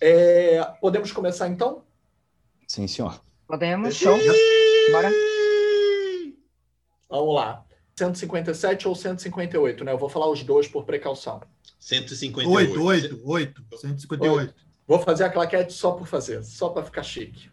É, podemos começar então? Sim, senhor. Podemos, show. Bora. Vamos lá. 157 ou 158, né? Eu vou falar os dois por precaução. 158. 8, 8, 8. 158. Vou fazer a claquete só por fazer, só para ficar chique.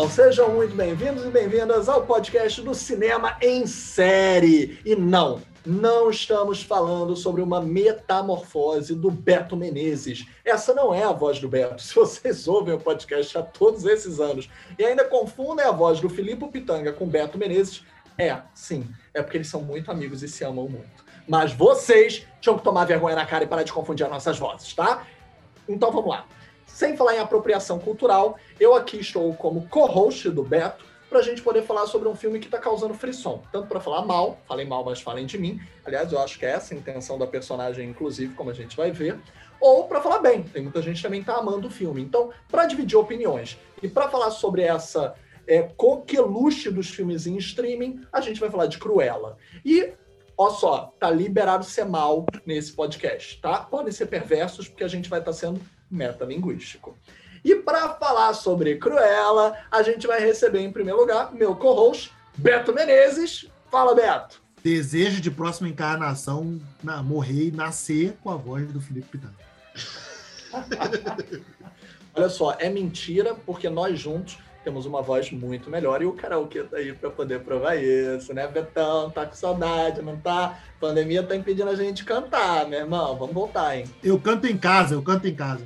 Pessoal! Sejam muito bem-vindos e bem-vindas ao podcast do Cinema em Série. E não, não estamos falando sobre uma metamorfose do Beto Menezes. Essa não é a voz do Beto. Se vocês ouvem o podcast há todos esses anos e ainda confundem a voz do Filipe Pitanga com Beto Menezes, é, sim, é porque eles são muito amigos e se amam muito. Mas vocês tinham que tomar vergonha na cara e parar de confundir as nossas vozes, tá? Então vamos lá. Sem falar em apropriação cultural, eu aqui estou como co-host do Beto para a gente poder falar sobre um filme que está causando frisson. Tanto para falar mal, falei mal, mas falem de mim. Aliás, eu acho que é essa a intenção da personagem, inclusive, como a gente vai ver. Ou para falar bem, tem muita gente também que tá amando o filme. Então, para dividir opiniões e para falar sobre essa é, coqueluche dos filmes em streaming, a gente vai falar de Cruella. E, ó só, tá liberado ser mal nesse podcast, tá? Podem ser perversos, porque a gente vai estar sendo metalinguístico. E para falar sobre Cruella, a gente vai receber em primeiro lugar meu co-host, Beto Menezes. Fala, Beto. Desejo de próxima encarnação na, morrer e nascer com a voz do Felipe Pitanga. Olha só, é mentira, porque nós juntos temos uma voz muito melhor e o karaokê tá aí para poder provar isso, né, Betão? Tá com saudade, não tá? A pandemia tá impedindo a gente de cantar, meu irmão. Vamos voltar, hein? Eu canto em casa, eu canto em casa.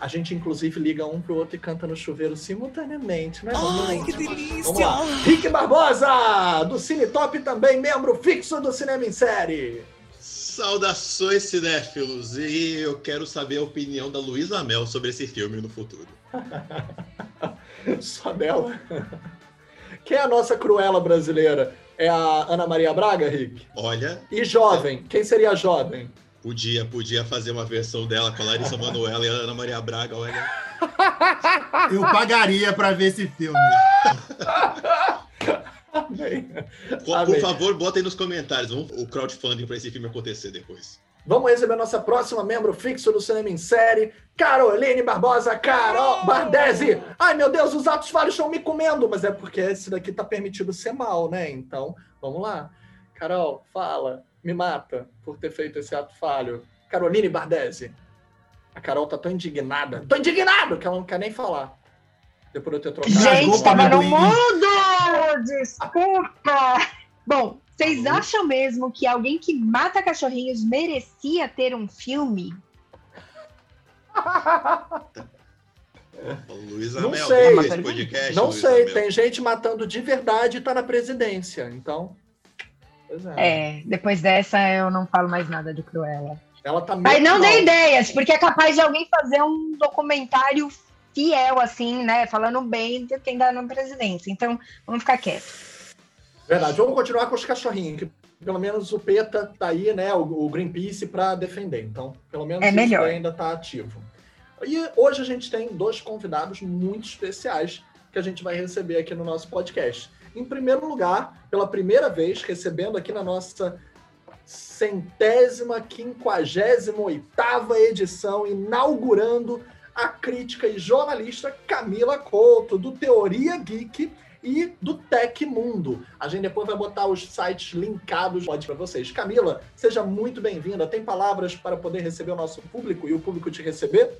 A gente, inclusive, liga um pro outro e canta no chuveiro simultaneamente, né? Ai, que delícia! Vamos lá. Rick Barbosa, do Cine Top, também membro fixo do Cinema em Série. Saudações, cinéfilos! E eu quero saber a opinião da Luísa Mel sobre esse filme no futuro. Só dela. Quem é a nossa Cruella brasileira? É a Ana Maria Braga, Rick? Olha, E jovem? Quem seria a jovem? Podia, podia fazer uma versão dela com a Larissa Manoela e a Ana Maria Braga, olha. Eu pagaria pra ver esse filme. Por Amém. favor, botem nos comentários vamos- o crowdfunding para esse filme acontecer depois. Vamos receber nossa próxima membro fixo do Cinema em Série, Caroline Barbosa, Carol Bardesi. Ai, meu Deus, os atos falhos estão me comendo, mas é porque esse daqui tá permitido ser mal, né? Então, vamos lá. Carol, fala, me mata por ter feito esse ato falho. Caroline Bardesi. A Carol tá tão indignada, tô indignado, que ela não quer nem falar. Depois de eu ter trocado. Gente, tava no amendoim. mundo! Desculpa! Bom, vocês Alô? acham mesmo que alguém que mata cachorrinhos merecia ter um filme? Luísa Não Mel, sei. podcast, Não sei, tem gente matando de verdade e tá na presidência, então. É. É, depois dessa eu não falo mais nada de Cruella. Ela tá Mas não mal. dê ideias, porque é capaz de alguém fazer um documentário fiel, assim, né? Falando bem de quem dá na presidência. Então, vamos ficar quietos. Verdade, vamos continuar com os cachorrinhos, que pelo menos o PETA tá aí, né? O, o Greenpeace para defender. Então, pelo menos É isso melhor. ainda tá ativo. E hoje a gente tem dois convidados muito especiais que a gente vai receber aqui no nosso podcast. Em primeiro lugar, pela primeira vez, recebendo aqui na nossa centésima, quinquagésima oitava edição, inaugurando a crítica e jornalista Camila Couto, do Teoria Geek e do Tech Mundo. A gente depois vai botar os sites linkados para vocês. Camila, seja muito bem-vinda. Tem palavras para poder receber o nosso público e o público te receber?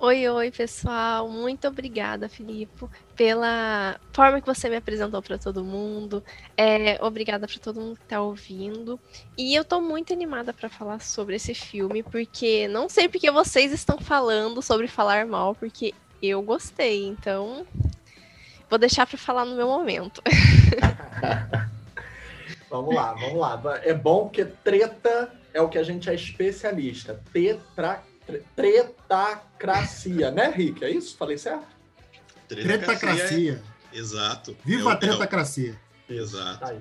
Oi, oi, pessoal. Muito obrigada, Filipe, pela forma que você me apresentou para todo mundo. É, obrigada para todo mundo que está ouvindo. E eu tô muito animada para falar sobre esse filme, porque não sei porque vocês estão falando sobre falar mal, porque eu gostei. Então, vou deixar para falar no meu momento. Vamos lá, vamos lá. É bom porque treta é o que a gente é especialista. Tetra, tretacracia, né, Rick? É isso? Falei certo? Tretacracia. Exato. Viva É a tretacracia. é o- Exato. Tá aí.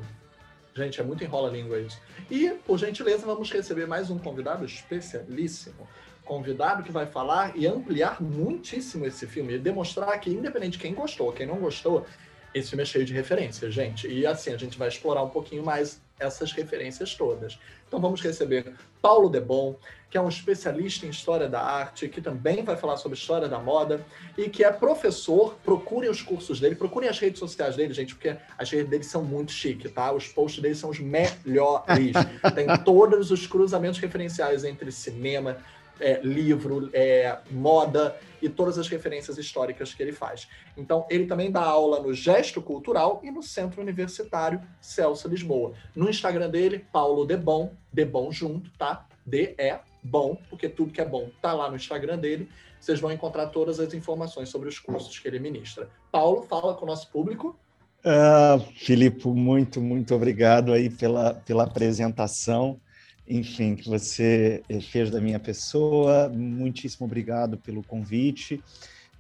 Gente, é muito enrola-língua isso. E, por gentileza, vamos receber mais um convidado especialíssimo. Convidado que vai falar e ampliar muitíssimo esse filme e demonstrar que, independente de quem gostou, quem não gostou, esse filme é cheio de referências, gente. E assim, a gente vai explorar um pouquinho mais essas referências todas. Então vamos receber Paulo Debon, que é um especialista em história da arte, que também vai falar sobre história da moda e que é professor. Procurem os cursos dele, procurem as redes sociais dele, gente, porque as redes dele são muito chique, tá? Os posts dele são os melhores. Tem todos os cruzamentos referenciais entre cinema, é, livro, é, moda e todas as referências históricas que ele faz. Então, ele também dá aula no Gesto Cultural e no Centro Universitário Celso Lisboa. No Instagram dele, Paulo Debon, Debon junto, tá? D-E, bom, porque tudo que é bom tá lá no Instagram dele. Vocês vão encontrar todas as informações sobre os cursos que ele ministra. Paulo, fala com o nosso público. Ah, Filipe, muito, muito obrigado aí pela, pela apresentação, enfim, que você eh, fez da minha pessoa. Muitíssimo obrigado pelo convite.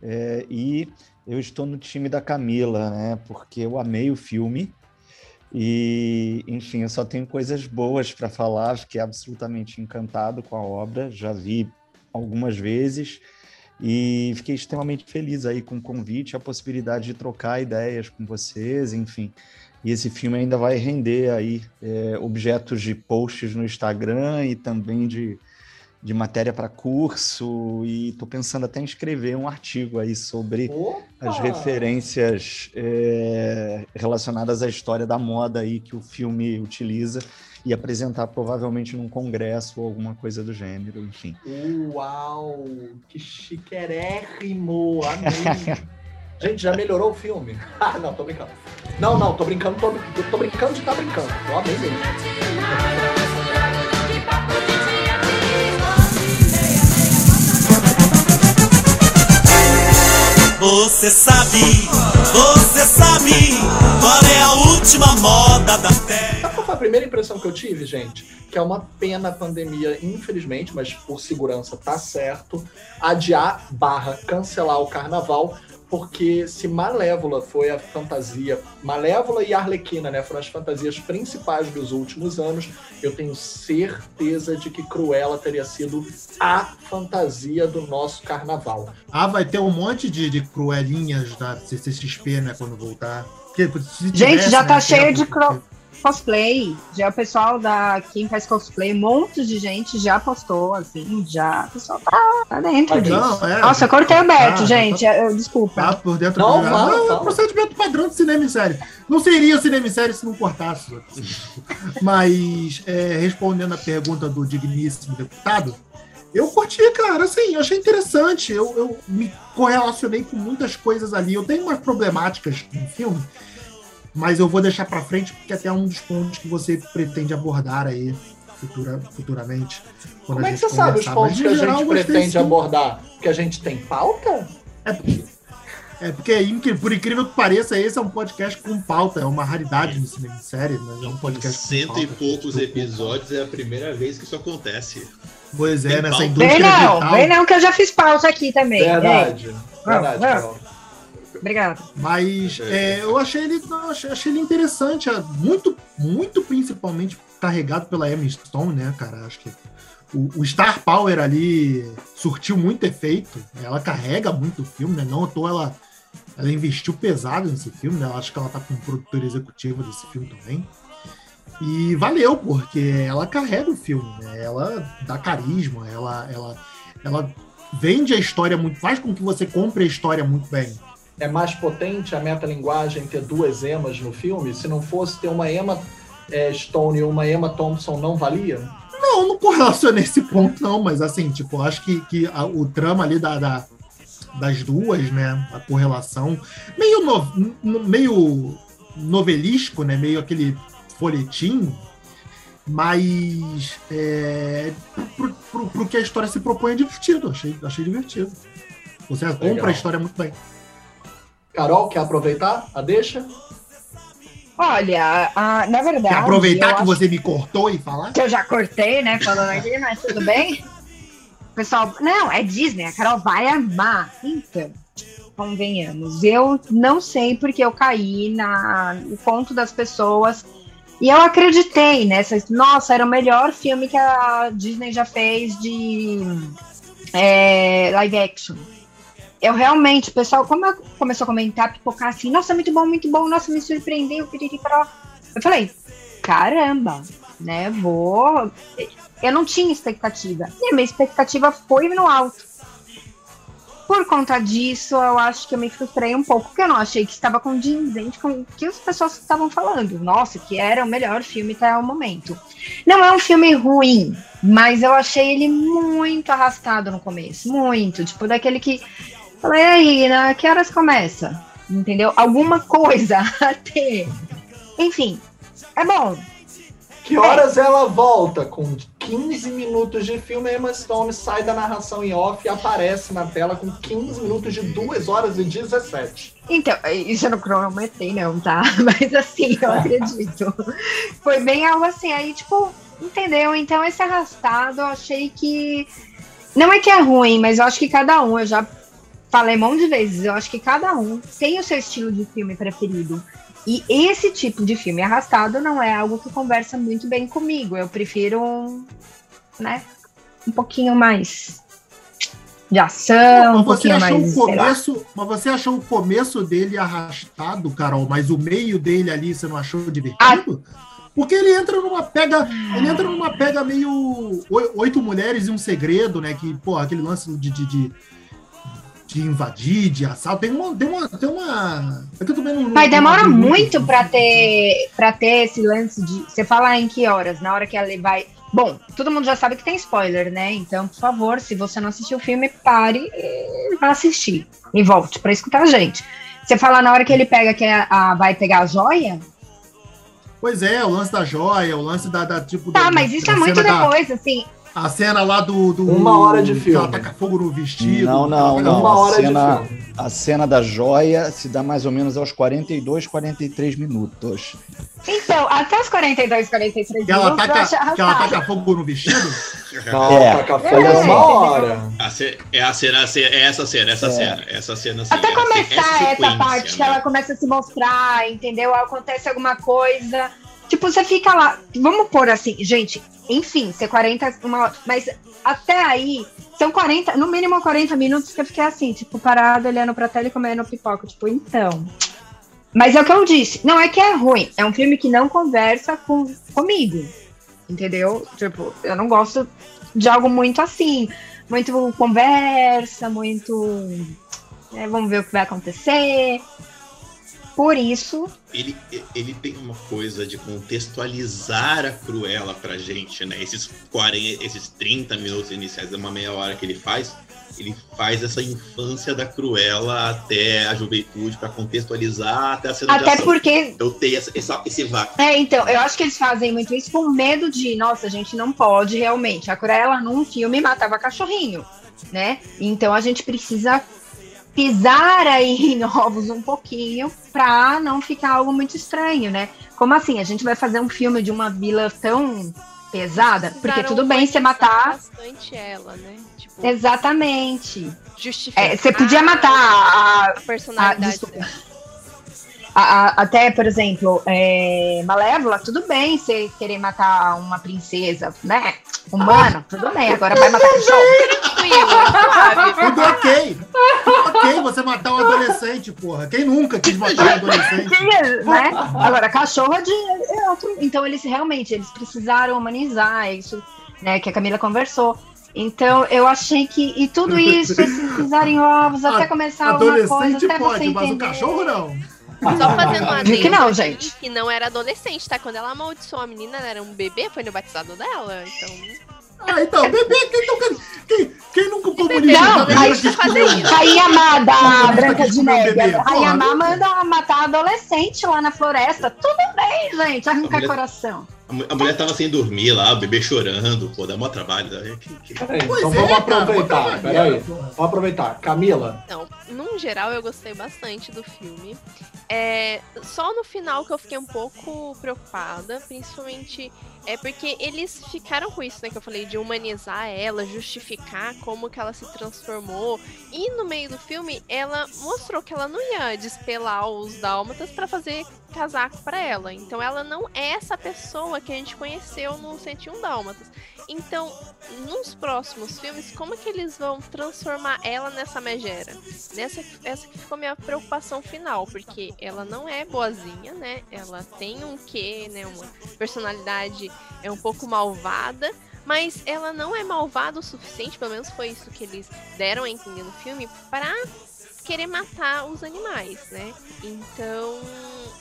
Eh, e eu estou no time da Camila, né? Porque eu amei o filme. E, enfim, eu só tenho coisas boas para falar, fiquei absolutamente encantado com a obra, já vi algumas vezes e fiquei extremamente feliz aí com o convite, a possibilidade de trocar ideias com vocês, enfim. E esse filme ainda vai render aí é, objetos de posts no Instagram e também de, de matéria para curso. E estou pensando até em escrever um artigo aí sobre as Opa! referências é, relacionadas à história da moda aí que o filme utiliza e apresentar provavelmente num congresso ou alguma coisa do gênero, enfim. Uau, que chiquerérrimo, amei. Gente, já melhorou o filme? Ah, não, tô brincando. Não, não, tô brincando, tô, tô brincando de tá brincando. Eu amei mesmo. Você sabe, você sabe qual é a última moda da Terra? Sabe qual foi a primeira impressão que eu tive, gente? Que é uma pena a pandemia, infelizmente, mas por segurança tá certo, adiar barra cancelar o carnaval, porque se Malévola foi a fantasia, Malévola e Arlequina, né, foram as fantasias principais dos últimos anos, eu tenho certeza de que Cruella teria sido a fantasia do nosso carnaval. Ah, vai ter um monte de, de cruelinhas da CCXP, né, quando voltar. Porque se Gente, tivesse, já tá né, cheio de tempo, cro- cosplay. Já o pessoal da quem faz cosplay, um monte de gente já postou, assim, já. O pessoal tá, tá dentro Mas disso. Não, é. Nossa, eu cortei o Beto, Ah, gente. eu- desculpa. Tá por dentro Não, do fala, Não, é fala. o procedimento padrão de cinema e série. Não seria cinema e série se não cortasse. Mas, é, respondendo a pergunta do digníssimo deputado, eu curti, cara, assim, eu achei interessante. Eu, eu me correlacionei com muitas coisas ali. Eu tenho umas problemáticas no filme, mas eu vou deixar pra frente porque até é um dos pontos que você pretende abordar aí futura, futuramente. quando Como a é que você sabe os pontos Mas, que a geral, gente pretende sim. abordar? Porque a gente tem pauta? É porque, é porque incri- por incrível que pareça, esse é um podcast com pauta. É uma raridade no cinema em série, mas é um Em podcast com cento e pauta. poucos episódios é a primeira vez que isso acontece. Pois é, Tem nessa pauta? indústria Vem não, vem não, que eu já fiz pausa aqui também. Verdade. Verdade, Não, não. Carol. Obrigada. Mas é, eu achei ele, não, achei, achei ele interessante, é, muito, muito principalmente carregado pela Emma Stone, né, cara? Acho que o, o Star Power ali surtiu muito efeito. Ela carrega muito o filme, né? Não à toa ela, ela investiu pesado nesse filme, né? Eu acho que ela tá como produtora executiva desse filme também. E valeu, porque ela carrega o filme, né? Ela dá carisma, ela, ela, ela vende a história muito, faz com que você compre a história muito bem. É mais potente a metalinguagem ter duas Emas no filme? Se não fosse ter uma Emma é, Stone e uma Emma Thompson, não valia? Não, não correlacionei esse ponto, não, mas assim, tipo, acho que, que a- o trama ali da, da- das duas, né? A correlação, meio, no- no- meio novelístico, né? Meio aquele folhetim, mas é, pro, pro- pro que a história se propõe é divertido, achei, achei divertido. Você compra a história muito bem. Carol, quer aproveitar? A deixa? Olha, ah, na verdade. Quer aproveitar que você me cortou e falar? que eu já cortei, né? Falando aqui, mas tudo bem. Pessoal, não, é Disney, a Carol vai amar. Então, convenhamos. Eu não sei porque eu caí na, no conto das pessoas E eu acreditei nessa. Nossa, era o melhor filme que a Disney já fez de é, live action. Eu realmente, pessoal, como eu começou a comentar, pipocar assim, nossa, muito bom, muito bom, nossa, me surpreendeu. Eu falei, caramba, né? Vou. Eu não tinha expectativa. E a minha expectativa foi no alto. Por conta disso, eu acho que eu me frustrei um pouco, porque eu não achei que estava condizente com o que as pessoas estavam falando. Nossa, que era o melhor filme até o momento. Não é um filme ruim, mas eu achei ele muito arrastado no começo. Muito. Tipo, daquele que. Falei, aí, né? Que horas começa? Entendeu? Alguma coisa a ter. Enfim, é bom. Que horas ela volta? Com 15 minutos de filme, a Emma Stone sai da narração em off e aparece na tela com 15 minutos de 2 horas e 17. Então, isso eu não cronometrei, não, tá? Mas assim, eu acredito. Foi bem algo assim, aí, tipo, entendeu? Então, esse arrastado, eu achei que. Não é que é ruim, mas eu acho que cada um, eu já falei um monte de vezes, eu acho que cada um tem o seu estilo de filme preferido. E esse tipo de filme arrastado não é algo que conversa muito bem comigo. Eu prefiro, um, né, um pouquinho mais de ação, um Mas você, pouquinho achou mais. começo, mas você achou o começo dele arrastado, Carol, mas o meio dele ali você não achou divertido? Porque ele entra numa pega, ele entra numa pega meio oi- oito mulheres e um segredo, né? Que, pô, aquele lance de, de, de, de invadir, de assalto, tem uma, tem uma, tem uma. É que eu também não, Mas demora não- muito pra ter para ter esse lance de você falar em que horas, na hora que ela vai. Bom, todo mundo já sabe que tem spoiler, né? Então, por favor, se você não assistiu o filme, pare e vá assistir e volte pra escutar a gente. Você falar na hora que ele pega que a, a- vai pegar a joia? Pois é, o lance da joia, o lance da, da tipo. Tá, da- mas isso é muito cena da- depois, assim. A cena lá do, do. Uma hora de que filme. Ela taca fogo no vestido. Não, não, ela não. Uma a hora de cena, filme. a cena da joia se dá mais ou menos aos 42, 43 minutos. Então, até os 42, 43 Que ela, minutos, acho taca, que ela taca fogo no vestido? Não, É. taca fogo é uma hora. A ce- é a cena, é essa cena, essa É. cena, essa cena assim. Até essa- começar essa, sequência, parte que né? ela começa a se mostrar, entendeu? Acontece alguma coisa. Tipo, você fica lá. Vamos pôr assim, gente, enfim, ser 40, uma. Mas até aí, são 40, no mínimo 40 minutos que eu fiquei assim, tipo, parado, olhando pra tela e comendo pipoca. Tipo, então. Mas é o que eu disse. Não é que é ruim. É um filme que não conversa com, comigo. Entendeu? Tipo, eu não gosto de algo muito assim. Muito conversa, muito. né, vamos ver o que vai acontecer. Por isso, Ele, ele tem uma coisa de contextualizar a Cruella pra gente, né? Esses 40, esses 30 minutos iniciais, uma meia hora que ele faz, ele faz essa infância da Cruella até a juventude pra contextualizar até a cena até ação. porque Eu tenho essa, essa- esse vácuo. É, então, eu acho que eles fazem muito isso com medo de, nossa, a gente não pode realmente. A Cruella num filme matava cachorrinho, né? Então a gente precisa pisar aí em ovos um pouquinho pra não ficar algo muito estranho, né? Como assim? A gente vai fazer um filme de uma vila tão pesada? Porque tudo bem você matar. bastante ela, né? Tipo, Exatamente. justificar É, você podia matar a, a personalidade. A- a- até, por exemplo, é, Malévola, tudo bem você querer matar uma princesa, né? Humano, tudo bem. Agora vai matar cachorro. Tudo ok. Tudo ok você matar um adolescente, porra. Quem nunca quis matar um adolescente? né? Agora, cachorro é de é outro. Então, eles realmente eles precisaram humanizar é isso, né? Que a Camila conversou. Então, eu achei que. E tudo isso, esses pisarem ovos, até começar alguma coisa, Adolescente até você pode, mas o entender. cachorro não. Só fazendo um Diz que não, aqui, gente. Que não era adolescente, tá? Quando ela amaldiçoou a menina, ela era um bebê, foi no batizado dela. Então. Ah, então, bebê, quem, então, quem, quem, nunca Bebê, comunica? não, aí nunca você fazer isso. Rainha Amada, Porra, Branca quis de Neve. Rainha Má manda matar adolescente lá na floresta. Tudo bem, gente. Arrancar coração. A mu- a mulher tava sem dormir lá, o bebê chorando, pô, dá mó trabalho. Que- que- Peraí, então é, vamos cara, aproveitar. puta Peraí. Vamos aproveitar. Camila, Não, num geral eu gostei bastante do filme. É, só no final que eu fiquei um pouco preocupada, principalmente é porque eles ficaram com isso, né, que eu falei de humanizar ela, justificar como que ela se transformou. E no meio do filme ela mostrou que ela não ia despelar os dálmatas pra fazer casaco pra ela. Então ela não é essa pessoa que a gente conheceu no 101 Dálmatas. Então, nos próximos filmes, como é que eles vão transformar ela nessa megera? Nessa, essa que ficou minha preocupação final, porque ela não é boazinha, né? Ela tem um quê, né? Uma personalidade é um pouco malvada, mas ela não é malvada o suficiente, pelo menos foi isso que eles deram a entender no filme, pra querer matar os animais, né? Então,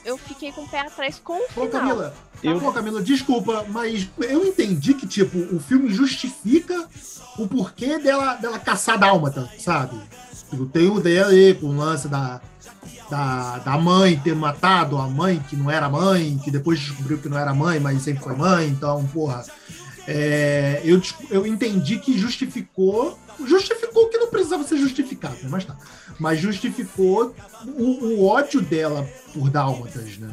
eu fiquei com o pé atrás com o Ô, final. Camila, Eu- Pô, Camila, desculpa, mas eu entendi que, tipo, o filme justifica o porquê dela, dela caçar dálmata, sabe? Tipo, tem o dela aí com o lance da, da, da mãe ter matado a mãe que não era mãe, que depois descobriu que não era mãe, mas sempre foi mãe, então, porra. é, eu, eu entendi que justificou. Justificou que não precisava ser justificado, né? mas tá. Mas justificou o, o ódio dela por dálmatas, né?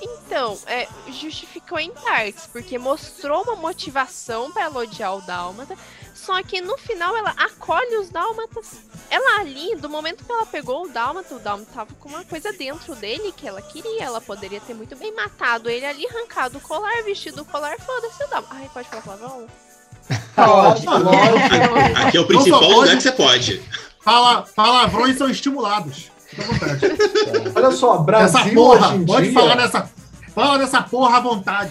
Então, é, justificou em partes, porque mostrou uma motivação pra ela odiar o Dálmata, só que no final ela acolhe os Dálmatas. Ela ali, do momento que ela pegou o Dálmata, o Dálmata tava com uma coisa dentro dele que ela queria. Ela poderia ter muito bem matado ele ali, arrancado o colar, vestido o colar, foda-se o Dálmata. Ai, pode falar palavrão? Pode, lógico. Aqui é o principal só lugar que você pode. Fala, palavrões são estimulados. Fica à vontade. Olha só, Brasil Essa porra, hoje em pode dia. falar nessa. Fala nessa porra à vontade.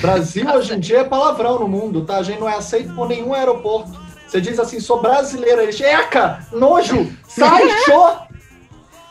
Brasil hoje em dia é palavrão no mundo, tá? A gente não é aceito por nenhum aeroporto. Você diz assim, sou brasileiro, eles, eca, nojo, sai, show.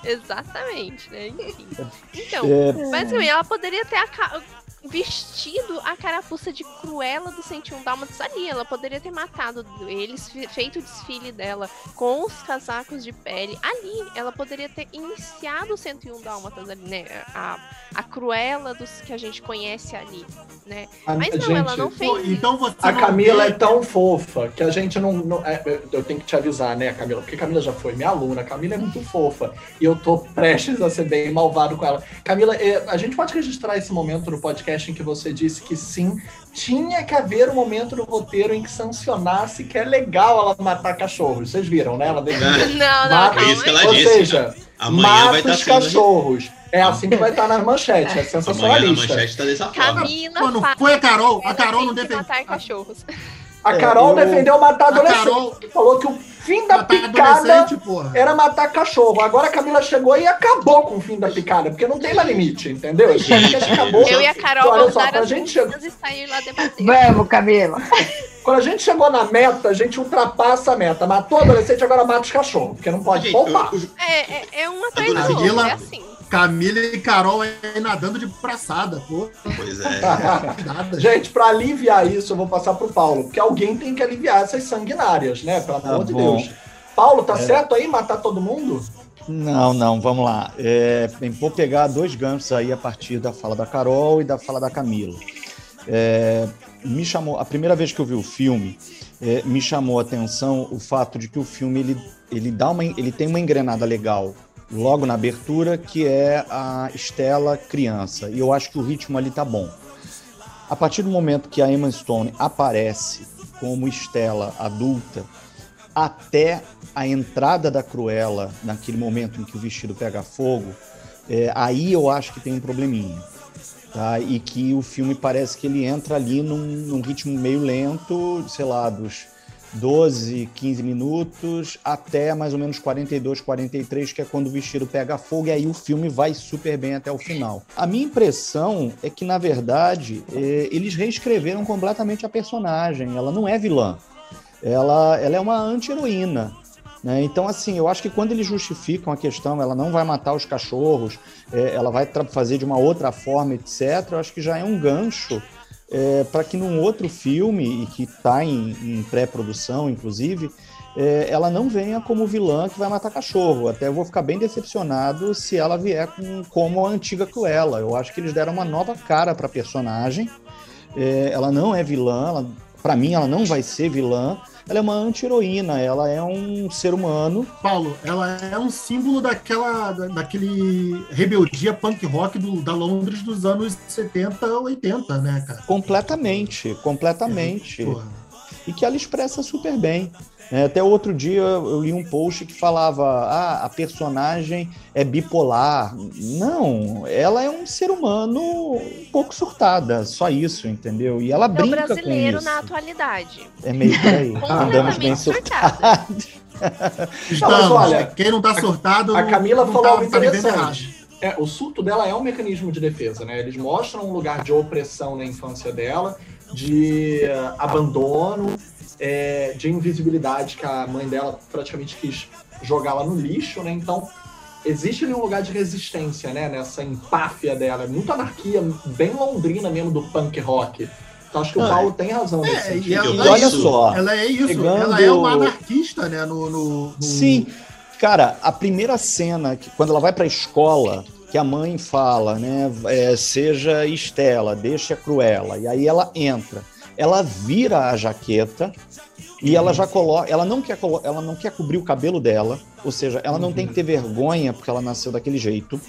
Exatamente, né? Enfim. Então, É, Basicamente, ela poderia ter aca- vestido a carapuça de Cruella do 101 Dálmatas ali. Ela poderia ter matado eles, fe- feito o desfile dela com os casacos de pele ali. Ela poderia ter iniciado o 101 Dálmatas ali, né? A, a Cruella dos que a gente conhece ali, né? A, Mas não, gente, ela não fez então você. a não Camila vê- é tão fofa que a gente não. não- é, eu tenho que te avisar, né, Camila? Porque a Camila já foi minha aluna. A Camila é muito fofa. E eu tô prestes a ser bem malvado com ela. Camila, é, a gente pode registrar esse momento no podcast em que você disse que sim, tinha que haver um momento no roteiro em que sancionasse que é legal ela matar cachorros. Vocês viram, né? Ela defendeu. Não, não, Mata- É isso que ela Ou disse. seja, Amanhã mata vai estar os sendo. cachorros. É assim que vai estar nas manchetes. É Amanhã na sensacionalista. manchete tá dessa forma. Camila Mano, fala foi a Carol. A Carol não que defendeu. matar cachorros. A É, Carol eu- defendeu matar A adolescente. Carol Falou que o fim da matar picada era matar cachorro. Agora a Camila chegou e acabou com o fim da picada, porque não tem mais limite, entendeu? Acabou. Eu e a Carol Olha vamos só, as gente, meninas e sair lá debater. Vamos, Camila. quando a gente chegou na meta, a gente ultrapassa a meta. Matou adolescente, agora mata os cachorros, porque não pode Gente, poupar. É, é, é um atrás do A outro, Guila- é assim. Camila e Carol aí nadando de praçada, pô. Pois é. Nada. Gente, pra aliviar isso, eu vou passar pro Paulo, porque alguém tem que aliviar essas sanguinárias, né? Pelo Tá amor de bom. Deus. Paulo, tá É. certo aí matar todo mundo? Não, não, vamos lá. É, bem, vou pegar dois ganchos aí a partir da fala da Carol e da fala da Camila. É, me chamou, a primeira vez que eu vi o filme, é, me chamou a atenção o fato de que o filme ele, ele dá uma, ele tem uma engrenada legal logo na abertura, que é a Estela criança. E eu acho que o ritmo ali tá bom. A partir do momento que a Emma Stone aparece como Estela adulta, até a entrada da Cruella, naquele momento em que o vestido pega fogo, é, aí eu acho que tem um probleminha. Tá? E que o filme parece que ele entra ali num, num ritmo meio lento, sei lá, dos 12, 15 minutos até mais ou menos 42, 43, que é quando o vestido pega fogo, e aí o filme vai super bem até o final. A minha impressão é que, na verdade, é, eles reescreveram completamente a personagem. Ela não é vilã. Ela, ela é uma anti-heroína. Né? Então, assim, eu acho que quando eles justificam a questão, ela não vai matar os cachorros, é, ela vai fazer de uma outra forma, etc., eu acho que já é um gancho é, para que num outro filme, e que está em, em pré-produção, inclusive, é, ela não venha como vilã que vai matar cachorro. Até eu vou ficar bem decepcionado se ela vier com, como a antiga Cruella. Eu acho que eles deram uma nova cara para a personagem. É, ela não é vilã, para mim ela não vai ser vilã. Ela é uma anti-heroína, ela é um ser humano Paulo, ela é um símbolo daquela, da- daquele rebeldia punk rock do, da Londres dos anos 70, 80, né, cara? completamente, completamente. Porra. e que ela expressa super bem. É, até outro dia eu li um post que falava: ah, a personagem é bipolar. Não, ela é um ser humano um pouco surtada, só isso, entendeu? E ela É o brinca com brasileiro isso. na atualidade. É meio por aí. Andamos bem surtados. Estamos. mas olha, quem não tá surtado. A Camila não falou tá, algo tá interessante. É, o surto dela é um mecanismo de defesa, né? Eles mostram um lugar de opressão na infância dela, de eh, abandono, eh, de invisibilidade que a mãe dela praticamente quis jogá-la no lixo, né? Então existe ali um lugar de resistência, né? Nessa empáfia dela, É muito anarquia, bem londrina mesmo do punk rock. Então acho que o Ah, Paulo tem razão nesse É, sentido. e ela, E olha Isso. só. ela é isso, Pegando- ela é uma anarquista, né? No, no- no- Sim, cara, a primeira cena, que, quando ela vai pra escola, que a mãe fala, né? é, seja Estela, deixa a Cruella. E aí ela entra, ela vira a jaqueta e ela já coloca. Ela não quer, colo- ela não quer cobrir o cabelo dela, ou seja, ela não tem que ter vergonha porque ela nasceu daquele jeito.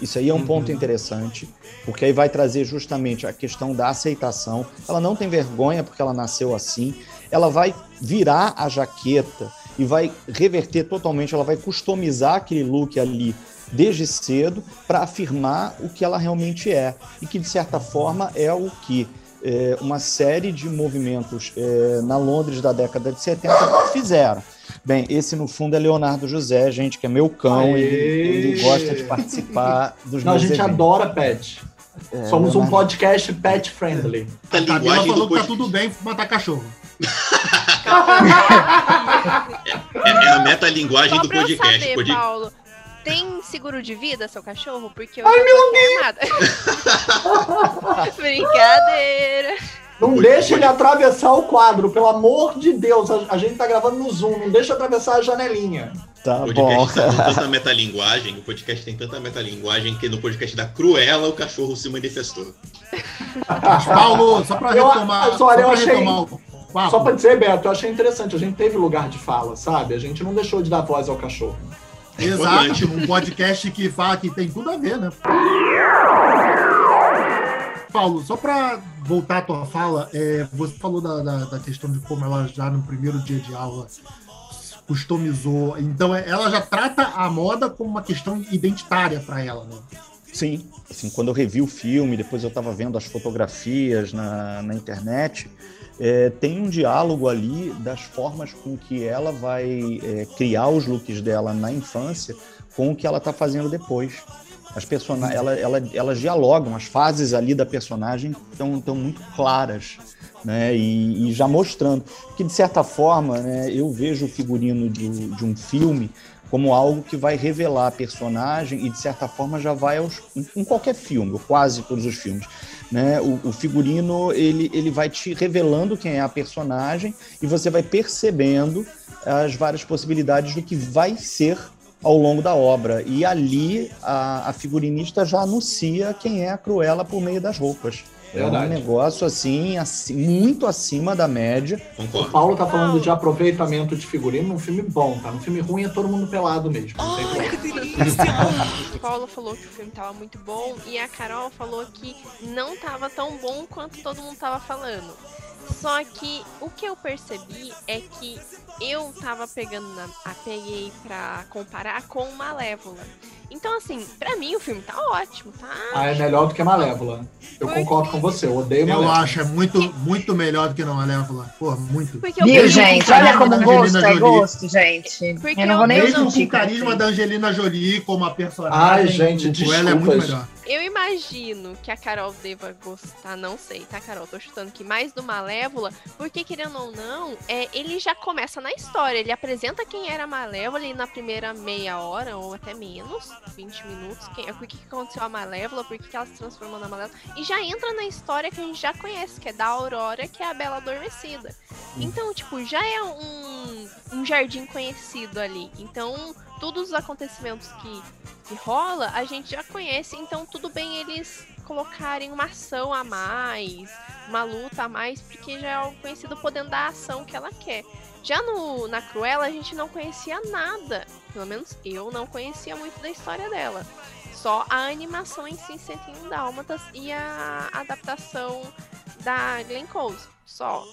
Isso aí é um ponto interessante, porque aí vai trazer justamente a questão da aceitação. Ela não tem vergonha porque ela nasceu assim. Ela vai virar a jaqueta e vai reverter totalmente, ela vai customizar aquele look ali desde cedo para afirmar o que ela realmente é. E que, de certa forma, é o que é, uma série de movimentos é, na Londres da década de 70 fizeram. Bem, esse no fundo é Leonardo José, gente, que é meu cão, ele, ele gosta de participar dos Não, a meus gente eventos. adora pet. É, Somos um podcast pet friendly. A A Camila linguagem falou que tá podcast tudo bem matar cachorro. é, é a metalinguagem do podcast. saber, Pod- Paulo, tem seguro de vida, seu cachorro? Porque eu Ai, meu Deus! Brincadeira. Não deixa ele atravessar o quadro, pelo amor de Deus. A, a gente tá gravando no Zoom, não deixa atravessar a janelinha. Tá O bom. podcast tá com tanta metalinguagem, o podcast tem tanta metalinguagem que no podcast da Cruella o cachorro se manifestou. Mas, Paulo, só pra Eu- retomar. mas só olha, eu pra achei- retomar. Só pra dizer, Beto, eu achei interessante. A gente teve lugar de fala, sabe? A gente não deixou de dar voz ao cachorro. Exato, um podcast que fala que tem tudo a ver, né? Paulo, só pra voltar à tua fala, é, você falou da, da, da questão de como ela já no primeiro dia de aula customizou. Então, é, ela já trata a moda como uma questão identitária pra ela, né? Sim, assim, quando eu revi o filme, depois eu estava vendo as fotografias na, na internet, é, tem um diálogo ali das formas com que ela vai é, criar os looks dela na infância com o que ela está fazendo depois. As personagens, ela, ela, elas dialogam, as fases ali da personagem estão tão muito claras, né? E, e já mostrando que de certa forma, né, eu vejo o figurino de, de um filme como algo que vai revelar a personagem e de certa forma já vai aos, em qualquer filme, ou quase todos os filmes, né? O, o figurino ele, ele vai te revelando quem é a personagem e você vai percebendo as várias possibilidades do que vai ser ao longo da obra. E ali a, a figurinista já anuncia quem é a Cruella por meio das roupas. É um Verdade. negócio assim, assim, muito acima da média. O Concordo. Paulo tá falando de aproveitamento de figurino num filme bom, tá? Num filme ruim é todo mundo pelado mesmo. Não tem problema. O Paulo falou que o filme tava muito bom e a Carol falou que não tava tão bom quanto todo mundo tava falando. Só que o que eu percebi é que eu tava pegando na, a peguei pra comparar com Malévola. Então, assim, pra mim o filme tá ótimo, tá? Ah, é melhor do que Malévola. Eu Por concordo com você, eu odeio Eu Malévola. acho, é muito, muito melhor do que não Malévola. Pô, muito. Porque eu Viu, gente? Olha como gosto é Jolie. gosto, gente. Porque Eu não vou nem eu Mesmo com o carisma vocês. da Angelina Jolie como a personagem, Ai, gente, o Cruella é muito melhor. Eu imagino que a Carol deva gostar, não sei, tá, Carol? Tô chutando que mais do Malévola, porque querendo ou não, é, ele já começa na história. Ele apresenta quem era a Malévola e na primeira meia hora, ou até menos, 20 minutos, quem, o que, aconteceu a Malévola, por que, que ela se transformou na Malévola. E já entra na história que a gente já conhece, que é da Aurora, que é a Bela Adormecida. Então, tipo, já é um, um jardim conhecido ali. Então, todos os acontecimentos que, que rola, a gente já conhece, então tudo bem eles colocarem uma ação a mais, uma luta a mais, porque já é algo conhecido podendo dar a ação que ela quer. Já no, na Cruella a gente não conhecia nada, pelo menos eu não conhecia muito da história dela. Só a animação em si, 101 Dálmatas e a adaptação da Glenn Close, só.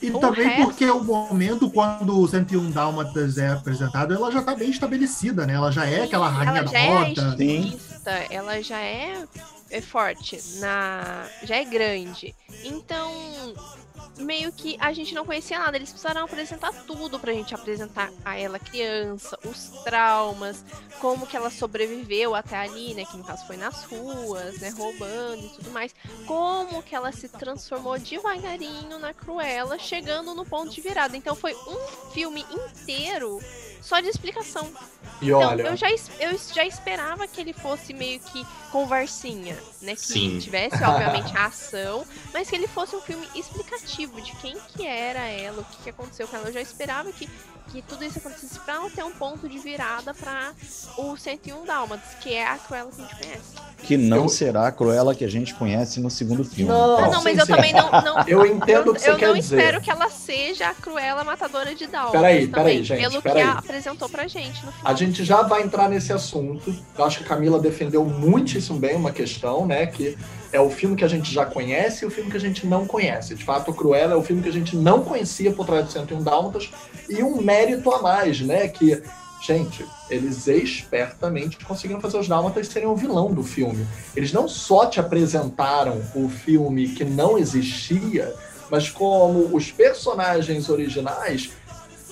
E O também resto- porque o momento, quando o 101 Dálmatas é apresentado, ela já tá bem estabelecida, né? Ela já é aquela rainha ela da já é moda. Sim. estilista, ela já é, é forte, na, já é grande. Então, meio que a gente não conhecia nada. Eles precisaram apresentar tudo pra gente apresentar a ela criança, os traumas, como que ela sobreviveu até ali, né? Que no caso foi nas ruas, né? Roubando e tudo mais. Como que ela se transformou devagarinho na Cruella, chegando no ponto de virada. Então foi um filme inteiro só de explicação. E Então, olha, eu já, eu já esperava que ele fosse meio que conversinha, né? Que Sim. tivesse, obviamente, a ação, mas que ele fosse um filme explicativo de quem que era ela, o que, que aconteceu com ela. Eu já esperava que, que tudo isso acontecesse pra ela ter um ponto de virada pra o 101 Dálmatas, que é a Cruella que a gente conhece. Que não Eu- será a Cruella que a gente conhece no segundo filme. Não, Ah, Então, não, mas sim, eu sim. também não... não eu entendo eu, o que você eu quer não dizer. espero que ela seja a Cruella matadora de Dálmatas Peraí, também, peraí, gente, pelo peraí. que a apresentou pra gente no final. A gente já vai entrar nesse assunto. Eu acho que a Camila defendeu muitíssimo bem uma questão, né? Que é o filme que a gente já conhece e o filme que a gente não conhece. De fato, Cruella é o filme que a gente não conhecia por trás de 101 Dálmatas e um mérito a mais, né? Que, gente, eles espertamente conseguiram fazer os Dálmatas serem o vilão do filme. Eles não só te apresentaram o filme que não existia, mas como os personagens originais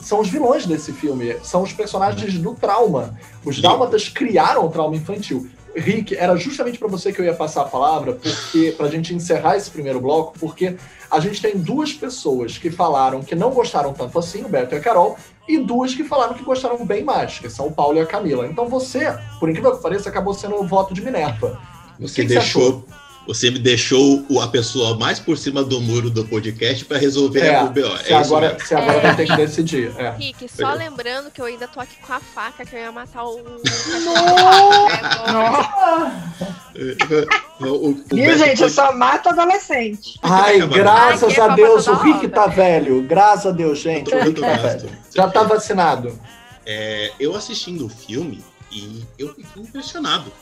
são os vilões desse filme, são os personagens do trauma. Os dálmatas criaram o trauma infantil. Rick, era justamente para você que eu ia passar a palavra, porque pra gente encerrar esse primeiro bloco, porque a gente tem duas pessoas que falaram que não gostaram tanto assim, o Beto e a Carol, e duas que falaram que gostaram bem mais, que são o Paulo e a Camila. Então você, por incrível que pareça, acabou sendo o voto de Minerva. Você que que você deixou. Você me deixou o- a pessoa mais por cima do muro do podcast para resolver É, o BO. É isso agora, mesmo. você agora É. vai ter que decidir. É. Rick, só Beleza. lembrando que eu ainda tô aqui com a faca que eu ia matar o. O, o, o Viu, Beto gente? Eu foi- só mato adolescente. Ai, Ai, graças é a Deus, o Rick tá velho. Graças a Deus, gente. O Eu Rick tá. Já tá vacinado. É, eu assistindo o filme e eu fiquei impressionado.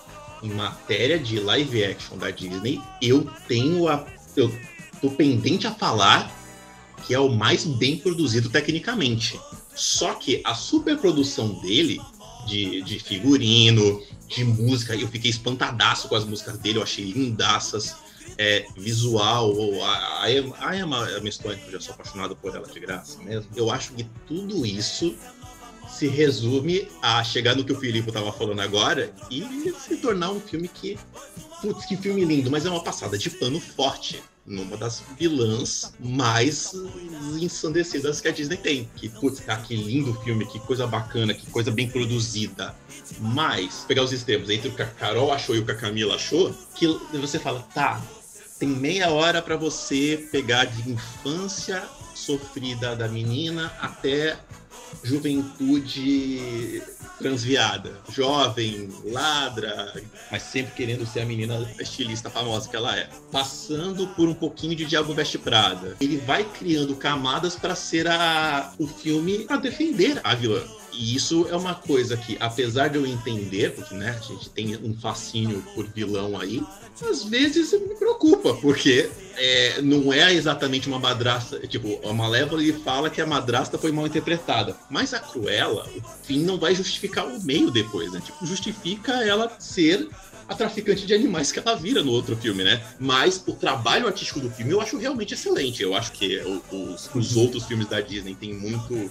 Em matéria de live action da Disney, eu tenho a. Eu tô pendente a falar que é o mais bem produzido tecnicamente. Só que a superprodução dele, de, de figurino, de música, eu fiquei espantadaço com as músicas dele, eu achei lindaças. É, visual, ou a, a, a Emma que eu já sou apaixonado por ela de graça mesmo. Eu acho que tudo isso se resume a chegar no que o Filipe estava falando agora e se tornar um filme que. Putz, que filme lindo, mas é uma passada de pano forte numa das vilãs mais ensandecidas que a Disney tem. Que, putz, tá, que lindo filme, que coisa bacana, que coisa bem produzida. Mas, pegar os extremos entre o que a Carol achou e o que a Camila achou, que você fala, tá, tem meia hora para você pegar de infância sofrida da menina até juventude transviada, jovem, ladra, mas sempre querendo ser a menina estilista famosa que ela é. Passando por um pouquinho de Diabo Veste Prada. Ele vai criando camadas para ser a, o filme para defender a vilã. E isso é uma coisa que, apesar de eu entender, porque né, a gente tem um fascínio por vilão aí, às vezes me preocupa, porque é, não é exatamente uma madrasta. Tipo, a Malévola ele fala que a madrasta foi mal interpretada. Mas a Cruella, o fim não vai justificar o meio depois, né? Tipo, justifica ela ser a traficante de animais que ela vira no outro filme, né? Mas o trabalho artístico do filme eu acho realmente excelente. Eu acho que os, os outros filmes da Disney têm muito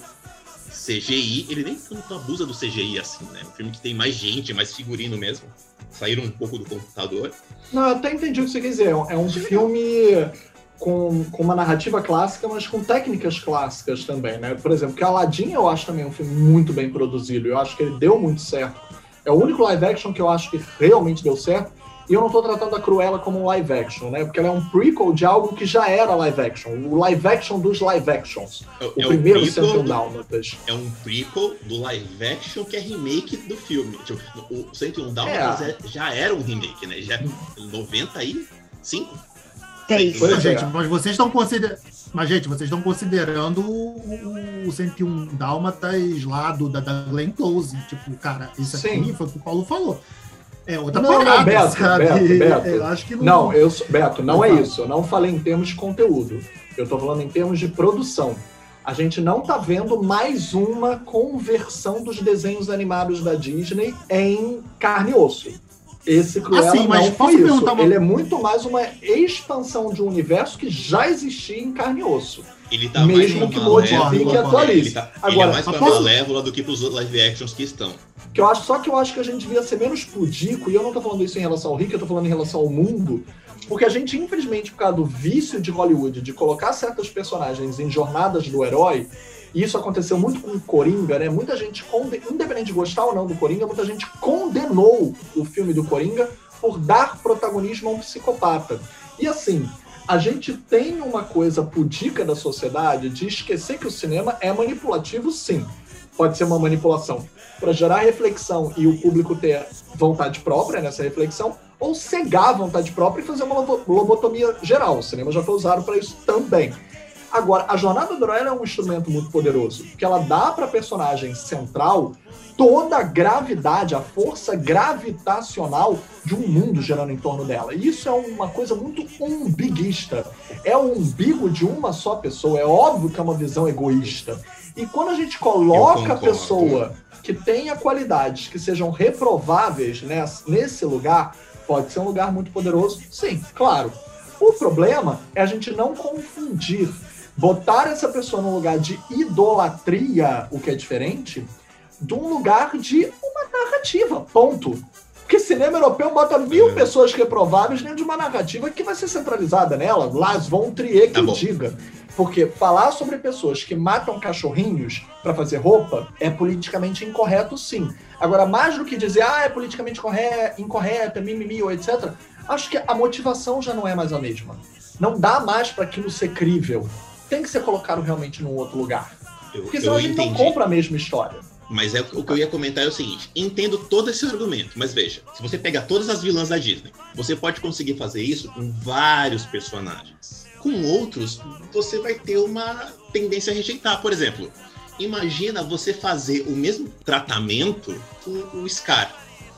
CGI. Ele nem tanto abusa do CGI assim, né? Um filme que tem mais gente, mais figurino mesmo. Saíram um pouco do computador. Não, eu até entendi o que você quer dizer. É um filme com, com uma narrativa clássica, mas com técnicas clássicas também, né? Por exemplo, que Aladdin eu acho também um filme muito bem produzido. Eu acho que ele deu muito certo. É o único live action que eu acho que realmente deu certo. E eu não tô tratando a Cruella como um live action, né? Porque ela é um prequel de algo que já era live action. O live action dos live actions. É, O é primeiro 101 do- Dálmatas. é um prequel do live action que é remake do filme. Tipo, o 101 Dálmatas é- já era um remake, né? Já 95? Seis. Pois é. gente, mas vocês estão considerando. Mas, gente, vocês estão considerando o, o 101 Dálmatas lá do, da, da Glenn Close. Tipo, cara, isso aqui Sim. foi o que o Paulo falou. É outra Não, não, parada, Beto, sabe? Beto, Beto. Eu acho que não. Não, eu, Beto, não é isso. Eu não falei em termos de conteúdo. Eu tô falando em termos de produção. A gente não tá vendo mais uma conversão dos desenhos animados da Disney em carne e osso. Esse Cruella Assim, mas não posso foi isso. perguntar uma- Ele é muito mais uma expansão de um universo que já existia em carne e osso. Ele tá Mesmo mais que modifique e atualize. Ele, tá, ele Agora, é mais pra posso- Malévola do que pros live actions que estão. Que eu acho, só que eu acho que a gente devia ser menos pudico, e eu não tô falando isso em relação ao Rick, eu tô falando em relação ao mundo, porque a gente, infelizmente, por causa do vício de Hollywood de colocar certos personagens em jornadas do herói, e isso aconteceu muito com o Coringa, né? Muita gente, independente de gostar ou não do Coringa, muita gente condenou o filme do Coringa por dar protagonismo a um psicopata. E assim, a gente tem uma coisa pudica da sociedade de esquecer que o cinema é manipulativo, sim. Pode ser uma manipulação para gerar reflexão e o público ter vontade própria nessa reflexão, ou cegar a vontade própria e fazer uma lobo- lobotomia geral. O cinema já foi usado para isso também. Agora, a jornada do herói é um instrumento muito poderoso, porque ela dá para a personagem central toda a gravidade, a força gravitacional de um mundo girando em torno dela. E isso é uma coisa muito umbiguista. É o umbigo de uma só pessoa. É óbvio que é uma visão egoísta. E quando a gente coloca a pessoa que tenha qualidades que sejam reprováveis ness- nesse lugar, pode ser um lugar muito poderoso, sim, claro. O problema é a gente não confundir, botar essa pessoa num lugar de idolatria, o que é diferente, de um lugar de uma narrativa, ponto. Porque cinema europeu bota mil É. pessoas reprováveis dentro de uma narrativa que vai ser centralizada nela. Las von Trier que Tá diga. Porque falar sobre pessoas que matam cachorrinhos pra fazer roupa é politicamente incorreto, sim. Agora, mais do que dizer, ah, é politicamente corre- incorreto, é mimimi ou etc., acho que a motivação já não é mais a mesma. Não dá mais pra aquilo ser crível. Tem que ser colocado realmente num outro lugar. Eu, Porque senão a gente entendi. não compra a mesma história. Mas é, o que eu ia comentar é o seguinte: entendo todo esse argumento, mas veja, se você pega todas as vilãs da Disney, você pode conseguir fazer isso com vários personagens. Com outros, você vai ter uma tendência a rejeitar. Por exemplo, imagina você fazer o mesmo tratamento com o Scar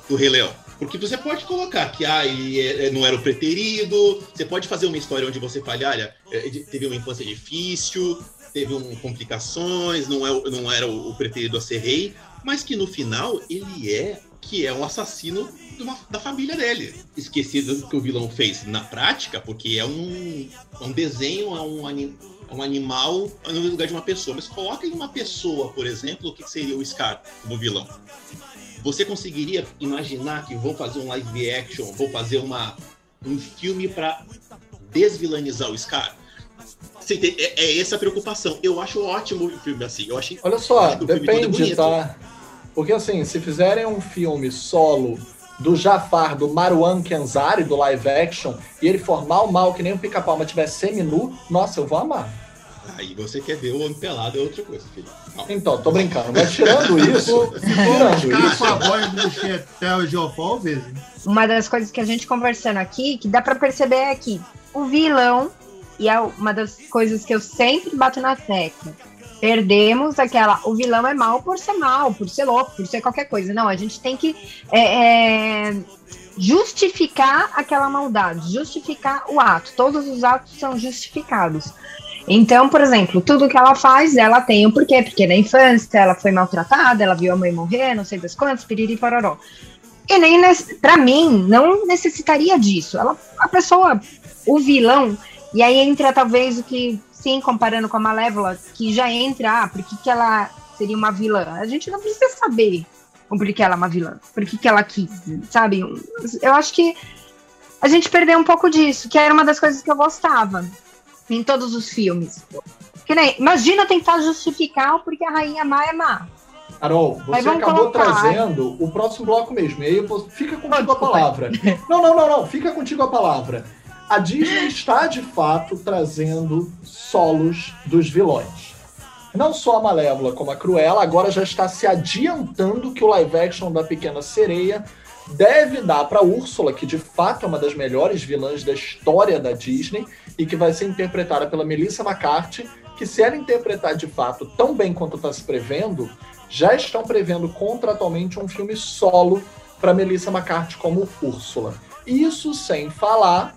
do Rei Leão. Porque você pode colocar que ah, ele é- não era o preterido, você pode fazer uma história onde você fale, olha, ele teve uma infância difícil, teve um, complicações, não, é, não era o, preterido a ser rei, mas que no final ele é que é um assassino uma- da família dele. Esquecido do que o vilão fez na prática, porque é um, é um desenho, é um, ani- é um animal no lugar de uma pessoa. Mas coloca em uma pessoa, por exemplo, o que seria o Scar como vilão. Você conseguiria imaginar que vão fazer um live action, vão fazer uma, um filme para desvilanizar o Scar? Entende? É, é essa a preocupação. Eu acho ótimo o filme assim. Eu achei Olha só, é depende, tá? Porque assim, se fizerem um filme solo do Jafar, do Marwan Kenzari, do live action, e ele formar o mal que nem o pica-pau, mas tiver semi-nu, nossa, eu vou amar. Aí você quer ver o homem pelado é outra coisa, filho. Calma. Então, tô brincando. Mas tirando isso, tirando isso, com a voz do Chetel vezes. Uma das coisas que a gente conversando aqui, que dá pra perceber é que o vilão, e é uma das coisas que eu sempre bato na tecla, perdemos aquela. O vilão é mal por ser mal, por ser louco, por ser qualquer coisa. Não, a gente tem que é, é, justificar aquela maldade, justificar o ato. Todos os atos são justificados. Então, por exemplo, tudo que ela faz, ela tem um porquê, porque na infância ela foi maltratada, ela viu a mãe morrer, não sei das quantas, piriri pororó. E nem para mim não necessitaria disso. Ela, a pessoa, o vilão, e aí entra talvez o que, sim, comparando com a Malévola, que já entra, ah, por que, que ela seria uma vilã? A gente não precisa saber o porquê ela é uma vilã, por que, que ela quis, sabe? Eu acho que a gente perdeu um pouco disso, que era uma das coisas que eu gostava em todos os filmes. Que nem, imagina tentar justificar o porquê a rainha má é má. Carol, você acabou colocar. trazendo o próximo bloco mesmo. E aí eu vou- fica contigo a palavra. Não, não, não, não. Fica contigo a palavra. A Disney está de fato trazendo solos dos vilões. Não só a Malévola como a Cruella, agora já está se adiantando que o live action da Pequena Sereia deve dar para Úrsula, que de fato é uma das melhores vilãs da história da Disney e que vai ser interpretada pela Melissa McCarthy, que se ela interpretar de fato tão bem quanto está se prevendo, já estão prevendo contratualmente um filme solo para Melissa McCarthy como Úrsula. Isso sem falar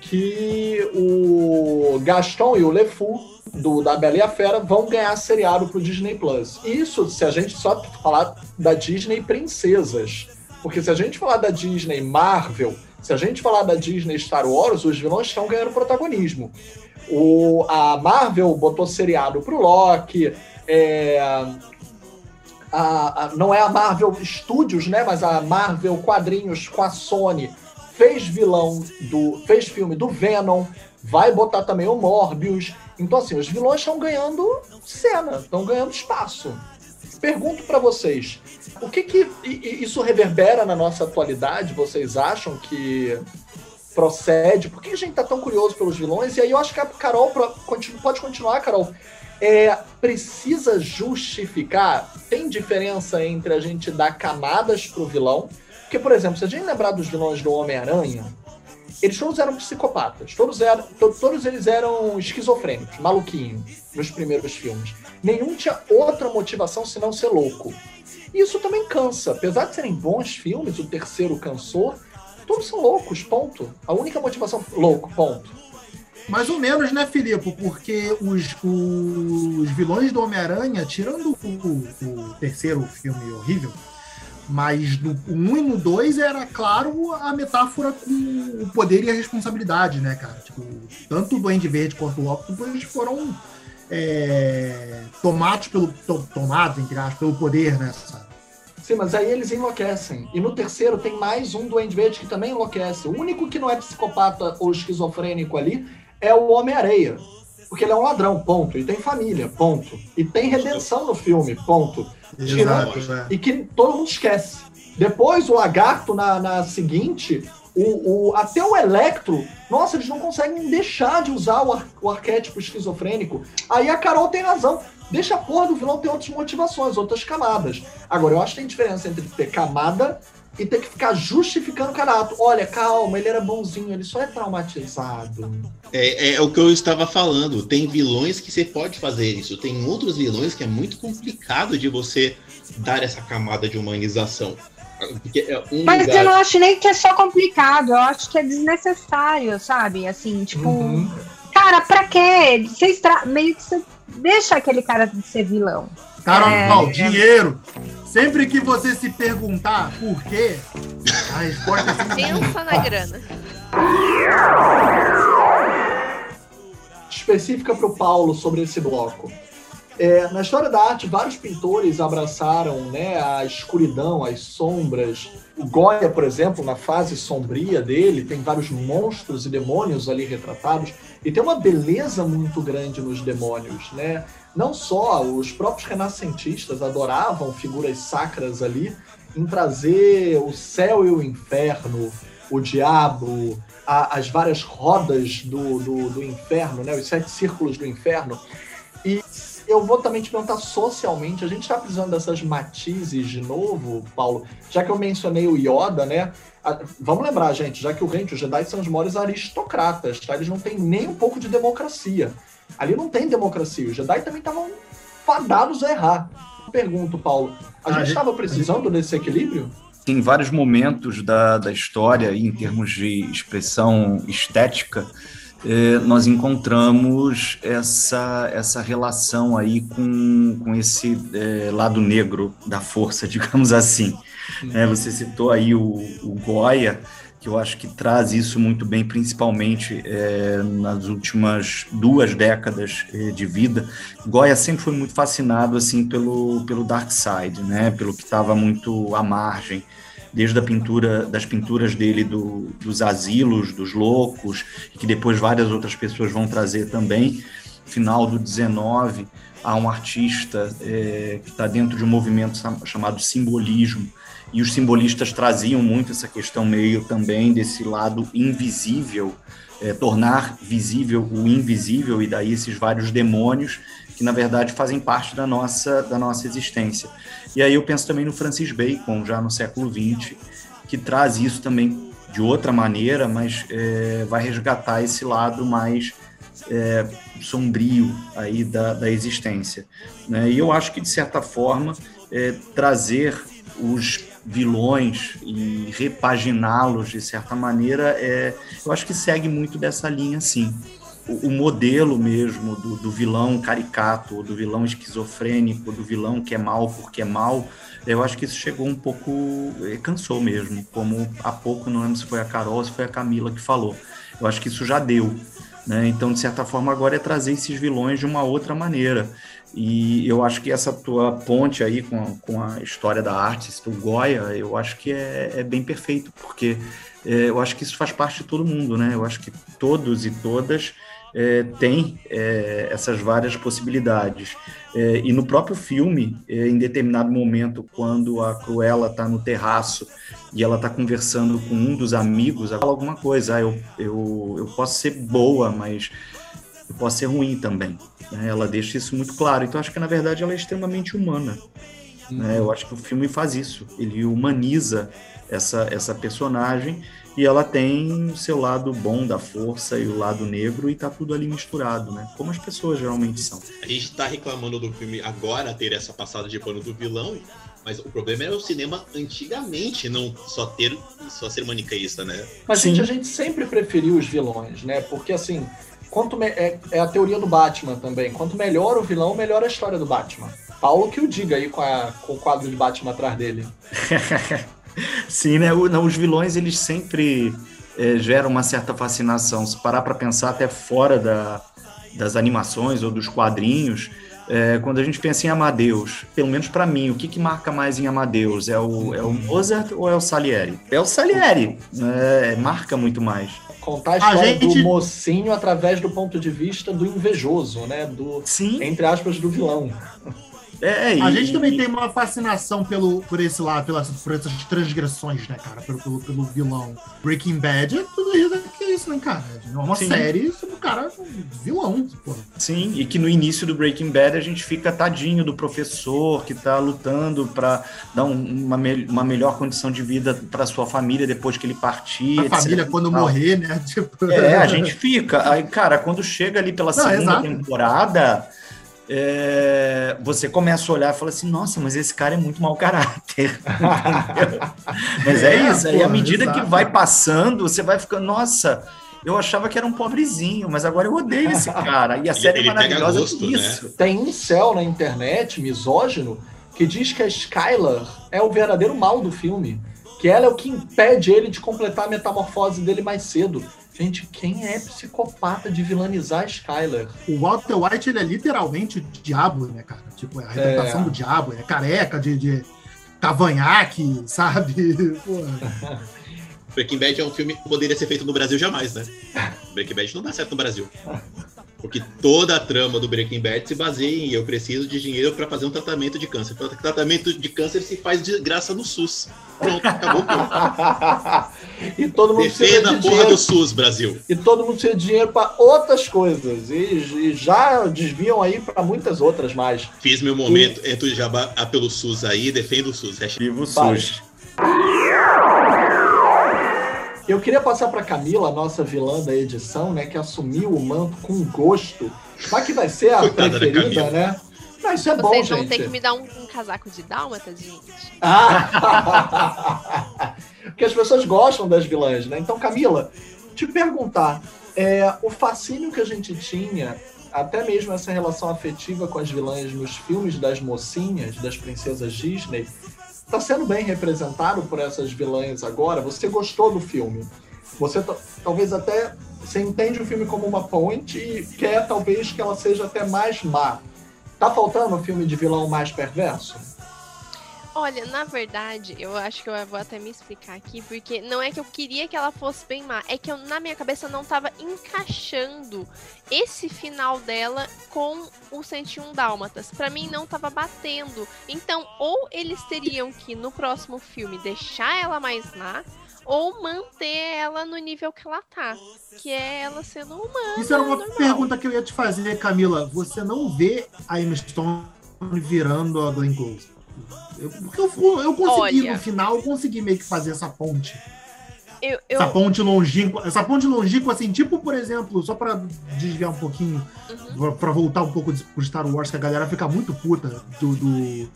que o Gaston e o LeFou do da Bela e a Fera vão ganhar seriado pro Disney Plus. Isso se a gente só falar da Disney princesas, porque se a gente falar da Disney Marvel, se a gente falar da Disney Star Wars, os vilões estão ganhando protagonismo. O, a Marvel botou seriado pro Loki, é, a- a- não é a Marvel Studios, né? Mas a Marvel Quadrinhos com a Sony fez vilão do. fez filme do Venom, vai botar também o Morbius. Então, assim, os vilões estão ganhando cena, estão ganhando espaço. Pergunto pra vocês, o que que isso reverbera na nossa atualidade? Vocês acham que procede? Por que a gente tá tão curioso pelos vilões? E aí eu acho que a Carol pode continuar, Carol. É, precisa justificar? Tem diferença entre a gente dar camadas pro vilão? Porque, por exemplo, se a gente lembrar dos vilões do Homem-Aranha, eles todos eram psicopatas. Todos, eram, to- todos eles eram esquizofrênicos, maluquinhos, nos primeiros filmes. Nenhum tinha outra motivação senão ser louco. E isso também cansa. Apesar de serem bons filmes, o terceiro cansou, todos são loucos, ponto. A única motivação, louco, ponto. Mais ou menos, né, Filipe? Porque os, os vilões do Homem-Aranha, tirando o, o terceiro filme horrível, mas no 1 e no 2 era, claro, a metáfora com o poder e a responsabilidade, né, cara? Tipo, tanto o Duende Verde quanto o Octopus foram é, tomados pelo. to- tomados, entre aspas, pelo poder, né? Sabe? Sim, mas aí eles enlouquecem. E no terceiro tem mais um Duende Verde que também enlouquece. O único que não é psicopata ou esquizofrênico ali é o Homem-Areia. Porque ele é um ladrão, ponto. E tem família, ponto. E tem redenção no filme, ponto. Exato, né? E que todo mundo esquece. Depois, o Lagarto, na, na seguinte, o, o- até o Electro, nossa, eles não conseguem deixar de usar o, ar- o arquétipo esquizofrênico. Aí a Carol tem razão. Deixa a porra do vilão ter outras motivações, outras camadas. Agora, eu acho que tem diferença entre ter camada e ter que ficar justificando cada ato. Olha, calma, ele era bonzinho, ele só é traumatizado. É, é o que eu estava falando. Tem vilões que você pode fazer isso. Tem outros vilões que é muito complicado de você dar essa camada de humanização. Porque é um Mas lugar... eu não acho nem que é só complicado, eu acho que é desnecessário, sabe? Assim, tipo, Uhum. cara, pra quê? Você extra... meio que você deixa aquele cara de ser vilão. Carol, É. ó, dinheiro. Sempre que você se perguntar por quê, a resposta é sempre Pensa na grana. específica para o Paulo sobre esse bloco. É, na história da arte, vários pintores abraçaram né, a escuridão, as sombras. O Goya, por exemplo, na fase sombria dele, tem vários monstros e demônios ali retratados. E tem uma beleza muito grande nos demônios, né? Não só os próprios renascentistas adoravam figuras sacras ali em trazer o céu e o inferno, o diabo, a- as várias rodas do, do, do inferno, né? Os sete círculos do inferno. E eu vou também te perguntar socialmente, a gente está precisando dessas matizes de novo, Paulo? Já que eu mencionei o Yoda, né? A- vamos lembrar, gente, já que o Rente, os Jedi são os maiores aristocratas, tá? Eles não têm nem um pouco de democracia. Ali não tem democracia. Os Jedi também estavam fadados a errar. Pergunto, Paulo, a A gente gente- estava precisando desse equilíbrio? Em vários momentos da, da história, em termos de expressão estética, eh, nós encontramos essa, essa relação aí com, com esse eh, lado negro da força, digamos assim. né? você citou aí o, o Goya, que eu acho que traz isso muito bem, principalmente eh, nas últimas duas décadas eh, de vida. Goya sempre foi muito fascinado assim pelo, pelo dark side, né? Pelo que estava muito à margem, desde a pintura das pinturas dele do, dos asilos, dos loucos, que depois várias outras pessoas vão trazer também. Final do 19, há um artista eh, que está dentro de um movimento chamado simbolismo, e os simbolistas traziam muito essa questão meio também desse lado invisível, eh, tornar visível o invisível e daí esses vários demônios que na verdade fazem parte da nossa da nossa existência. E aí eu penso também no Francis Bacon já no século XX que traz isso também de outra maneira, mas eh, vai resgatar esse lado mais eh, sombrio aí da, da existência. né? E eu acho que de certa forma eh, trazer os vilões e repaginá-los de certa maneira, é, eu acho que segue muito dessa linha, sim. O, o modelo mesmo do, do vilão caricato, do vilão esquizofrênico, do vilão que é mal porque é mal, eu acho que isso chegou um pouco, eh, cansou mesmo, como há pouco, não lembro se foi a Carol ou se foi a Camila que falou. Eu acho que isso já deu. Né? Então, de certa forma, agora é trazer esses vilões de uma outra maneira. E eu acho que essa tua ponte aí com a, com a história da arte, do Goya, eu acho que é, é bem perfeito, porque é, eu acho que isso faz parte de todo mundo, né? Eu acho que todos e todas é, têm é, essas várias possibilidades. É, e no próprio filme, é, em determinado momento, quando a Cruella está no terraço e ela está conversando com um dos amigos, ela fala alguma coisa, ah, eu, eu, eu posso ser boa, mas eu posso ser ruim também. né? Ela deixa isso muito claro. Então, acho que, na verdade, ela é extremamente humana. né? Eu acho que o filme faz isso. Ele humaniza essa, essa personagem e ela tem o seu lado bom da força e o lado negro e tá tudo ali misturado, né? Como as pessoas geralmente são. A gente tá reclamando do filme agora ter essa passada de pano do vilão, mas o problema era o cinema antigamente não só ter só ser maniqueísta, né? Mas, Sim. gente, a gente sempre preferiu os vilões, né? Porque, assim, quanto me- é, é a teoria do Batman também. Quanto melhor o vilão, melhor a história do Batman. Paulo que o diga aí com, a- com o quadro de Batman atrás dele. Sim, né? O- não, os vilões, eles sempre eh, geram uma certa fascinação. Se parar para pensar até fora da- das animações ou dos quadrinhos, eh, quando a gente pensa em Amadeus, pelo menos para mim, o que, que marca mais em Amadeus? É o, é o Mozart ou é o Salieri? É o Salieri, né? marca muito mais. Contar a história gente- do mocinho através do ponto de vista do invejoso, né? Do, Sim, entre aspas, do vilão. É, A e- gente também tem uma fascinação pelo, por esse lado, pelas, por essas transgressões, né, cara? Pelo, pelo, pelo vilão. Breaking Bad é tudo isso, que é isso, né, cara? É uma Sim. série sobre o cara vilão, pô. Sim, e que no início do Breaking Bad a gente fica tadinho do professor que tá lutando para dar um- uma, me- uma melhor condição de vida para sua família depois que ele partir. A etc família quando morrer, né? Tipo... É, a gente fica. Aí, cara, quando chega ali pela segunda exato. temporada, é, você começa a olhar e fala assim: nossa, mas esse cara é muito mau caráter. Mas é, É, isso. Aí, à medida que exato. vai passando, você vai ficando, nossa. Eu achava que era um pobrezinho, mas agora eu odeio esse cara. E a série ele é maravilhosa gosto, né? isso. Tem um céu na internet, misógino, que diz que a Skylar é o verdadeiro mal do filme. Que ela é o que impede ele de completar a metamorfose dele mais cedo. Gente, quem é psicopata de vilanizar a Skylar? O Walter White, ele é literalmente o diabo, né, cara? Tipo, é a representação É. do diabo, é careca, de, de cavanhaque, sabe? Pô, Breaking Bad é um filme que poderia ser feito no Brasil jamais, né? Breaking Bad não dá certo no Brasil. Porque toda a trama do Breaking Bad se baseia em eu preciso de dinheiro para fazer um tratamento de câncer. O tratamento de câncer se faz de graça no SUS. Pronto, acabou. tudo. e todo mundo precisa Defenda a de porra dinheiro. do SUS, Brasil. E todo mundo precisa de dinheiro para outras coisas. E, e já desviam aí para muitas outras mais. Fiz meu momento, entro de jabá ah, pelo SUS aí, defendo o SUS. Vivo o Vai. SUS. Eu queria passar para Camila, a nossa vilã da edição, né, que assumiu o manto com gosto. Mas que vai ser a Coitada da preferida, né? Não, isso é bom, Vocês vão gente. ter que me dar um, um casaco de dálmata, gente. Ah! Porque as pessoas gostam das vilãs, né? Então, Camila, te perguntar, é, o fascínio que a gente tinha, até mesmo essa relação afetiva com as vilãs nos filmes das mocinhas, das princesas Disney, está sendo bem representado por essas vilãs agora? Você gostou do filme? Você ta- talvez até você entende o filme como uma ponte e quer talvez que ela seja até mais má. Tá faltando um filme de vilão mais perverso? Olha, na verdade, eu acho que eu vou até me explicar aqui, porque não é que eu queria que ela fosse bem má, é que eu, na minha cabeça não tava encaixando esse final dela com o 101 Dálmatas. Pra mim não tava batendo. Então, ou eles teriam que no próximo filme deixar ela mais má, ou manter ela no nível que ela tá, que é ela sendo humana. Isso era uma normal. pergunta que eu ia te fazer, Camila. Você não vê a Emma Stone virando a Glenn Close? Eu, porque eu, eu consegui, Olha. no final, eu consegui meio que fazer essa ponte. Eu, eu, Essa ponte longínqua. Essa ponte longínqua, assim, tipo, por exemplo, só pra desviar um pouquinho, Uhum. pra- pra voltar um pouco de- pro Star Wars, que a galera fica muito puta do, do,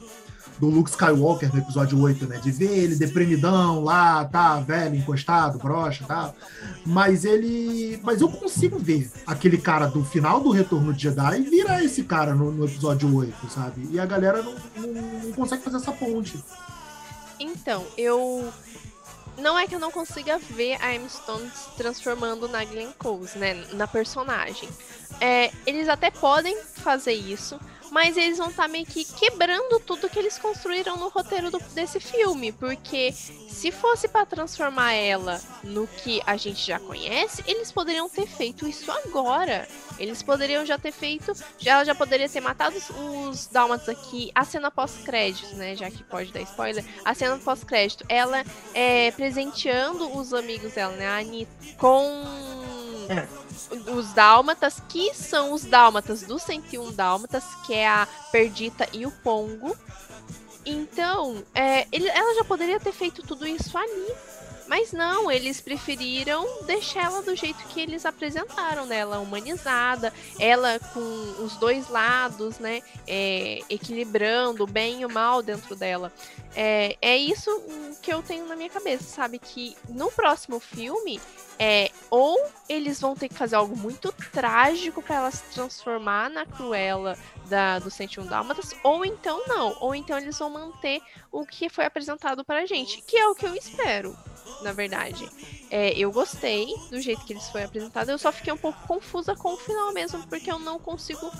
do Luke Skywalker no episódio 8, né? De ver ele deprimidão lá, tá, velho, encostado, broxa tal. Mas ele. Mas eu consigo ver aquele cara do final do Retorno de Jedi virar esse cara no, no episódio 8, sabe? E a galera não, não, não consegue fazer essa ponte. Então, eu. Não é que eu não consiga ver a Emma Stone se transformando na Glenn Close, né? Na personagem. É, eles até podem fazer isso, mas eles vão estar meio que quebrando tudo que eles construíram no roteiro do- desse filme. Porque se fosse pra transformar ela no que a gente já conhece, eles poderiam ter feito isso agora. Eles poderiam já ter feito. Já, ela já poderia ter matado os, os dálmatas aqui. A cena pós-crédito, né? Já que pode dar spoiler. A cena pós-crédito, ela é presenteando os amigos dela, né? A Anitta, com É. os dálmatas, que são os dálmatas do 101 Dálmatas, que é a Perdita e o Pongo. Então, é, ele- ela já poderia ter feito tudo isso ali. Mas não, eles preferiram deixar ela do jeito que eles apresentaram, né? Ela humanizada, ela com os dois lados, né? é, equilibrando o bem e o mal dentro dela. É, é isso que eu tenho na minha cabeça, sabe? Que no próximo filme, é, ou eles vão ter que fazer algo muito trágico para ela se transformar na Cruella da, do 101 Dálmatas, ou então não. Ou então eles vão manter o que foi apresentado pra gente, que é o que eu espero, na verdade. É, eu gostei do jeito que eles foi apresentado, eu só fiquei um pouco confusa com o final mesmo, porque eu não consigo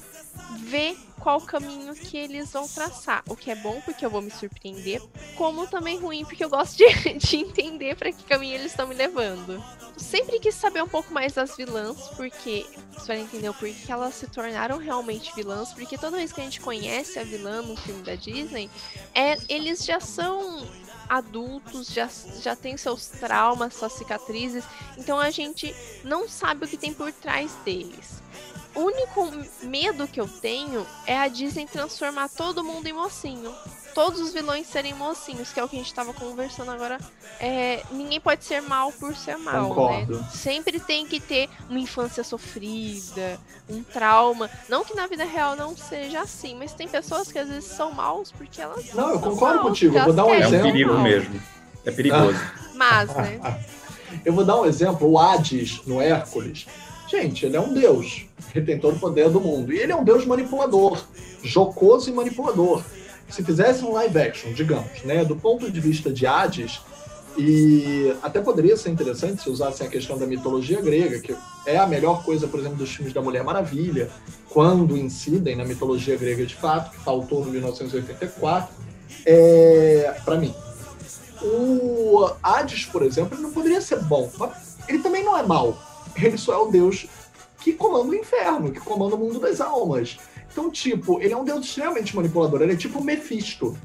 ver qual caminho que eles vão traçar. O que é bom, porque eu vou me surpreender, como também ruim, porque eu gosto de, de entender para que caminho eles estão me levando. Sempre quis saber um pouco mais das vilãs, porque vai entender o porquê elas se tornaram realmente vilãs, porque toda vez que a gente conhece a vilã no filme da Disney, é, eles já são adultos, já, já têm seus traumas, suas cicatrizes, então a gente não sabe o que tem por trás deles. O único medo que eu tenho é a Disney transformar todo mundo em mocinho. Todos os vilões serem mocinhos, que é o que a gente tava conversando agora. É, ninguém pode ser mal por ser mal, Concordo. né? Sempre tem que ter uma infância sofrida, um trauma. Não que na vida real não seja assim, mas tem pessoas que às vezes são maus porque elas. Não, eu são concordo maus, contigo. porque Vou dar um elas É um perigo mal. mesmo. É perigoso. Mas, né? Eu vou dar um exemplo. O Hades, no Hércules. Gente, ele é um deus. Ele tem todo o poder do mundo. E ele é um deus manipulador. Jocoso e manipulador. Se fizesse um live action, digamos, né? Do ponto de vista de Hades, e até poderia ser interessante se usassem a questão da mitologia grega, que é a melhor coisa, por exemplo, dos filmes da Mulher Maravilha, quando incidem na mitologia grega de fato, que faltou no 1984, é, para mim. O Hades, por exemplo, não poderia ser bom, mas ele também não é mal. Ele só é o deus que comanda o inferno, que comanda o mundo das almas. Então, tipo, ele é um deus extremamente manipulador. Ele é tipo o Mephisto.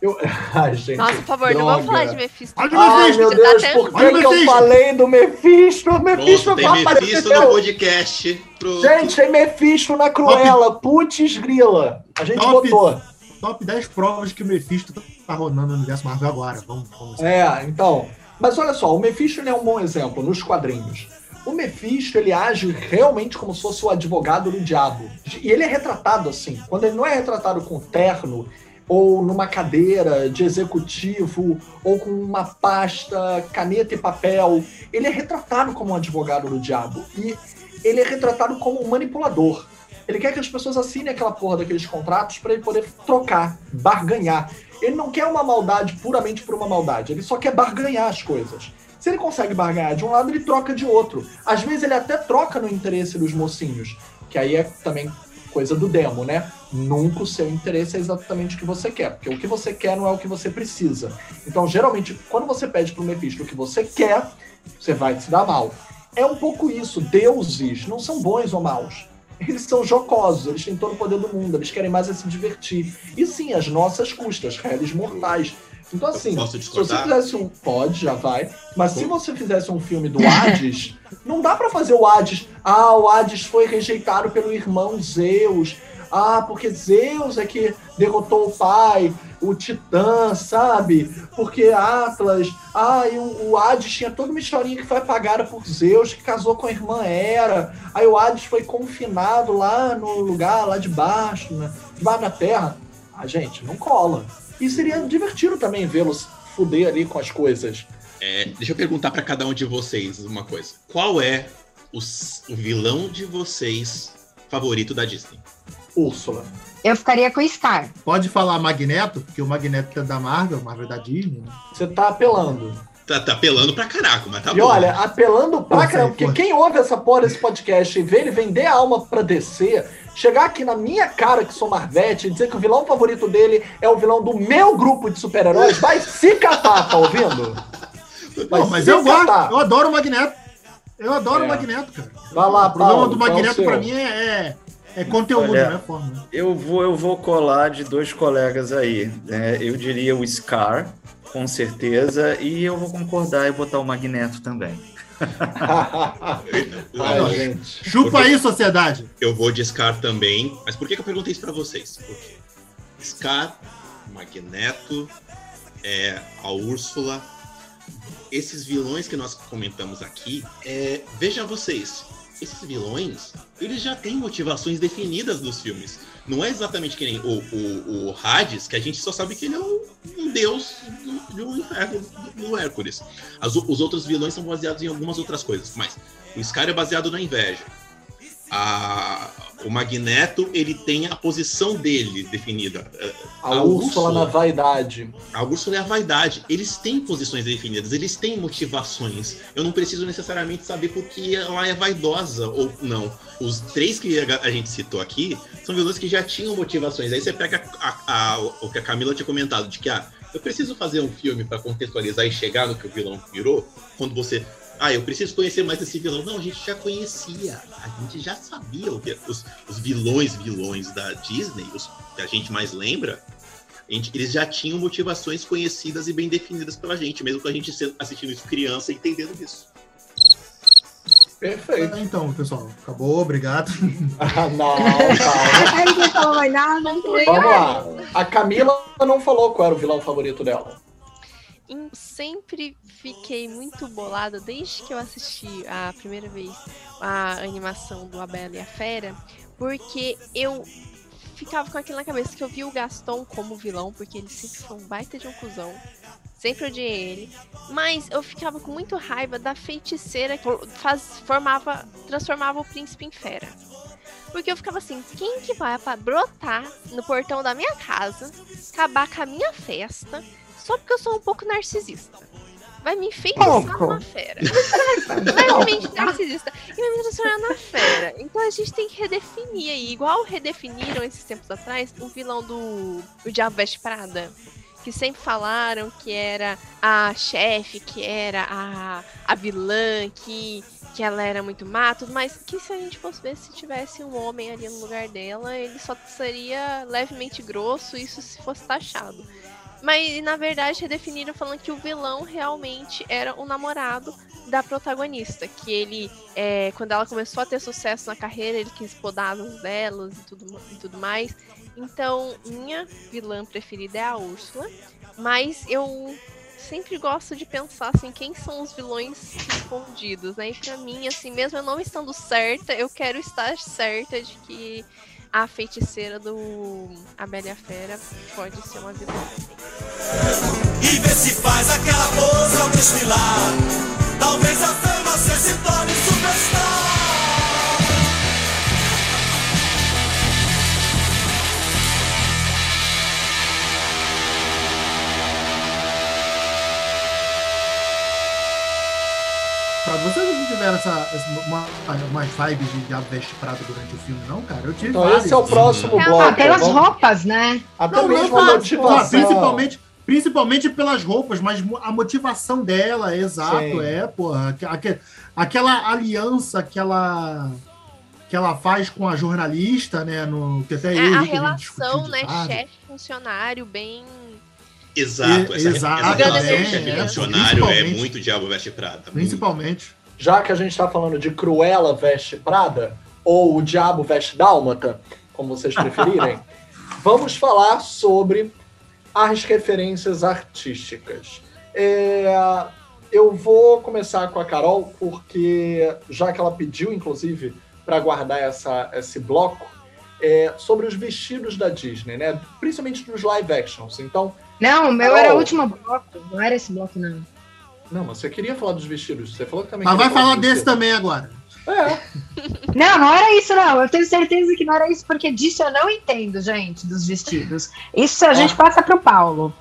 Eu... Ai, gente. Nossa, por favor, não vamos droga. falar de Mephisto. Ai, Ai, Mephisto, meu Deus, tá por que, o que eu falei do Mephisto? O Mephisto Pronto, tem. Mephisto no podcast. Pronto. Gente, tem Mephisto na Cruella. Putz, grila. A gente Top. botou. Top 10 provas que o Mephisto tá rodando no universo Marvel agora. Vamos, vamos. É, então. Mas olha só, o Mephisto é um bom exemplo nos quadrinhos. O Mephisto, ele age realmente como se fosse o advogado do diabo. E ele é retratado assim. Quando ele não é retratado com terno, ou numa cadeira de executivo, ou com uma pasta, caneta e papel, ele é retratado como um advogado do diabo. E ele é retratado como um manipulador. Ele quer que as pessoas assinem aquela porra daqueles contratos para ele poder trocar, barganhar. Ele não quer uma maldade puramente por uma maldade, ele só quer barganhar as coisas. Se ele consegue barganhar de um lado, ele troca de outro. Às vezes ele até troca no interesse dos mocinhos, que aí é também coisa do demo, né? Nunca o seu interesse é exatamente o que você quer, porque o que você quer não é o que você precisa. Então, geralmente, quando você pede pro Mephisto o que você quer, você vai se dar mal. É um pouco isso. Deuses não são bons ou maus. Eles são jocosos, eles têm todo o poder do mundo, eles querem mais é se divertir. E sim, às nossas custas, réis mortais. Então, assim, se você fizesse um. Pode, já vai. Mas se você fizesse um filme do Hades, não dá pra fazer o Hades. Ah, o Hades foi rejeitado pelo irmão Zeus. Ah, porque Zeus é que derrotou o pai, o Titã, sabe? Porque Atlas. Ah, e o, o Hades tinha toda uma historinha que foi apagada por Zeus, que casou com a irmã Hera. Aí o Hades foi confinado lá no lugar, lá de baixo, né? debaixo da terra. Ah, gente, não cola. E seria divertido também vê-los fuder ali com as coisas. É, deixa eu perguntar pra cada um de vocês uma coisa. Qual é o, o vilão de vocês favorito da Disney? Úrsula. Eu ficaria com o Scar. Pode falar Magneto, porque o Magneto é da Marvel, Marvel da Disney. Né? Você tá apelando. Tá, tá apelando pra caraca, mas tá e bom. olha, apelando pra Força aí, caramba, porque quem ouve essa porra desse podcast e vê ele vender a alma pra descer, chegar aqui na minha cara, que sou Marvete, e dizer que o vilão favorito dele é o vilão do meu grupo de super-heróis, vai se catar, tá ouvindo? Vai Não, mas eu gosto, eu adoro o Magneto. Eu adoro É. o Magneto, cara. Vai lá, O problema Paulo, do Magneto pra mim é, é, é conteúdo, Olha, não é forma. Eu vou, eu vou colar de dois colegas aí. né? eu diria o Scar, com certeza, e eu vou concordar e botar o Magneto também. Ai, Não, gente. Chupa Porque- aí, sociedade. Eu vou de Scar também. Mas por que, que eu perguntei isso pra vocês? Porque Scar, Magneto, é, a Úrsula, esses vilões que nós comentamos aqui, é, veja vocês, esses vilões, eles já têm motivações definidas nos filmes. Não é exatamente que nem o, o, o Hades, que a gente só sabe que ele é um, um deus do, inferno, do, Hércules. As os outros vilões são baseados em algumas outras coisas, mas o Scar é baseado na inveja. A- o Magneto, ele tem a posição dele definida. A Úrsula na vaidade. A Úrsula é a vaidade. Eles têm posições definidas, eles têm motivações. Eu não preciso necessariamente saber por que ela é vaidosa ou não. Os três que a a gente citou aqui são vilões que já tinham motivações. Aí você pega a- a- o que a Camila tinha comentado, de que ah, eu preciso fazer um filme para contextualizar e chegar no que o vilão virou. Quando você. Ah, eu preciso conhecer mais esse vilão. Não, a gente já conhecia. A gente já sabia o que, os, os vilões, vilões da Disney, os que a gente mais lembra, a gente- eles já tinham motivações conhecidas e bem definidas pela gente, mesmo com a gente sendo- assistindo isso criança e entendendo isso. Perfeito. Então, pessoal, acabou, obrigado. Ah, não, não falou mais nada. Vamos lá. A Camila não falou qual era o vilão favorito dela. Sempre fiquei muito bolada desde que eu assisti a primeira vez a animação do A Bela e a Fera, porque eu ficava com aquilo na cabeça que eu via o Gaston como vilão, porque ele sempre foi um baita de um cuzão. Sempre odiei ele. Mas eu ficava com muito raiva da feiticeira que faz, formava, transformava o príncipe em fera. Porque eu ficava assim, quem que vai brotar no portão da minha casa, acabar com a minha festa, só porque eu sou um pouco narcisista. Vai me enfeitiçar uma fera. Levemente narcisista. E vai me transformar na fera. Então a gente tem que redefinir aí. Igual redefiniram esses tempos atrás o vilão do o Diabo Veste Prada. Que sempre falaram que era a chefe, que era a, a vilã, que, que ela era muito má, tudo mais. Que se a gente fosse ver se tivesse um homem ali no lugar dela, ele só seria levemente grosso, isso se fosse taxado. Mas na verdade redefiniram falando que o vilão realmente era o namorado da protagonista. Que ele, é, quando ela começou a ter sucesso na carreira, ele quis podar as delas e tudo, e tudo mais. Então, minha vilã preferida é a Úrsula. Mas eu sempre gosto de pensar assim, quem são os vilões escondidos, né? E pra mim, assim, mesmo eu não estando certa, eu quero estar certa de que a feiticeira do A a Fera pode ser uma vilã. E vê se faz aquela pose ao desfilar. Talvez até você se torne superstar. Tiveram essa, essa uma, umas vibes de Diabo Veste Prado durante o filme, não, cara? Eu tive Então várias. esse é o próximo Ah, bloco. Pelas Vamos- roupas, né? Até Não, não, mesmo a tá, motivação. tá, principalmente, principalmente pelas roupas, mas a motivação dela, exato, Sim. é, porra. aque- aque- aquela aliança que ela, que ela faz com a jornalista, né? No, que até É, eu a relação, de né, tarde. chefe-funcionário, bem. Exato, E- essa, exato, essa relação é, chefe é, funcionário é principalmente. muito Diabo Veste Prada. muito. Já que a gente tá falando de Cruella veste Prada, ou o Diabo veste Dálmata, como vocês preferirem, vamos falar sobre as referências artísticas. É, eu vou começar com a Carol, porque já que ela pediu, inclusive, para guardar essa, esse bloco, é, sobre os vestidos da Disney, né? Principalmente dos live actions. Então, Não, o meu Carol. era o último bloco. Não era esse bloco, não. Não, mas você queria falar dos vestidos. Você falou que também. Mas vai falar dos desse também agora. É. Não, não era isso, não. Eu tenho certeza que não era isso, porque disso eu não entendo, gente, dos vestidos. Isso a gente passa pro Paulo.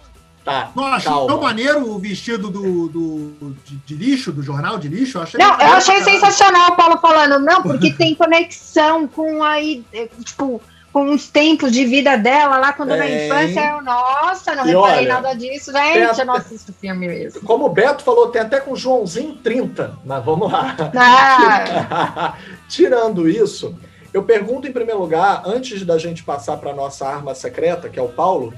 Tá. Não, eu achei calma. tão maneiro o vestido do, do, de, de lixo, do jornal de lixo. Eu achei Não, eu achei cara. sensacional o Paulo falando, não, porque tem conexão com aí, eh, tipo, com os tempos de vida dela lá quando na infância. Eu, nossa, não E reparei olha, nada disso, gente. Eu não assisto filme mesmo. Como o Beto falou, tem até com o Joãozinho 30. Mas vamos lá. Ah, Tirando isso, eu pergunto em primeiro lugar, antes da gente passar para nossa arma secreta, que é o Paulo,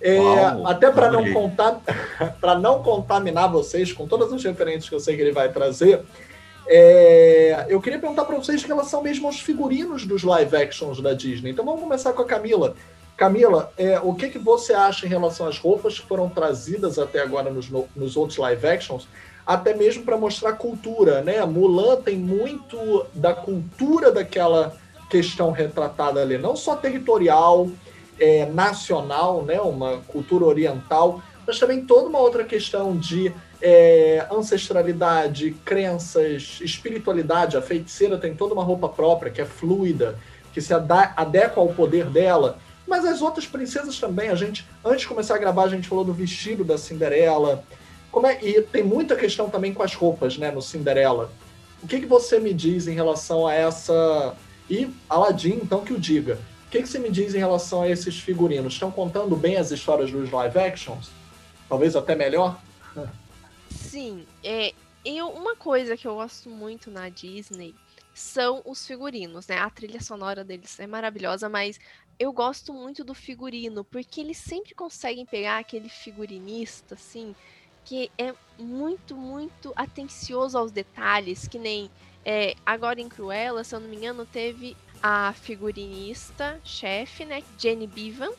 é, Paulo, até para não, contar, não contaminar vocês com todas as referências que eu sei que ele vai trazer, é, eu queria perguntar para vocês em relação mesmo aos figurinos dos live actions da Disney. Então vamos começar com a Camila. Camila, é, o que, que você acha em relação às roupas que foram trazidas até agora nos, no- nos outros live actions? até mesmo para mostrar cultura, né? Mulan tem muito da cultura daquela questão retratada ali, não só territorial, é, nacional, né? Uma cultura oriental, mas também toda uma outra questão de é, ancestralidade, crenças, espiritualidade. A feiticeira tem toda uma roupa própria que é fluida, que se adequa ao poder dela. Mas as outras princesas também. A gente, antes de começar a gravar, a gente falou do vestido da Cinderela. Como é, e tem muita questão também com as roupas, né, no Cinderela. O que, que você me diz em relação a essa. E Aladdin, então, que o diga. O que, que você me diz em relação a esses figurinos? Estão contando bem as histórias dos live actions? Talvez até melhor? Sim, é, eu, uma coisa que eu gosto muito na Disney são os figurinos, né? A trilha sonora deles é maravilhosa, mas eu gosto muito do figurino, porque eles sempre conseguem pegar aquele figurinista, assim, que é muito, muito atencioso aos detalhes, que nem é, agora em Cruella, se eu não me engano, teve a figurinista, chefe, né? Jenny Bevan.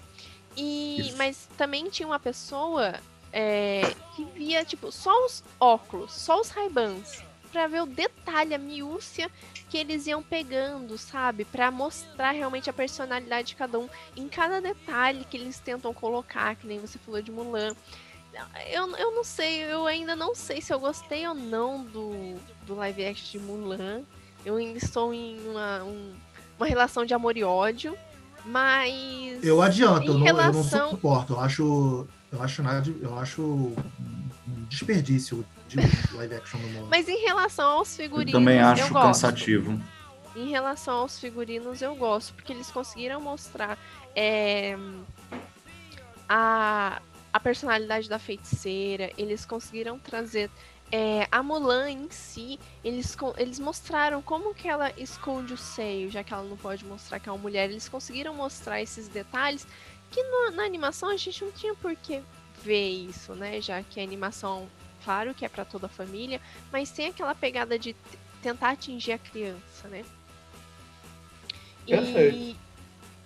E, Isso. mas também tinha uma pessoa é, que via, tipo, só os óculos, só os Ray-Bans, pra ver o detalhe, a miúcia que eles iam pegando, sabe? Pra mostrar realmente a personalidade de cada um em cada detalhe que eles tentam colocar, que nem você falou de Mulan. Eu, eu não sei, eu ainda não sei se eu gostei ou não do, do live action de Mulan. Eu ainda estou em uma, um- uma relação de amor e ódio, mas. Eu adianto, eu não, eu não relação- suporto. Eu acho, eu acho nada, de- eu acho um desperdício de live action mundo. Mas em relação aos Eu figurinos, também eu acho gosto. cansativo. Em relação aos figurinos, eu gosto, porque eles conseguiram mostrar é, a, a personalidade da feiticeira, eles conseguiram trazer é, a Mulan em si, eles, eles mostraram como que ela esconde o seio, já que ela não pode mostrar que é uma mulher. Eles conseguiram mostrar esses detalhes que no- na animação a gente não tinha por que ver isso, né? Já que a animação, claro que é para toda a família, mas tem aquela pegada de tentar atingir a criança, né? E, Perfeito.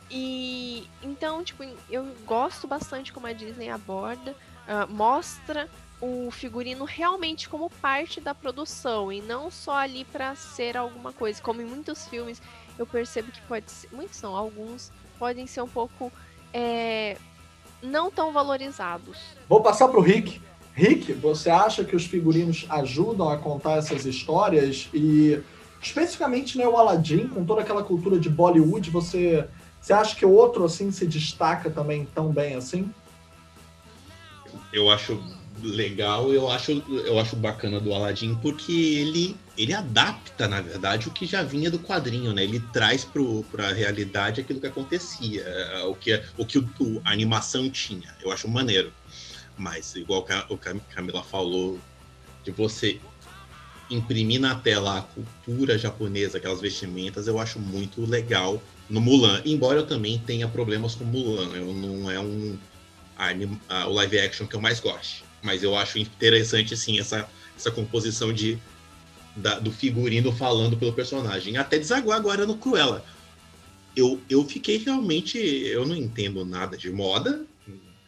e então, tipo, eu gosto bastante como a Disney aborda, ah, mostra o figurino realmente como parte da produção e não só ali para ser alguma coisa. Como em muitos filmes, eu percebo que pode ser, muitos não, alguns podem ser um pouco é, não tão valorizados. Vou passar para o Rick. Rick, você acha que os figurinos ajudam a contar essas histórias? E especificamente né, o Aladdin, com toda aquela cultura de Bollywood, você, você acha que o outro assim se destaca também tão bem assim? eu acho legal, eu acho, eu acho bacana do Aladdin porque ele, ele adapta, na verdade, o que já vinha do quadrinho, né? Ele traz para a realidade aquilo que acontecia, eh, o que, o que o, o- a animação tinha. Eu acho maneiro. Mas, igual que a- o Cam- Camila falou, de você imprimir na tela a cultura japonesa, aquelas vestimentas, eu acho muito legal no Mulan. Embora eu também tenha problemas com Mulan. Eu não é um a o live action que eu mais gosto. Mas eu acho interessante, assim, essa, essa composição de, da- do figurino falando pelo personagem. Até desaguar agora no Cruella. Eu, eu fiquei realmente. Eu não entendo nada de moda.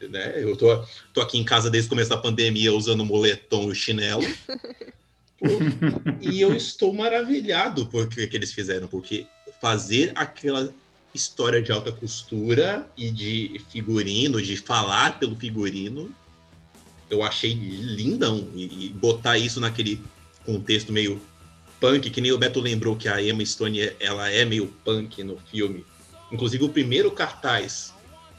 Né? Eu tô, tô aqui em casa desde o começo da pandemia usando moletom e chinelo. e eu estou maravilhado por que que eles fizeram, porque fazer aquela história de alta costura e de figurino, de falar pelo figurino. Eu achei lindão. E, e botar isso naquele contexto meio punk, que nem o Beto lembrou que a Emma Stone ela é meio punk no filme. Inclusive o primeiro cartaz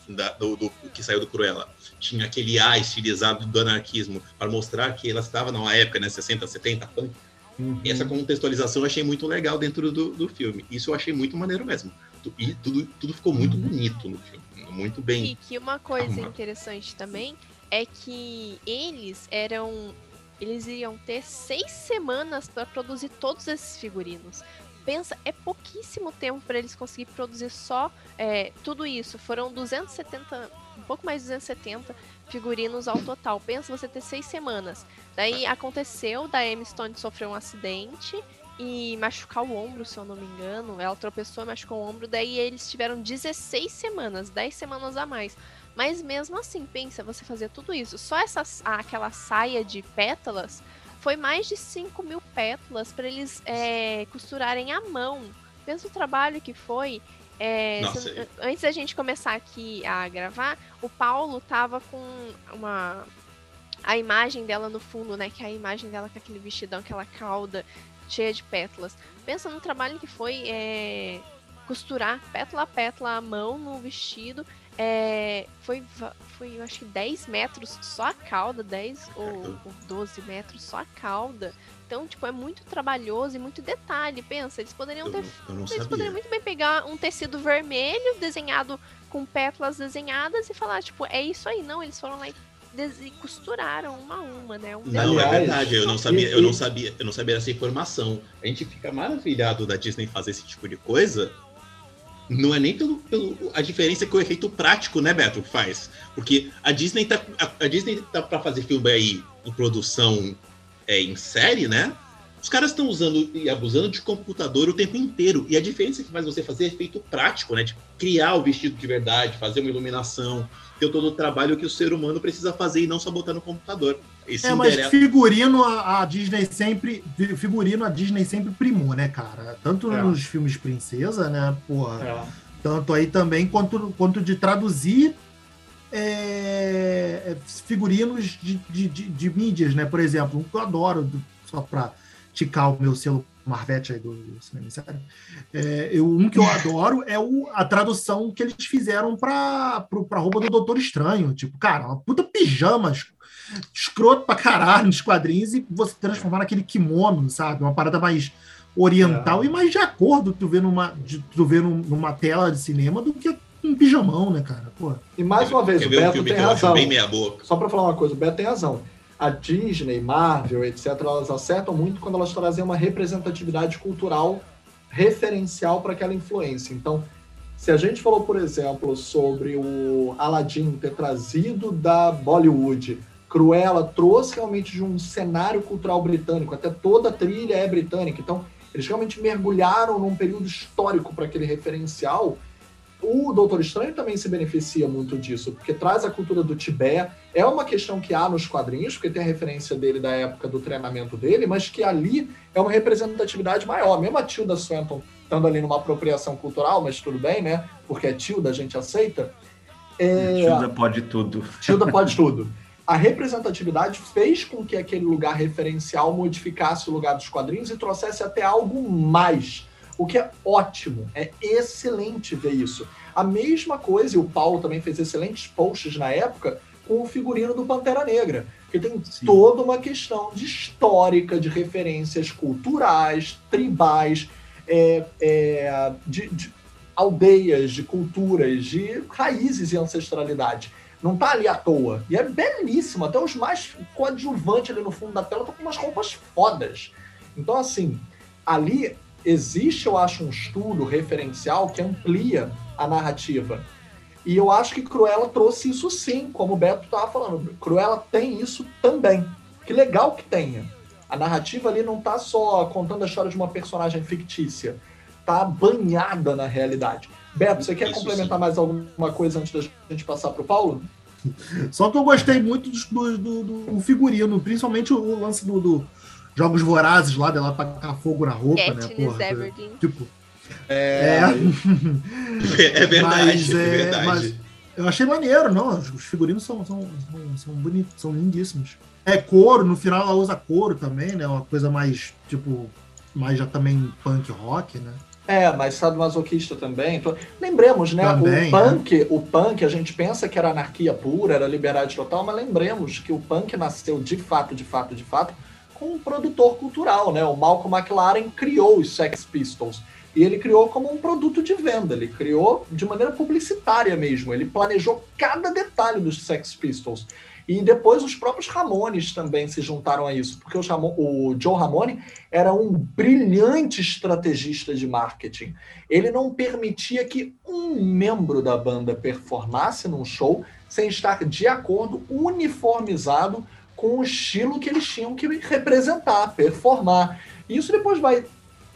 da- do, do- que saiu do Cruella tinha aquele A estilizado do anarquismo para mostrar que ela estava numa época, né, 60, 70, punk. Uhum. E essa contextualização eu achei muito legal dentro do, do filme. Isso eu achei muito maneiro mesmo. E tudo, tudo ficou muito bonito no filme. Muito bem. E que uma coisa arrumado. interessante também é que eles eram. Eles iriam ter seis semanas para produzir todos esses figurinos. Pensa, é pouquíssimo tempo para eles conseguir produzir só é, tudo isso. Foram 270, um pouco mais de 270 figurinos ao total. Pensa você ter seis semanas. Daí aconteceu da Emma Stone sofrer um acidente e machucar o ombro, se eu não me engano. Ela tropeçou e machucou o ombro. Daí eles tiveram 16 semanas, 10 semanas a mais. Mas mesmo assim, pensa, você fazer tudo isso. Só essa, aquela saia de pétalas foi mais de 5 mil pétalas para eles é, costurarem à mão. Pensa o trabalho que foi. É, se- antes da gente começar aqui a gravar, o Paulo tava com uma a imagem dela no fundo, né? Que é a imagem dela com aquele vestidão, aquela cauda cheia de pétalas. Pensa no trabalho que foi é, costurar pétala a pétala à mão no vestido. É, foi, foi, eu acho que 10 metros só a cauda, 10 ou, ou 12 metros só a cauda. Então, tipo, é muito trabalhoso e muito detalhe. Pensa, eles poderiam Eu, ter eu não eles sabia. poderiam muito bem pegar um tecido vermelho desenhado com pétalas desenhadas e falar, tipo, é isso aí. Não, eles foram lá e, costuraram uma a uma, né? Um Não, é verdade, eu não sabia, eu não sabia, eu não sabia essa informação. A gente fica maravilhado da Disney fazer esse tipo de coisa. Não é nem pelo, pelo a diferença que o efeito prático, né, Beto, faz. Porque a Disney tá a, a Disney tá para fazer filme aí em produção é, em série, né? Os caras estão usando e abusando de computador o tempo inteiro. E a diferença que faz você fazer é efeito prático, né? De criar o vestido de verdade, fazer uma iluminação, ter todo o trabalho que o ser humano precisa fazer e não só botar no computador. Esse É, mas endereça- figurino a, a Disney sempre. Figurino a Disney sempre primou, né, cara? Tanto É. nos filmes de princesa, né? Porra. É. Tanto aí também quanto, quanto de traduzir é, é, figurinos de, de, de- de mídias, né? Por exemplo, um que eu adoro, do- só pra ticar o meu selo Marvete aí do, do cinema, sério. É, eu, um que eu adoro é o, a tradução que eles fizeram pra, pro, pra roupa do Doutor Estranho. Tipo, cara, uma puta pijama es- escroto pra caralho nos quadrinhos e você transformar naquele kimono, sabe? Uma parada mais oriental É. e mais de acordo tu vê numa, de, tu vê num- numa tela de cinema do que um pijamão, né, cara? Pô. E mais uma vez, o um Beto filme tem razão. bem meia boca? Só pra falar uma coisa, o Beto tem razão. A Disney, Marvel, etc., elas acertam muito quando elas trazem uma representatividade cultural referencial para aquela influência. Então, se a gente falou, por exemplo, sobre o Aladdin ter trazido da Bollywood, Cruella trouxe realmente de um cenário cultural britânico, até toda a trilha é britânica. Então, eles realmente mergulharam num período histórico para aquele referencial. O Doutor Estranho também se beneficia muito disso, porque traz a cultura do Tibete. É uma questão que há nos quadrinhos, porque tem a referência dele da época do treinamento dele, mas que ali é uma representatividade maior. Mesmo a Tilda Swinton estando ali numa apropriação cultural, mas tudo bem, né? Porque é Tilda, a gente aceita. É... Tilda pode tudo. Tilda pode tudo. A representatividade fez com que aquele lugar referencial modificasse o lugar dos quadrinhos e trouxesse até algo mais. O que é ótimo, é excelente ver isso. A mesma coisa, e o Paulo também fez excelentes posts na época, com o figurino do Pantera Negra. Que tem Sim. toda uma questão de histórica, de referências culturais, tribais, é, é, de, de aldeias, de culturas, de raízes e ancestralidade. Não tá ali à toa. E é belíssimo. Até os mais coadjuvantes ali no fundo da tela estão com umas roupas fodas. Então, assim, ali existe, eu acho, um estudo referencial que amplia a narrativa. E eu acho que Cruella trouxe isso sim, como o Beto estava falando. Cruella tem isso também. Que legal que tenha. A narrativa ali não tá só contando a história de uma personagem fictícia. Tá banhada na realidade. Beto, você quer Isso complementar sim. mais alguma coisa antes da gente passar pro Paulo? Só que eu gostei muito do, do, do- do figurino, principalmente o, o lance do, do Jogos Vorazes lá, dela tacar fogo na roupa, né? Porra, Everdeen. tipo, É, É verdade, Mas, é, é, verdade. mas- eu achei maneiro, não. Os figurinos são, são, são, são bonitos, são lindíssimos. É couro, no final ela usa couro também, né? Uma coisa mais, tipo, mais já também punk rock, né? É, mas sadomasoquista também. Então, lembremos, né? Também, o punk, o punk, a gente pensa que era anarquia pura, era liberdade total, mas lembremos que o punk nasceu de fato, de fato, de fato, com um produtor cultural, né? O Malcolm McLaren criou os Sex Pistols. E ele criou como um produto de venda, ele criou de maneira publicitária mesmo. Ele planejou cada detalhe dos Sex Pistols. E depois os próprios Ramones também se juntaram a isso, porque os Ramo- o Joe Ramone era um brilhante estrategista de marketing. Ele não permitia que um membro da banda performasse num show sem estar de acordo, uniformizado com o estilo que eles tinham que representar, performar. E isso depois vai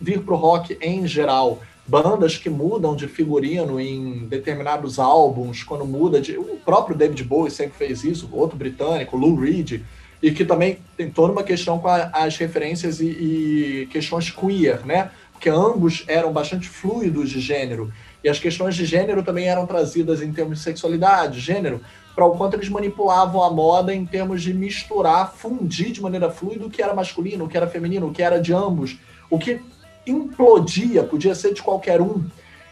vir para o rock em geral. Bandas que mudam de figurino em determinados álbuns, quando muda de. O próprio David Bowie sempre fez isso, outro britânico, Lou Reed, e que também tem toda uma questão com a- as referências e, e questões queer, né? Porque ambos eram bastante fluidos de gênero. E as questões de gênero também eram trazidas em termos de sexualidade, gênero, para o quanto eles manipulavam a moda em termos de misturar, fundir de maneira fluida o que era masculino, o que era feminino, o que era de ambos, o que implodia, podia ser de qualquer um.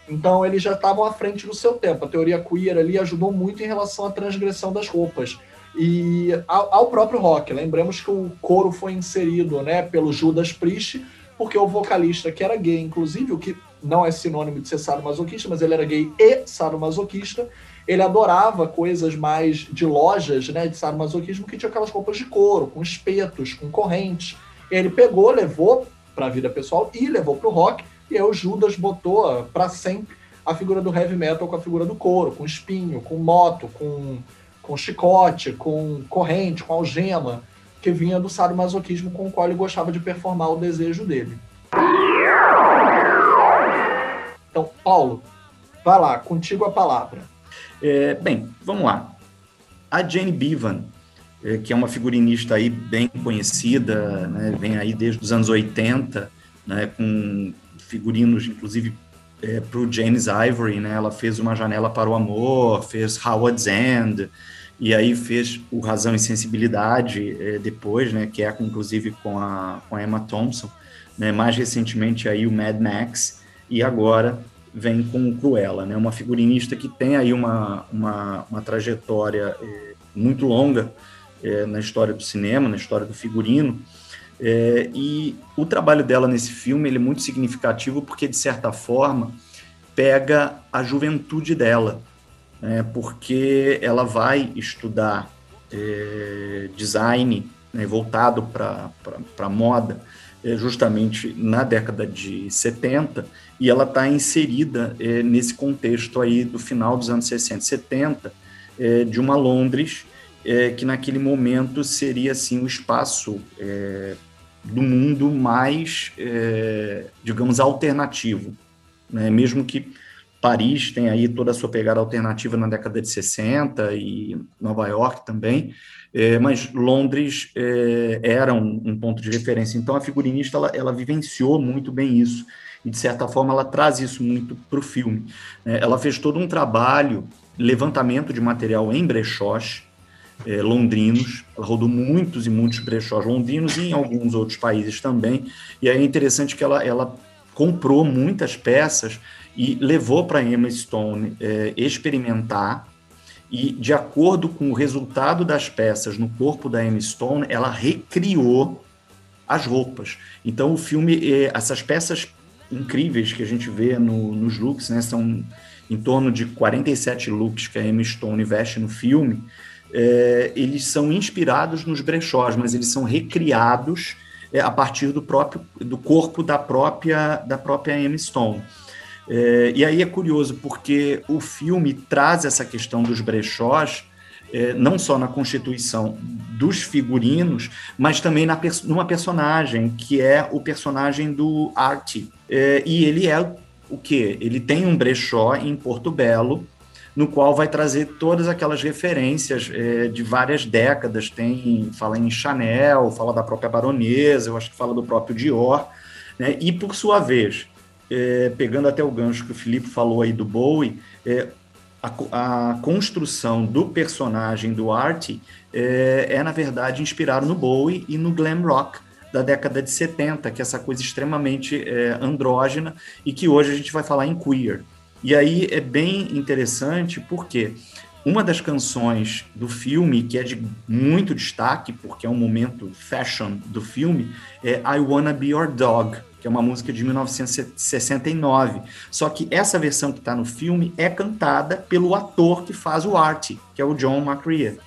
Então eles já estavam à frente do seu tempo. A teoria queer ali ajudou muito em relação à transgressão das roupas. E ao, ao próprio rock. Lembremos que o coro foi inserido né, pelo Judas Priest, porque o vocalista, que era gay, inclusive, o que não é sinônimo de ser sadomasoquista, mas ele era gay e sadomasoquista, ele adorava coisas mais de lojas né, de sadomasoquismo que tinha aquelas roupas de couro, com espetos, com correntes. Ele pegou, levou para a vida pessoal e levou para o rock, e aí o Judas botou para sempre a figura do heavy metal com a figura do couro, com espinho, com moto, com, com chicote, com corrente, com algema, que vinha do sadomasoquismo com o qual ele gostava de performar o desejo dele. Então, Paulo, vai lá, contigo a palavra. É, bem, vamos lá. A Jane Bevan, que é uma figurinista aí bem conhecida, né, vem aí desde os anos 80, né, com figurinos, inclusive, é, para o James Ivory, né, ela fez Uma Janela para o Amor, fez Howard's End, e aí fez o Razão e Sensibilidade é, depois, né, que é inclusive com a, com a Emma Thompson, né, mais recentemente aí o Mad Max, e agora vem com o Cruella, né? Uma figurinista que tem aí uma, uma, uma trajetória eh, muito longa eh, na história do cinema, na história do figurino, eh, e o trabalho dela nesse filme é muito significativo porque, de certa forma, pega a juventude dela, né? porque ela vai estudar eh, design né, voltado para moda, eh, justamente na década de 70, e ela está inserida eh, nesse contexto aí do final dos anos 60, 70, eh, de uma Londres eh, que naquele momento seria assim o espaço eh, do mundo mais, eh, digamos, alternativo, né? Mesmo que Paris tenha aí toda a sua pegada alternativa na década de 60 e Nova York também, eh, mas Londres eh, era um, um ponto de referência. Então a figurinista ela, ela vivenciou muito bem isso e de certa forma ela traz isso muito para o filme. É, ela fez todo um trabalho, levantamento de material em brechós é, londrinos, ela rodou muitos e muitos brechós londrinos e em alguns outros países também, e aí é interessante que ela, ela comprou muitas peças e levou para Emma Stone é, experimentar, e de acordo com o resultado das peças no corpo da Emma Stone, ela recriou as roupas. Então o filme, é, essas peças incríveis que a gente vê no, nos looks, né? São em torno de 47 looks que a Emma Stone veste no filme. É, eles são inspirados nos brechós, mas eles são recriados é, a partir do próprio do corpo da própria da própria Emma Stone. É, e aí é curioso porque o filme traz essa questão dos brechós é, não só na constituição dos figurinos, mas também na, numa personagem, que é o personagem do Artie. É, e ele é o quê? Ele tem um brechó em Porto Belo, no qual vai trazer todas aquelas referências é, de várias décadas. Tem, fala em Chanel, fala da própria baronesa, eu acho que fala do próprio Dior, né? E por sua vez, é, pegando até o gancho que o Felipe falou aí do Bowie, é, a, a, construção do personagem do Artie é, é, na verdade, inspirado no Bowie e no glam rock da década de 70, que é essa coisa extremamente é, andrógena e que hoje a gente vai falar em queer. E aí é bem interessante porque uma das canções do filme, que é de muito destaque, porque é um momento fashion do filme, é I Wanna Be Your Dog, que é uma música de 1969. Só que essa versão que está no filme é cantada pelo ator que faz o Art, que é o John McCrea.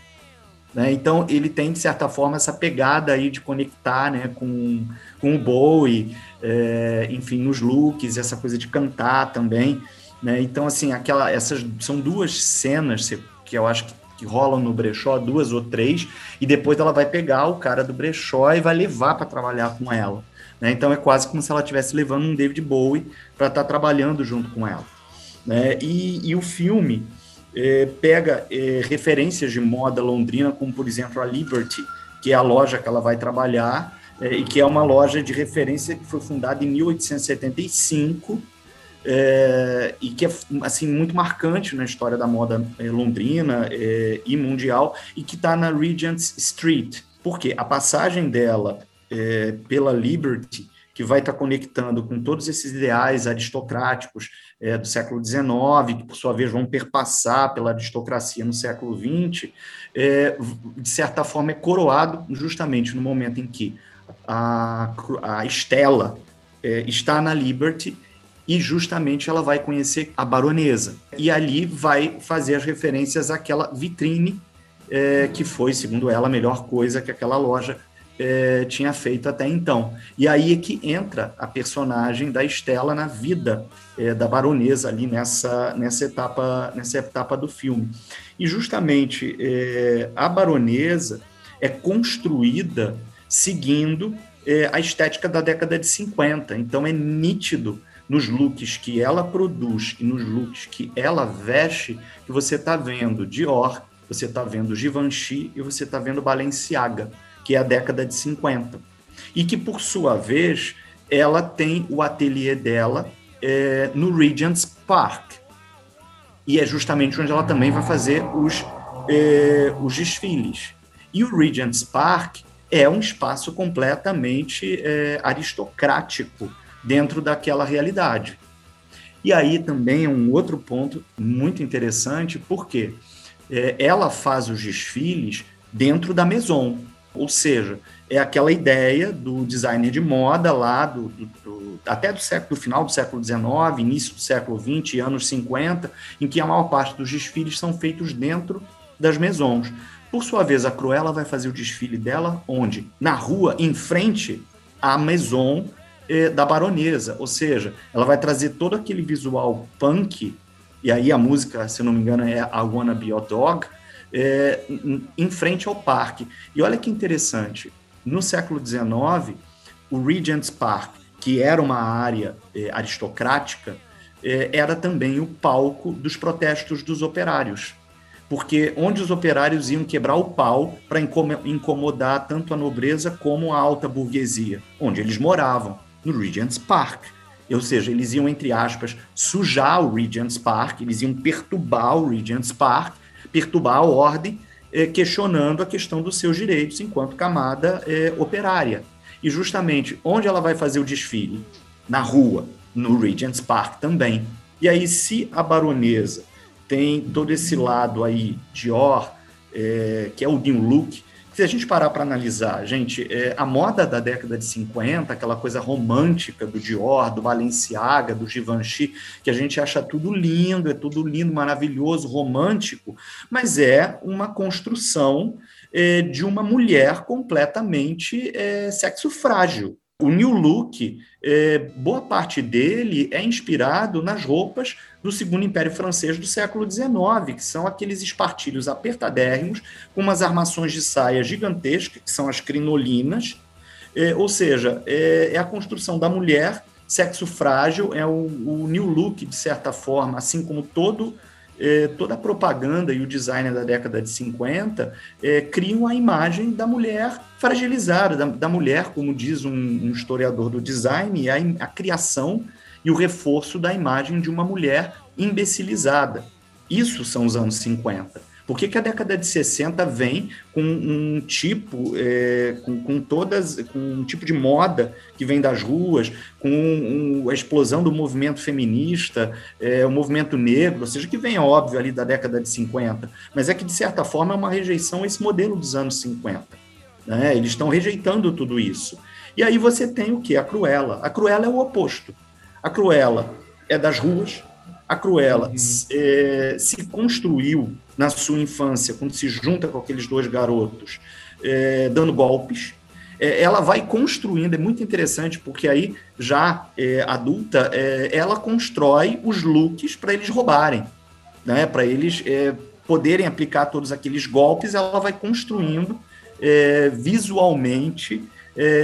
Né? Então ele tem, de certa forma, essa pegada aí de conectar né, com, com o Bowie, é, enfim, nos looks, essa coisa de cantar também. Né? Então, assim, aquela, essas são duas cenas que eu acho que, que rolam no brechó, duas ou três, e depois ela vai pegar o cara do brechó e vai levar para trabalhar com ela. Né? Então é quase como se ela estivesse levando um David Bowie para estar tá trabalhando junto com ela. Né? E, e o filme é, pega é, referências de moda londrina, como por exemplo a Liberty, que é a loja que ela vai trabalhar, é, e que é uma loja de referência que foi fundada em 1875 é, e que é assim muito marcante na história da moda é, londrina é, e mundial e que está na Regent Street. Porque a passagem dela é, pela Liberty, que vai estar tá conectando com todos esses ideais aristocráticos é, do século XIX, que por sua vez vão perpassar pela aristocracia no século XX, é, de certa forma é coroado justamente no momento em que a, a Estela está na Liberty e justamente ela vai conhecer a baronesa. E ali vai fazer as referências àquela vitrine é, que foi, segundo ela, a melhor coisa que aquela loja é, tinha feito até então. E aí é que entra a personagem da Estela na vida é, da baronesa ali nessa, nessa, etapa, nessa etapa do filme. E justamente é, a baronesa é construída seguindo é, a estética da década de 50. Então é nítido nos looks que ela produz e nos looks que ela veste, que você está vendo Dior, você está vendo Givenchy e você está vendo Balenciaga, que é a década de 50. E que, por sua vez, ela tem o ateliê dela é, no Regent's Park. E é justamente onde ela também vai fazer os, é, os desfiles. E o Regent's Park é um espaço completamente é, aristocrático dentro daquela realidade. E aí também é um outro ponto muito interessante, porque é, ela faz os desfiles dentro da Maison, ou seja, é aquela ideia do designer de moda lá, do, do, do, até do século do final do século XIX, início do século XX, anos 50, em que a maior parte dos desfiles são feitos dentro das Maisons. Por sua vez, a Cruella vai fazer o desfile dela onde? Na rua, em frente à Maison é, da baronesa, ou seja, ela vai trazer todo aquele visual punk, e aí a música, se não me engano, é I Wanna Be Your Dog, é, em frente ao parque. E olha que interessante, no século XIX, o Regent's Park, que era uma área é, aristocrática, era também o palco dos protestos dos operários. Porque onde os operários iam quebrar o pau para incomodar tanto a nobreza como a alta burguesia, onde eles moravam no Regent's Park. Ou seja, eles iam, entre aspas, sujar o Regent's Park, eles iam perturbar o Regent's Park, perturbar a ordem, eh, questionando a questão dos seus direitos enquanto camada eh, operária. E justamente onde ela vai fazer o desfile? Na rua, no Regent's Park também. E aí, se a baronesa tem todo esse lado aí Dior, eh, que é o new look, se a gente parar para analisar, gente, é, a moda da década de 50, aquela coisa romântica do Dior, do Balenciaga, do Givenchy, que a gente acha tudo lindo, é tudo lindo, maravilhoso, romântico, mas é uma construção é, de uma mulher completamente é, sexo frágil. O New Look, é, boa parte dele é inspirado nas roupas do Segundo Império Francês do século XIX, que são aqueles espartilhos apertadérrimos, com umas armações de saia gigantescas, que são as crinolinas, é, ou seja, é, é, a construção da mulher, sexo frágil, é o, o, new look, de certa forma, assim como todo, é, toda a propaganda e o design da década de 50 é, criam a imagem da mulher fragilizada, da, da mulher, como diz um, um, historiador do design, a, a criação e o reforço da imagem de uma mulher imbecilizada. Isso são os anos 50. Por que, que a década de 60 vem com um tipo, é, com, com, todas, com um tipo de moda que vem das ruas, com um, a explosão do movimento feminista, é, o movimento negro, ou seja, que vem, óbvio, ali da década de 50, mas é que, de certa forma, é uma rejeição a esse modelo dos anos 50. Né? Eles estão rejeitando tudo isso. E aí você tem o que? A Cruella. A Cruella é o oposto. A Cruella é das ruas, a Cruella uhum. é, se construiu na sua infância, quando se junta com aqueles dois garotos, é, dando golpes. É, ela vai construindo, é muito interessante, porque aí, já é, adulta, é, ela constrói os looks para eles roubarem, né? para eles é, poderem aplicar todos aqueles golpes, ela vai construindo visualmente,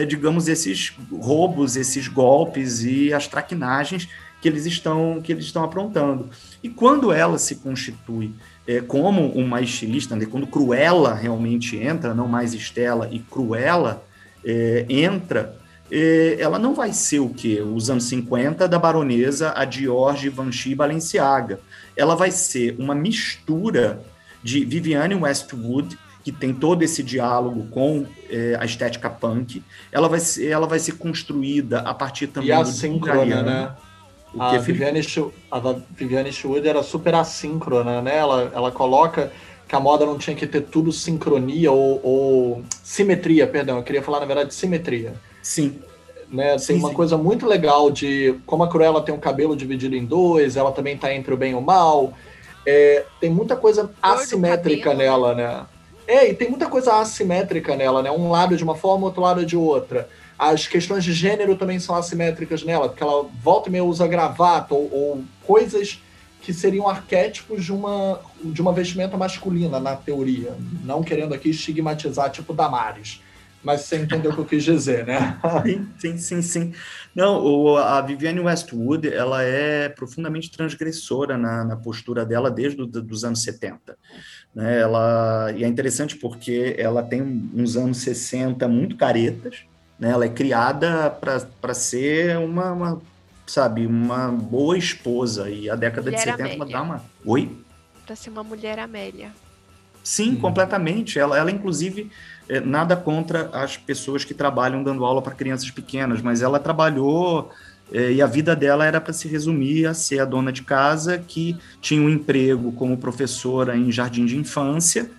digamos, esses roubos, esses golpes e as traquinagens que eles estão que eles estão aprontando. E quando ela se constitui é, como uma estilista, né, quando Cruella realmente entra, não mais Estela, e Cruella é, entra, é, ela não vai ser o que? Os anos 50 da baronesa, a Dior, Givenchy Balenciaga. Ela vai ser uma mistura de Vivienne Westwood, que tem todo esse diálogo com é, a estética punk. Ela vai ser, ela vai ser construída a partir também e a do né? A, Viviane Schu, a Viviane Schwood era super assíncrona, né? Ela, ela coloca que a moda não tinha que ter tudo sincronia ou, ou simetria, perdão, eu queria falar na verdade simetria. Sim. Né, tem sim, uma sim. coisa muito legal de como a Cruella tem o cabelo dividido em dois, ela também está entre o bem e o mal. É, tem muita coisa assimétrica nela, né? É, e tem muita coisa assimétrica nela, né? Um lado de uma forma, outro lado de outra. As questões de gênero também são assimétricas nela, porque ela volta e meia usa gravata ou, ou coisas que seriam arquétipos de uma, de uma vestimenta masculina, na teoria. Não querendo aqui estigmatizar, tipo Damares. Mas você entendeu o que eu quis dizer, né? sim, sim, sim, sim. Não, o, a Vivienne Westwood, ela é profundamente transgressora na, na postura dela desde os anos 70. Né? Ela, e é interessante porque ela tem uns anos 60 muito caretas, né? Ela é criada para ser uma, uma, sabe, uma boa esposa. E a década mulher de 70 Amélia. dá uma. Oi? Para ser uma mulher Amélia. Sim, hum. completamente. Ela, ela inclusive, é, nada contra as pessoas que trabalham dando aula para crianças pequenas, mas ela trabalhou é, e a vida dela era para se resumir a ser a dona de casa que tinha um emprego como professora em jardim de infância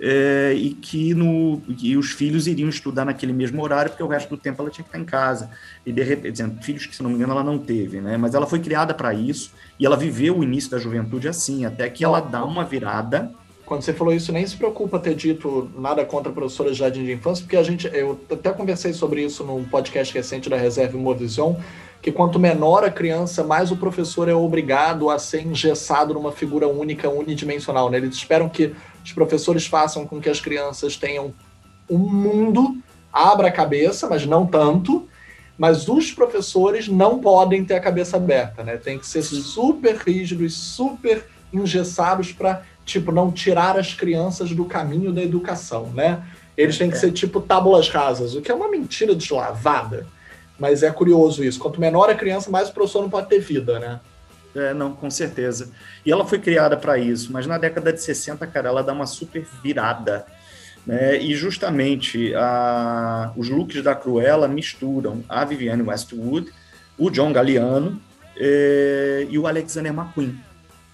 é, e que no, e os filhos iriam estudar naquele mesmo horário, porque o resto do tempo ela tinha que estar em casa. E de repente, dizendo, filhos que, se não me engano, ela não teve, né? Mas ela foi criada para isso e ela viveu o início da juventude assim, até que ela dá uma virada. Quando você falou isso, nem se preocupa ter dito nada contra a professora de jardim de infância, porque a gente, eu até conversei sobre isso num podcast recente da Reserva Movision, que quanto menor a criança, mais o professor é obrigado a ser engessado numa figura única, unidimensional. Né? Eles esperam que os professores façam com que as crianças tenham um mundo, abra a cabeça, mas não tanto. Mas os professores não podem ter a cabeça aberta, né? Tem que ser super rígidos, super engessados para, tipo, não tirar as crianças do caminho da educação, né? Eles têm que é. ser tipo tábulas rasas, o que é uma mentira deslavada. Mas é curioso isso. Quanto menor a criança, mais o professor não pode ter vida, né? É, não, com certeza. E ela foi criada para isso, mas na década de 60, cara, ela dá uma super virada. Né? E justamente a, os looks da Cruella misturam a Vivienne Westwood, o John Galliano eh, e o Alexander McQueen.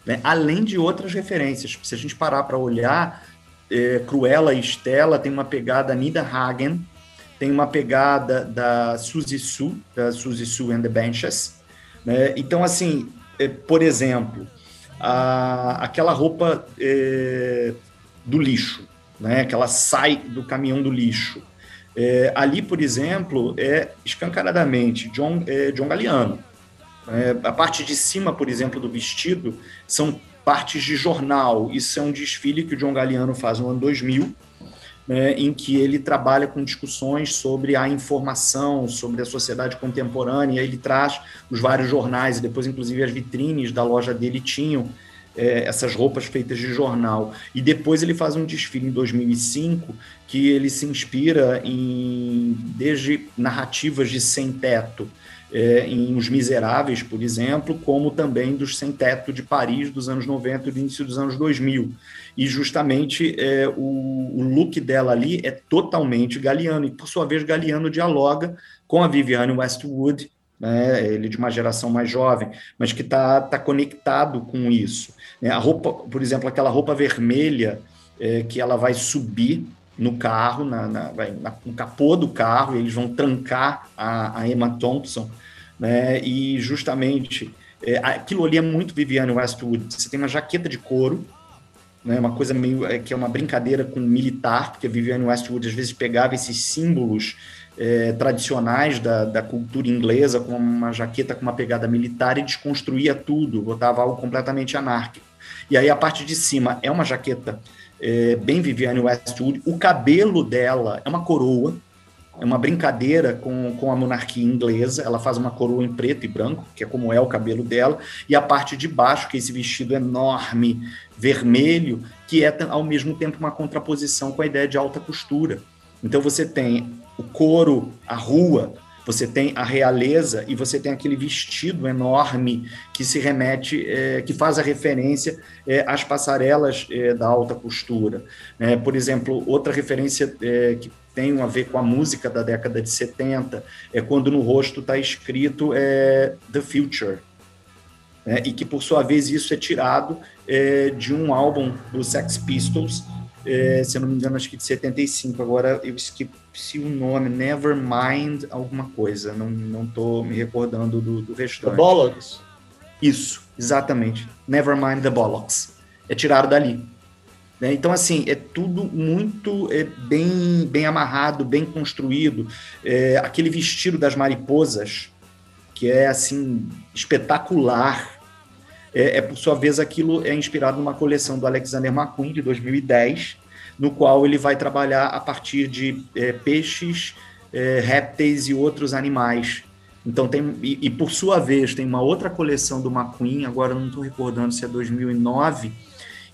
Né? Além de outras referências. Se a gente parar para olhar, eh, Cruella e Stella tem uma pegada Nida Hagen, tem uma pegada da Suzy Sue, da Suzy Sue and the Benches. Né? Então, assim, é, por exemplo, a, aquela roupa é, do lixo, né, que ela sai do caminhão do lixo. É, ali, por exemplo, é escancaradamente John, é, John Galliano. É, a parte de cima, por exemplo, do vestido são partes de jornal. Isso é um desfile que o John Galliano faz no ano 2000, né, em que ele trabalha com discussões sobre a informação, sobre a sociedade contemporânea. Ele traz os vários jornais, e depois, inclusive, as vitrines da loja dele tinham é, essas roupas feitas de jornal. E depois ele faz um desfile em 2005 que ele se inspira em desde narrativas de sem teto. É, em Os Miseráveis, por exemplo, como também dos Sem Teto de Paris dos anos 90 e do início dos anos 2000. E justamente é, o, o look dela ali é totalmente galiano, e por sua vez, Galiano dialoga com a Viviane Westwood, né, ele de uma geração mais jovem, mas que está tá conectado com isso. né? A roupa, por exemplo, aquela roupa vermelha é, que ela vai subir no carro, na, na, vai, na- no capô do carro, eles vão trancar a, a Emma Thompson, né, e justamente é, aquilo ali é muito Viviane Westwood. Você tem uma jaqueta de couro, né, uma coisa meio é, que é uma brincadeira com militar, porque a Viviane Westwood às vezes pegava esses símbolos é, tradicionais da, da cultura inglesa, com uma jaqueta com uma pegada militar e desconstruía tudo, botava algo completamente anárquico. E aí a parte de cima é uma jaqueta é, bem Viviane Westwood, o cabelo dela é uma coroa, é uma brincadeira com, com a monarquia inglesa, ela faz uma coroa em preto e branco, que é como é o cabelo dela, e a parte de baixo, que é esse vestido enorme, vermelho, que é ao mesmo tempo uma contraposição com a ideia de alta costura. Então você tem o couro, a rua, você tem a realeza e você tem aquele vestido enorme que se remete, eh, que faz a referência eh, às passarelas eh, da alta costura. né? por exemplo, outra referência eh, que tem a ver com a música da década de 70 é quando no rosto está escrito eh, The Future. né? e que, por sua vez, isso é tirado eh, de um álbum do Sex Pistols, eh, se eu não me engano, acho que de 75. Agora eu esqueci o nome, Nevermind alguma coisa, não, não tô me recordando do, do The restante. Bollocks. Isso, exatamente. Nevermind the Bollocks. É tirado dali. Né? Então, assim, é tudo muito é, bem, bem amarrado, bem construído. É, aquele vestido das mariposas, que é, assim, espetacular. É, é, por sua vez, aquilo é inspirado numa coleção do Alexander McQueen, de 2010, no qual ele vai trabalhar a partir de é, peixes, é, répteis e outros animais. Então tem e, e, por sua vez tem uma outra coleção do McQueen, agora não estou recordando se é 2009,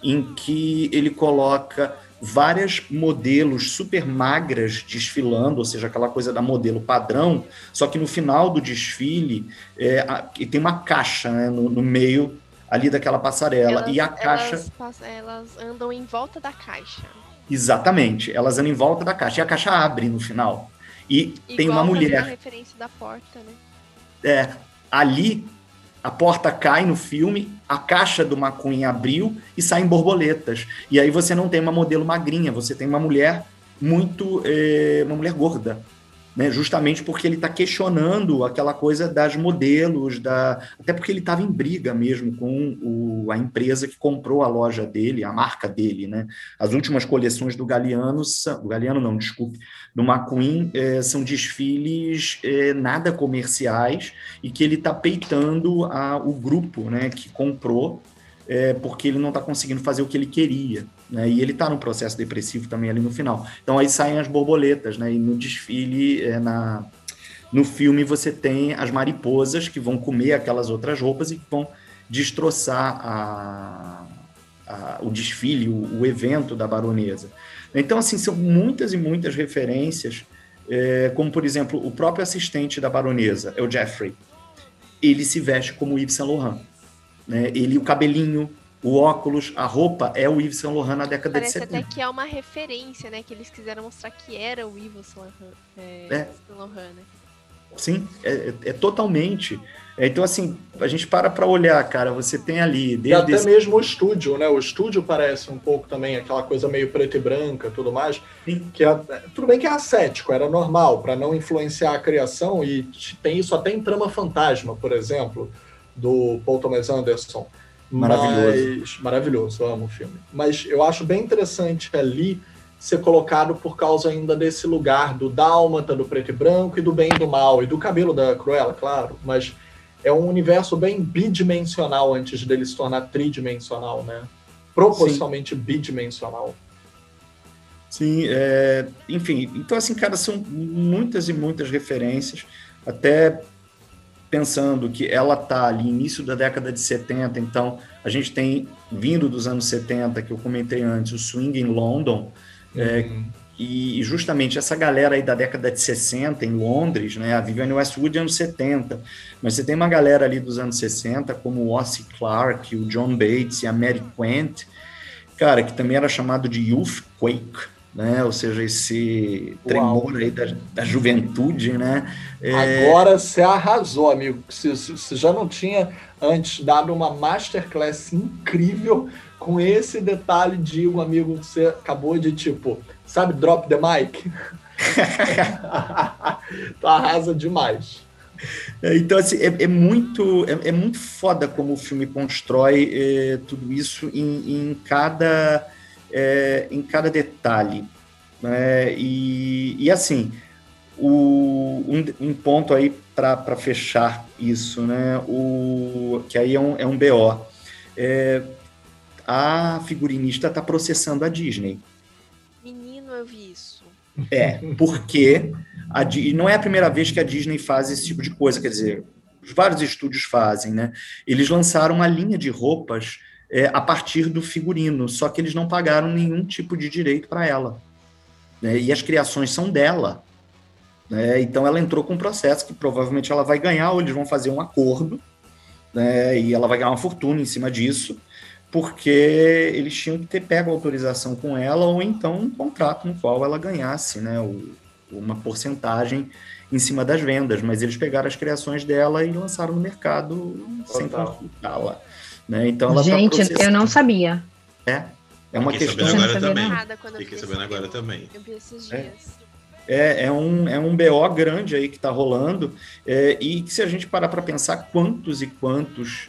em que ele coloca várias modelos super magras desfilando, ou seja, aquela coisa da modelo padrão, só que no final do desfile é, e tem uma caixa né, no, no meio ali daquela passarela Elas, e a caixa Elas, elas andam em volta da caixa. exatamente, elas andam em volta da caixa e a caixa abre no final e tem Igual uma também mulher a referência da porta, né? É, ali a porta cai no filme, a caixa do McQueen abriu e saem borboletas. E aí você não tem uma modelo magrinha, você tem uma mulher muito. eh, uma mulher gorda. Né? Justamente porque ele está questionando aquela coisa das modelos, da... até porque ele estava em briga mesmo com o- a empresa que comprou a loja dele, a marca dele. Né? As últimas coleções do Galeano, do Galeano não, desculpe, do McQueen eh, são desfiles eh, nada comerciais e que ele está peitando a- o grupo né, que comprou é, porque ele não está conseguindo fazer o que ele queria. Né, e ele está num processo depressivo também ali no final. Então aí saem as borboletas, né, e no desfile, é, na, no filme, você tem as mariposas que vão comer aquelas outras roupas e que vão destroçar a- a- o desfile, o, o evento da baronesa. Então, assim, são muitas e muitas referências, é, como, por exemplo, o próprio assistente da baronesa, é o Jeffrey. Ele se veste como Yves Saint Laurent. Né? Ele, o cabelinho, o óculos, a roupa é o Yves Saint Laurent na década Parece de até 70. que é uma referência, né? Que eles quiseram mostrar que era o Yves Saint Laurent, é, É. Saint Laurent, né? Sim, é, é- é totalmente. É, então, assim, a gente para para olhar, cara, você tem ali, E desde até esse- mesmo o estúdio, né? O estúdio parece um pouco também aquela coisa meio preto e branca, tudo mais. Sim. Que é, tudo bem que é ascético, era normal para não influenciar a criação e tem isso até em Trama Fantasma, por exemplo, do Paul Thomas Anderson. Maravilhoso. Mas, maravilhoso, eu amo o filme. Mas eu acho bem interessante ali ser colocado por causa ainda desse lugar do dálmata, do preto e branco e do bem e do mal, e do cabelo da Cruella, claro, mas é um universo bem bidimensional antes dele se tornar tridimensional, né? Proporcionalmente bidimensional. Sim, é, enfim, então assim, cara, são muitas e muitas referências, até pensando que ela tá ali início da década de 70, então a gente tem vindo dos anos 70, que eu comentei antes, o Swing em London, é, Uhum. e justamente essa galera aí da década de 60 em Londres, né, a Vivienne Westwood anos 70, mas você tem uma galera ali dos anos 60, como o Ossie Clark, o John Bates e a Mary Quant, cara, que também era chamado de Youthquake, né, ou seja, esse tremor aí da, da juventude, né, é, Agora você arrasou, amigo. Você, você já não tinha antes dado uma masterclass incrível com esse detalhe de um amigo que você acabou de, tipo, sabe, drop the mic? tu arrasa demais. É, Então, assim, é, é muito, é, é muito foda como o filme constrói é, tudo isso em, em cada, é, em cada detalhe. né? E, e, assim, o, um, um ponto aí para fechar isso, né? O, que aí é um, é um BO. É, a figurinista está processando a Disney. Menino, eu vi isso. É, porque a, e não é a primeira vez que a Disney faz esse tipo de coisa, quer dizer, vários estúdios fazem, né? Eles lançaram uma linha de roupas é, a partir do figurino, só que eles não pagaram nenhum tipo de direito para ela. né? E as criações são dela. né? Então ela entrou com um processo que provavelmente ela vai ganhar, ou eles vão fazer um acordo, né? e ela vai ganhar uma fortuna em cima disso, porque eles tinham que ter pego a autorização com ela, ou então um contrato no qual ela ganhasse né? o- uma porcentagem em cima das vendas, mas eles pegaram as criações dela e lançaram no mercado sem Total. consultá-la. Né? Então ela tá Gente, eu processando. não sabia. É, é uma Fiquei questão. sabendo agora sabia também. Nada quando eu Fiquei sabendo agora também. Eu vi esses É. dias. É, é, um, é um BO grande aí que está rolando, é, e que se a gente parar para pensar quantos e quantos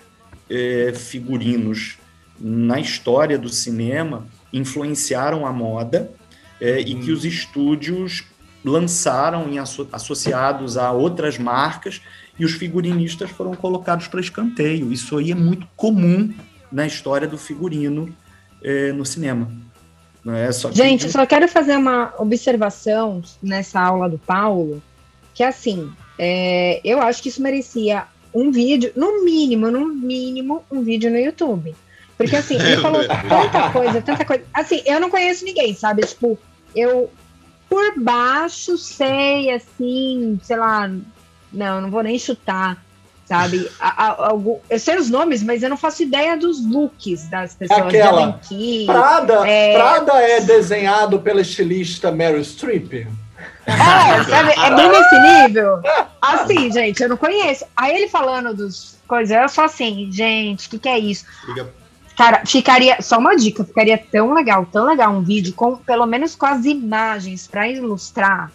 é, figurinos na história do cinema influenciaram a moda é, e que os estúdios lançaram em asso- associados a outras marcas e os figurinistas foram colocados para escanteio. Isso aí é muito comum na história do figurino é, no cinema. Não é? Só que- Gente, eu só quero fazer uma observação nessa aula do Paulo, que assim, é, eu acho que isso merecia um vídeo, no mínimo, no mínimo, um vídeo no YouTube. Porque assim, ele falou tanta coisa, tanta coisa. Assim, eu não conheço ninguém, sabe? Tipo, eu por baixo sei, assim, sei lá, não, não vou nem chutar, sabe? A- a- algum- eu sei os nomes, mas eu não faço ideia dos looks das pessoas. Aquela, Prada É. Prada é desenhado pela estilista Meryl Streep. É, sabe? É bem nesse nível. Assim, gente, eu não conheço. Aí ele falando dos coisas, eu só assim, gente, o que, que é isso? Liga- Cara, ficaria, só uma dica, ficaria tão legal, tão legal um vídeo com, pelo menos com as imagens pra ilustrar,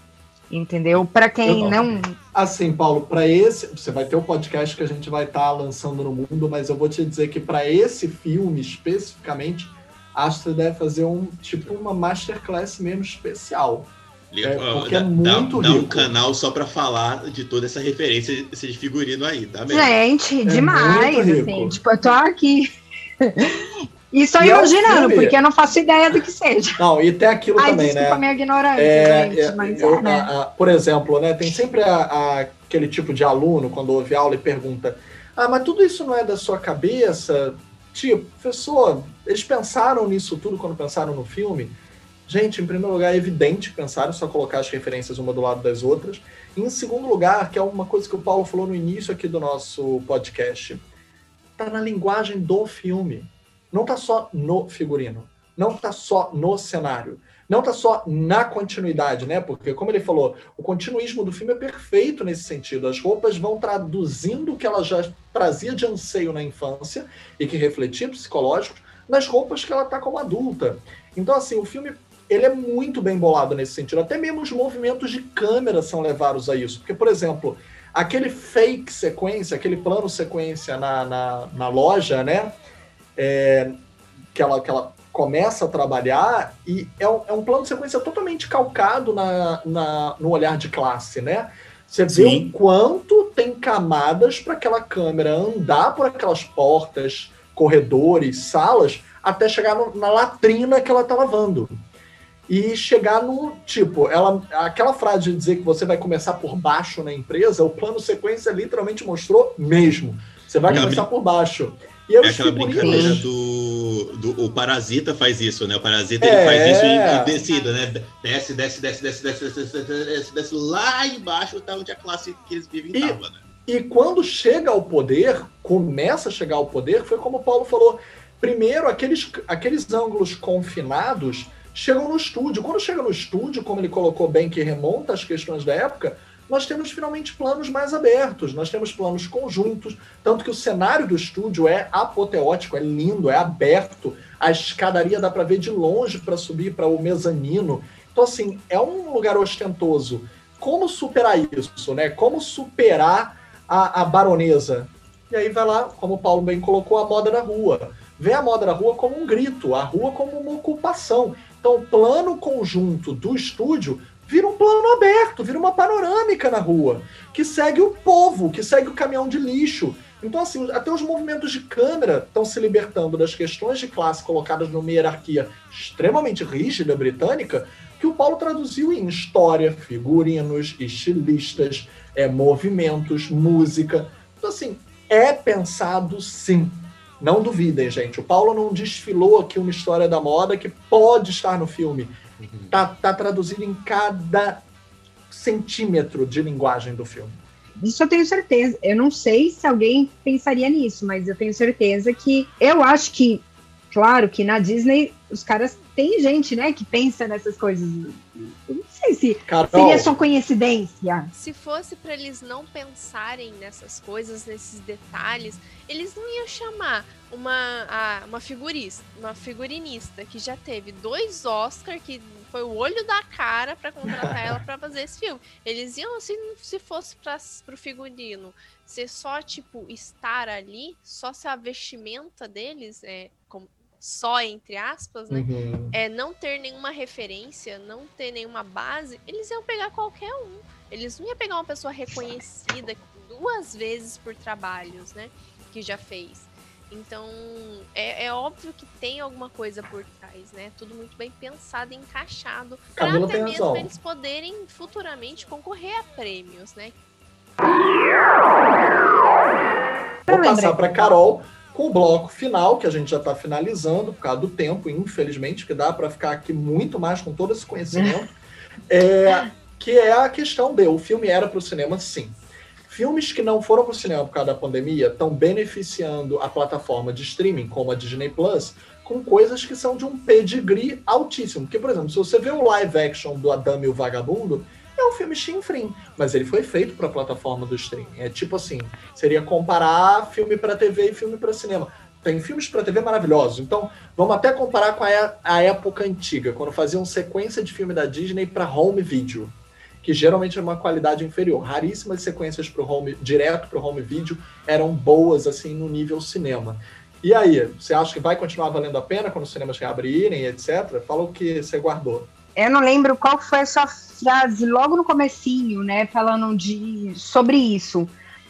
entendeu? Pra quem Eu não. Assim, Paulo, para esse, você vai ter o podcast que a gente vai estar lançando no mundo, mas eu vou te dizer que para esse filme especificamente, acho que você deve fazer um tipo uma masterclass mesmo especial. É, porque é dá, muito dá um rico. canal só pra falar de toda essa referência, esse figurino aí, tá mesmo? Gente, É demais, assim, tipo, eu tô aqui. E só E é imaginando, filme. porque eu não faço ideia do que seja. Não, e tem aquilo Ai, também, desculpa né? minha ignorância, É, gente, é, mas eu- é, né? a- a- por exemplo, né, tem sempre a- aquele tipo de aluno, quando ouve aula e pergunta: Ah, mas tudo isso não é da sua cabeça? Tipo, professor, eles pensaram nisso tudo quando pensaram no filme? Gente, em primeiro lugar, é evidente que pensaram, só colocar as referências uma do lado das outras. E em segundo lugar, que é uma coisa que o Paulo falou no início aqui do nosso podcast, tá na linguagem do filme. Não tá só no figurino, não tá só no cenário, não tá só na continuidade, né? Porque, como ele falou, o continuismo do filme é perfeito nesse sentido. As roupas vão traduzindo o que ela já trazia de anseio na infância e que refletia psicológicos nas roupas que ela tá como adulta. Então, assim, o filme ele é muito bem bolado nesse sentido. Até mesmo os movimentos de câmera são levados a isso. Porque, por exemplo, aquele fake sequência, aquele plano sequência na, na, na loja, né? É, que, ela, que ela começa a trabalhar e é um, é um plano de sequência totalmente calcado na, na, no olhar de classe, né? Você vê Sim. o quanto tem camadas para aquela câmera andar por aquelas portas, corredores, salas, até chegar no- na latrina que ela tá lavando. E chegar no tipo, ela, aquela frase de dizer que você vai começar por baixo na empresa, o plano sequência literalmente mostrou mesmo. Você vai começar por baixo. E é aquela brincadeira do, do. O Parasita faz isso, né? O Parasita é. ele faz isso em, e né? Desce, desce, desce, desce, desce, desce, desce, desce, lá embaixo tá onde a classe que eles vivem estava, né? E quando chega ao poder, começa a chegar ao poder, foi como o Paulo falou. Primeiro, aqueles, aqueles ângulos confinados chegam no estúdio. Quando chega no estúdio, como ele colocou bem, que remonta às questões da época, nós temos finalmente planos mais abertos, nós temos planos conjuntos, tanto que o cenário do estúdio é apoteótico, é lindo, é aberto, a escadaria dá para ver de longe para subir para o mezanino. Então, assim, é um lugar ostentoso. Como superar isso, né? Como superar a, a baronesa? E aí vai lá, como o Paulo bem colocou, a moda da rua. Vê a moda da rua como um grito, a rua como uma ocupação. Então, o plano conjunto do estúdio vira um plano aberto, vira uma panorâmica na rua, que segue o povo, que segue o caminhão de lixo. Então, assim, até os movimentos de câmera estão se libertando das questões de classe colocadas numa hierarquia extremamente rígida britânica, que o Paulo traduziu em história, figurinos, estilistas, é, movimentos, música. Então, assim, é pensado sim. Não duvidem, gente. O Paulo não desfilou aqui uma história da moda que pode estar no filme. Tá, tá traduzido em cada centímetro de linguagem do filme. Isso eu tenho certeza. Eu não sei se alguém pensaria nisso, mas eu tenho certeza que eu acho que, claro, que na Disney os caras tem gente, né, que pensa nessas coisas. Eu não sei se Carol, seria só coincidência. Se fosse pra eles não pensarem nessas coisas, nesses detalhes, eles não iam chamar uma, a- uma figurista, uma figurinista que já teve dois Oscar, que foi o olho da cara pra contratar ela pra fazer esse filme. Eles iam, assim, se fosse pra, pro figurino, ser só, tipo, estar ali, só se a vestimenta deles, é, só entre aspas, né? Uhum. é não ter nenhuma referência, não ter nenhuma base, eles iam pegar qualquer um. Eles não iam pegar uma pessoa reconhecida duas vezes por trabalhos, né? Que já fez. Então, é, é óbvio que tem alguma coisa por trás, né? Tudo muito bem pensado e encaixado. Pra Camila até mesmo razão. eles poderem futuramente concorrer a prêmios, né? Vou passar para Carol com o bloco final, que a gente já está finalizando por causa do tempo, infelizmente, que dá para ficar aqui muito mais com todo esse conhecimento. É, que é a questão de o filme era para o cinema, sim. Filmes que não foram para o cinema por causa da pandemia estão beneficiando a plataforma de streaming, como a Disney Plus, com coisas que são de um pedigree altíssimo. Porque, por exemplo, se você vê o live action do Adame e o Vagabundo, é um filme chinfrim, mas ele foi feito para a plataforma do streaming. É tipo assim, seria comparar filme para TV e filme para cinema. Tem filmes para TV maravilhosos. Então, vamos até comparar com a, é- a época antiga, quando faziam sequência de filme da Disney para home video, que geralmente é uma qualidade inferior. Raríssimas sequências pro home direto para o home video eram boas assim no nível cinema. E aí, você acha que vai continuar valendo a pena quando os cinemas reabrirem, etc? Fala o que você guardou. Eu não lembro qual foi a sua frase logo no comecinho, né, falando de sobre isso.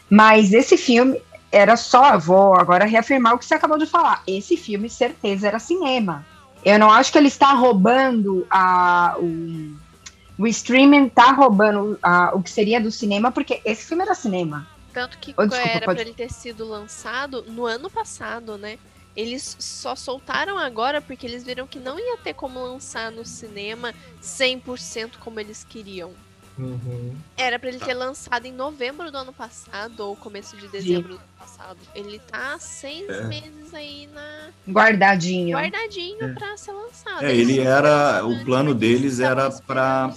Mas esse filme era só, vou agora reafirmar o que você acabou de falar. Esse filme, certeza, era cinema. Eu não acho que ele está roubando a, o, o streaming está roubando a, o que seria do cinema, porque esse filme era cinema. Tanto que Oh, desculpa, era pode- pra ele ter sido lançado no ano passado, né? Eles só soltaram agora porque eles viram que não ia ter como lançar no cinema 100% como eles queriam. Uhum. Era pra ele ter lançado em novembro do ano passado ou começo de dezembro do ano passado. Ele tá há seis É. meses aí na Guardadinho. guardadinho É. pra ser lançado. É, ele não era- lançaram o plano deles era cinema.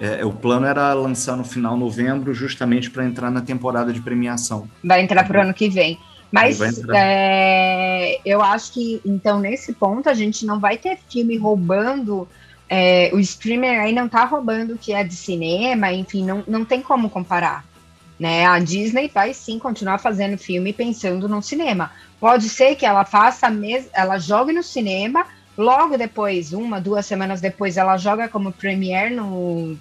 É, o plano era lançar no final de novembro, justamente para entrar na temporada de premiação. Vai entrar pro ano que vem. Mas é, eu acho que, então, nesse ponto, a gente não vai ter filme roubando. é, o streamer aí não tá roubando o que é de cinema, enfim, não, não tem como comparar. Né? A Disney vai sim continuar fazendo filme pensando no cinema. Pode ser que ela faça mes ela jogue no cinema, logo depois, uma, duas semanas depois, ela joga como premiere no,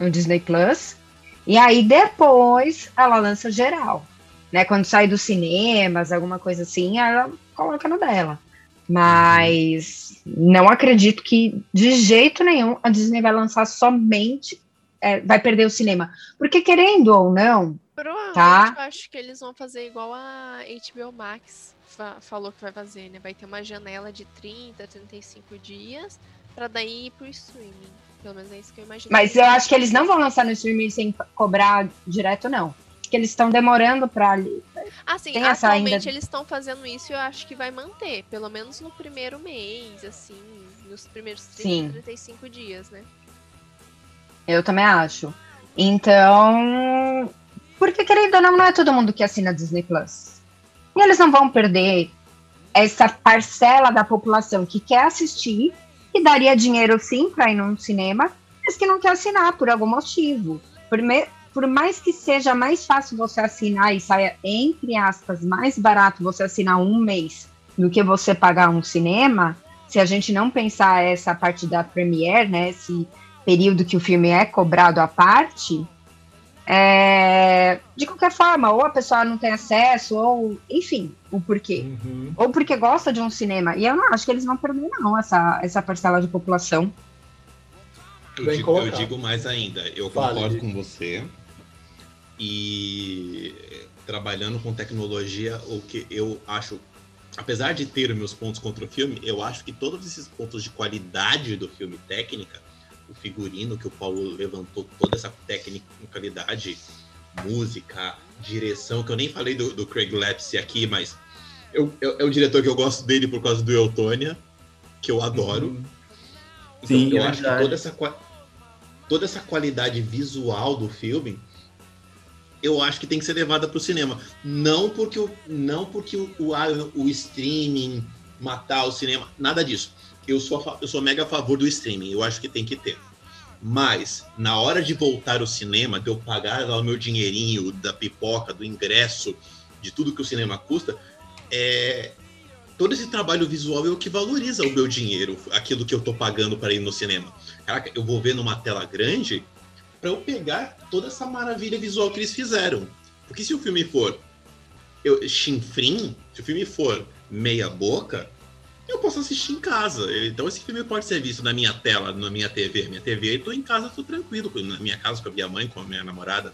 no Disney Plus. E aí depois ela lança geral né? Quando sai dos cinemas, alguma coisa assim, ela coloca no dela. Mas não acredito que, de jeito nenhum, a Disney vai lançar somente. é, vai perder o cinema. Porque, querendo ou não, Provavelmente Tá. eu acho que eles vão fazer igual a HBO Max fa- falou que vai fazer, né? Vai ter uma janela de 30, 35 dias pra daí ir pro streaming. Pelo menos é isso que eu imagino. Mas eu acho que eles não vão lançar no streaming sem cobrar direto, não. Porque eles estão demorando pra. Assim, tem atualmente ainda- eles estão fazendo isso e eu acho que vai manter. Pelo menos no primeiro mês, assim. Nos primeiros 30, Sim. 35 dias, né? Eu também acho. Então. Porque, querendo ou não, não é todo mundo que assina Disney Plus. E eles não vão perder essa parcela da população que quer assistir e daria dinheiro sim para ir num cinema, mas que não quer assinar por algum motivo. Me- por mais que seja mais fácil você assinar e saia, entre aspas, mais barato você assinar um mês do que você pagar um cinema, se a gente não pensar essa parte da Premiere, né, esse período que o filme é cobrado à parte, é, de qualquer forma, ou a pessoa não tem acesso, ou enfim, o porquê. Uhum. Ou porque gosta de um cinema. E eu não acho que eles vão perder, não, essa, essa parcela de população. Eu digo, eu digo mais ainda, eu Fala, concordo com você. E trabalhando com tecnologia, o que eu acho, apesar de ter meus pontos contra o filme, eu acho que todos esses pontos de qualidade do filme técnica, o figurino que o Paulo levantou, toda essa tecnicalidade, música, direção, que eu nem falei do, do Craig Lapsey aqui, mas eu, eu- é um diretor que eu gosto dele por causa do Eutônia, que eu adoro. Então, Sim, eu é acho que verdade. toda essa, toda essa qualidade visual do filme, eu acho que tem que ser levada para o cinema. Não porque o, não porque o, o, o streaming matar o cinema, nada disso. Eu sou, eu sou mega a favor do streaming, eu acho que tem que ter. Mas, na hora de voltar ao cinema, de eu pagar lá o meu dinheirinho da pipoca, do ingresso, de tudo que o cinema custa, é, todo esse trabalho visual é o que valoriza o meu dinheiro, aquilo que eu tô pagando para ir no cinema. Caraca, eu vou ver numa tela grande para eu pegar toda essa maravilha visual que eles fizeram. Porque se o filme for eu, chinfrim, se o filme for meia boca, eu posso assistir em casa. Então esse filme pode ser visto na minha tela, na minha TV. Minha TV, eu tô em casa, tô tranquilo, na minha casa com a minha mãe, com a minha namorada.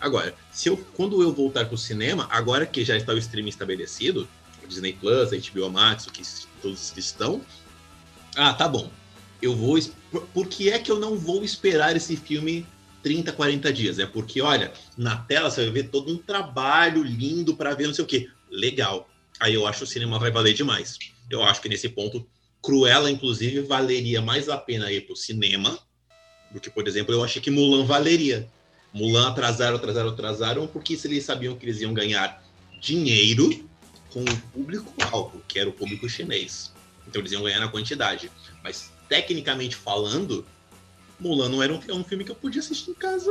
Agora, se eu, quando eu voltar pro cinema, agora que já está o streaming estabelecido, o Disney Plus, HBO Max, o que todos estão, ah, tá bom. Eu vou. por que é que eu não vou esperar esse filme 30, 40 dias? É porque, olha, na tela você vai ver todo um trabalho lindo para ver não sei o quê. Legal. Aí eu acho que o cinema vai valer demais. Eu acho que nesse ponto, Cruella, inclusive, valeria mais a pena ir pro cinema do que, por exemplo, eu achei que Mulan valeria. Mulan atrasaram, atrasaram, atrasaram, porque se eles sabiam que eles iam ganhar dinheiro com o público-alvo, que era o público chinês. Então eles iam ganhar na quantidade. Mas, tecnicamente falando, Mulan não era um, é um filme que eu podia assistir em casa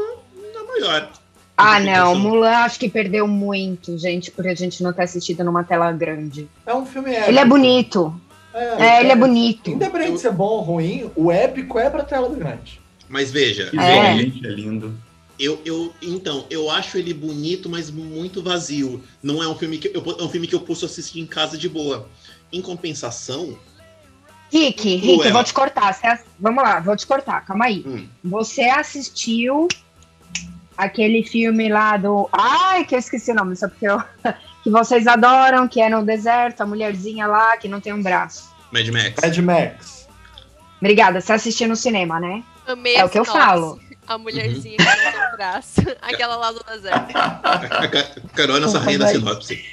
na maior. Ah, não. Mulan acho que perdeu muito, gente, por a gente não ter assistido numa tela grande. É um filme épico. Ele é bonito. É, ele é bonito. Independente de ser bom ou ruim, o épico é pra tela grande. Mas veja, É. É lindo. Eu, eu, então, eu acho ele bonito, mas muito vazio. Não é um filme que eu, é um filme que eu posso assistir em casa de boa. Em compensação, Rick, Rick, eu vou te cortar. Ass- Vamos lá, vou te cortar, calma aí. Hum. Você assistiu aquele filme lá do. Ai, que eu esqueci o nome, só porque eu. que vocês adoram, que é no deserto, a mulherzinha lá que não tem um braço. Mad Max. Mad Max. Obrigada, você assistiu no cinema, né? Amei É o que eu falo. A mulherzinha que não tem braço. Aquela lá do deserto. A, a, Ca- Carol é nossa rainha da sinopse.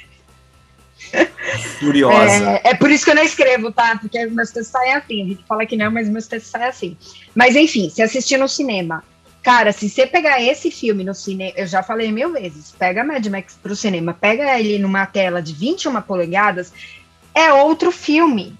Furiosa. É, é por isso que eu não escrevo, tá? Porque meus textos saem assim. A gente fala que não, mas meus textos saem assim. Mas enfim, se assistir no cinema. Cara, se você pegar esse filme no cinema, eu já falei mil vezes, pega Mad Max pro cinema, pega ele numa tela de 21 polegadas, é outro filme.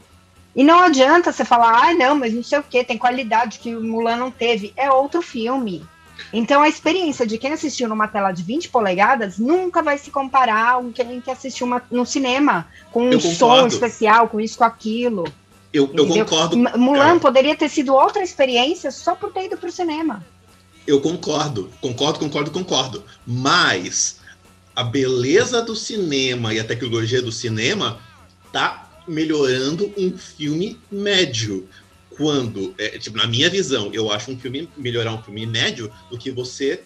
E não adianta você falar, ah, não, mas não sei o que, tem qualidade que o Mulan não teve. É outro filme. Então a experiência de quem assistiu numa tela de 20 polegadas nunca vai se comparar com quem que assistiu uma- no cinema, com um Eu som concordo. especial, com isso, com aquilo. Eu, eu concordo. Mulan Carol. poderia ter sido outra experiência só por ter ido pro cinema. Eu concordo, concordo, concordo, concordo. Mas a beleza do cinema e a tecnologia do cinema tá melhorando um filme médio. Quando, é, tipo, na minha visão, eu acho um filme melhorar um filme médio do que você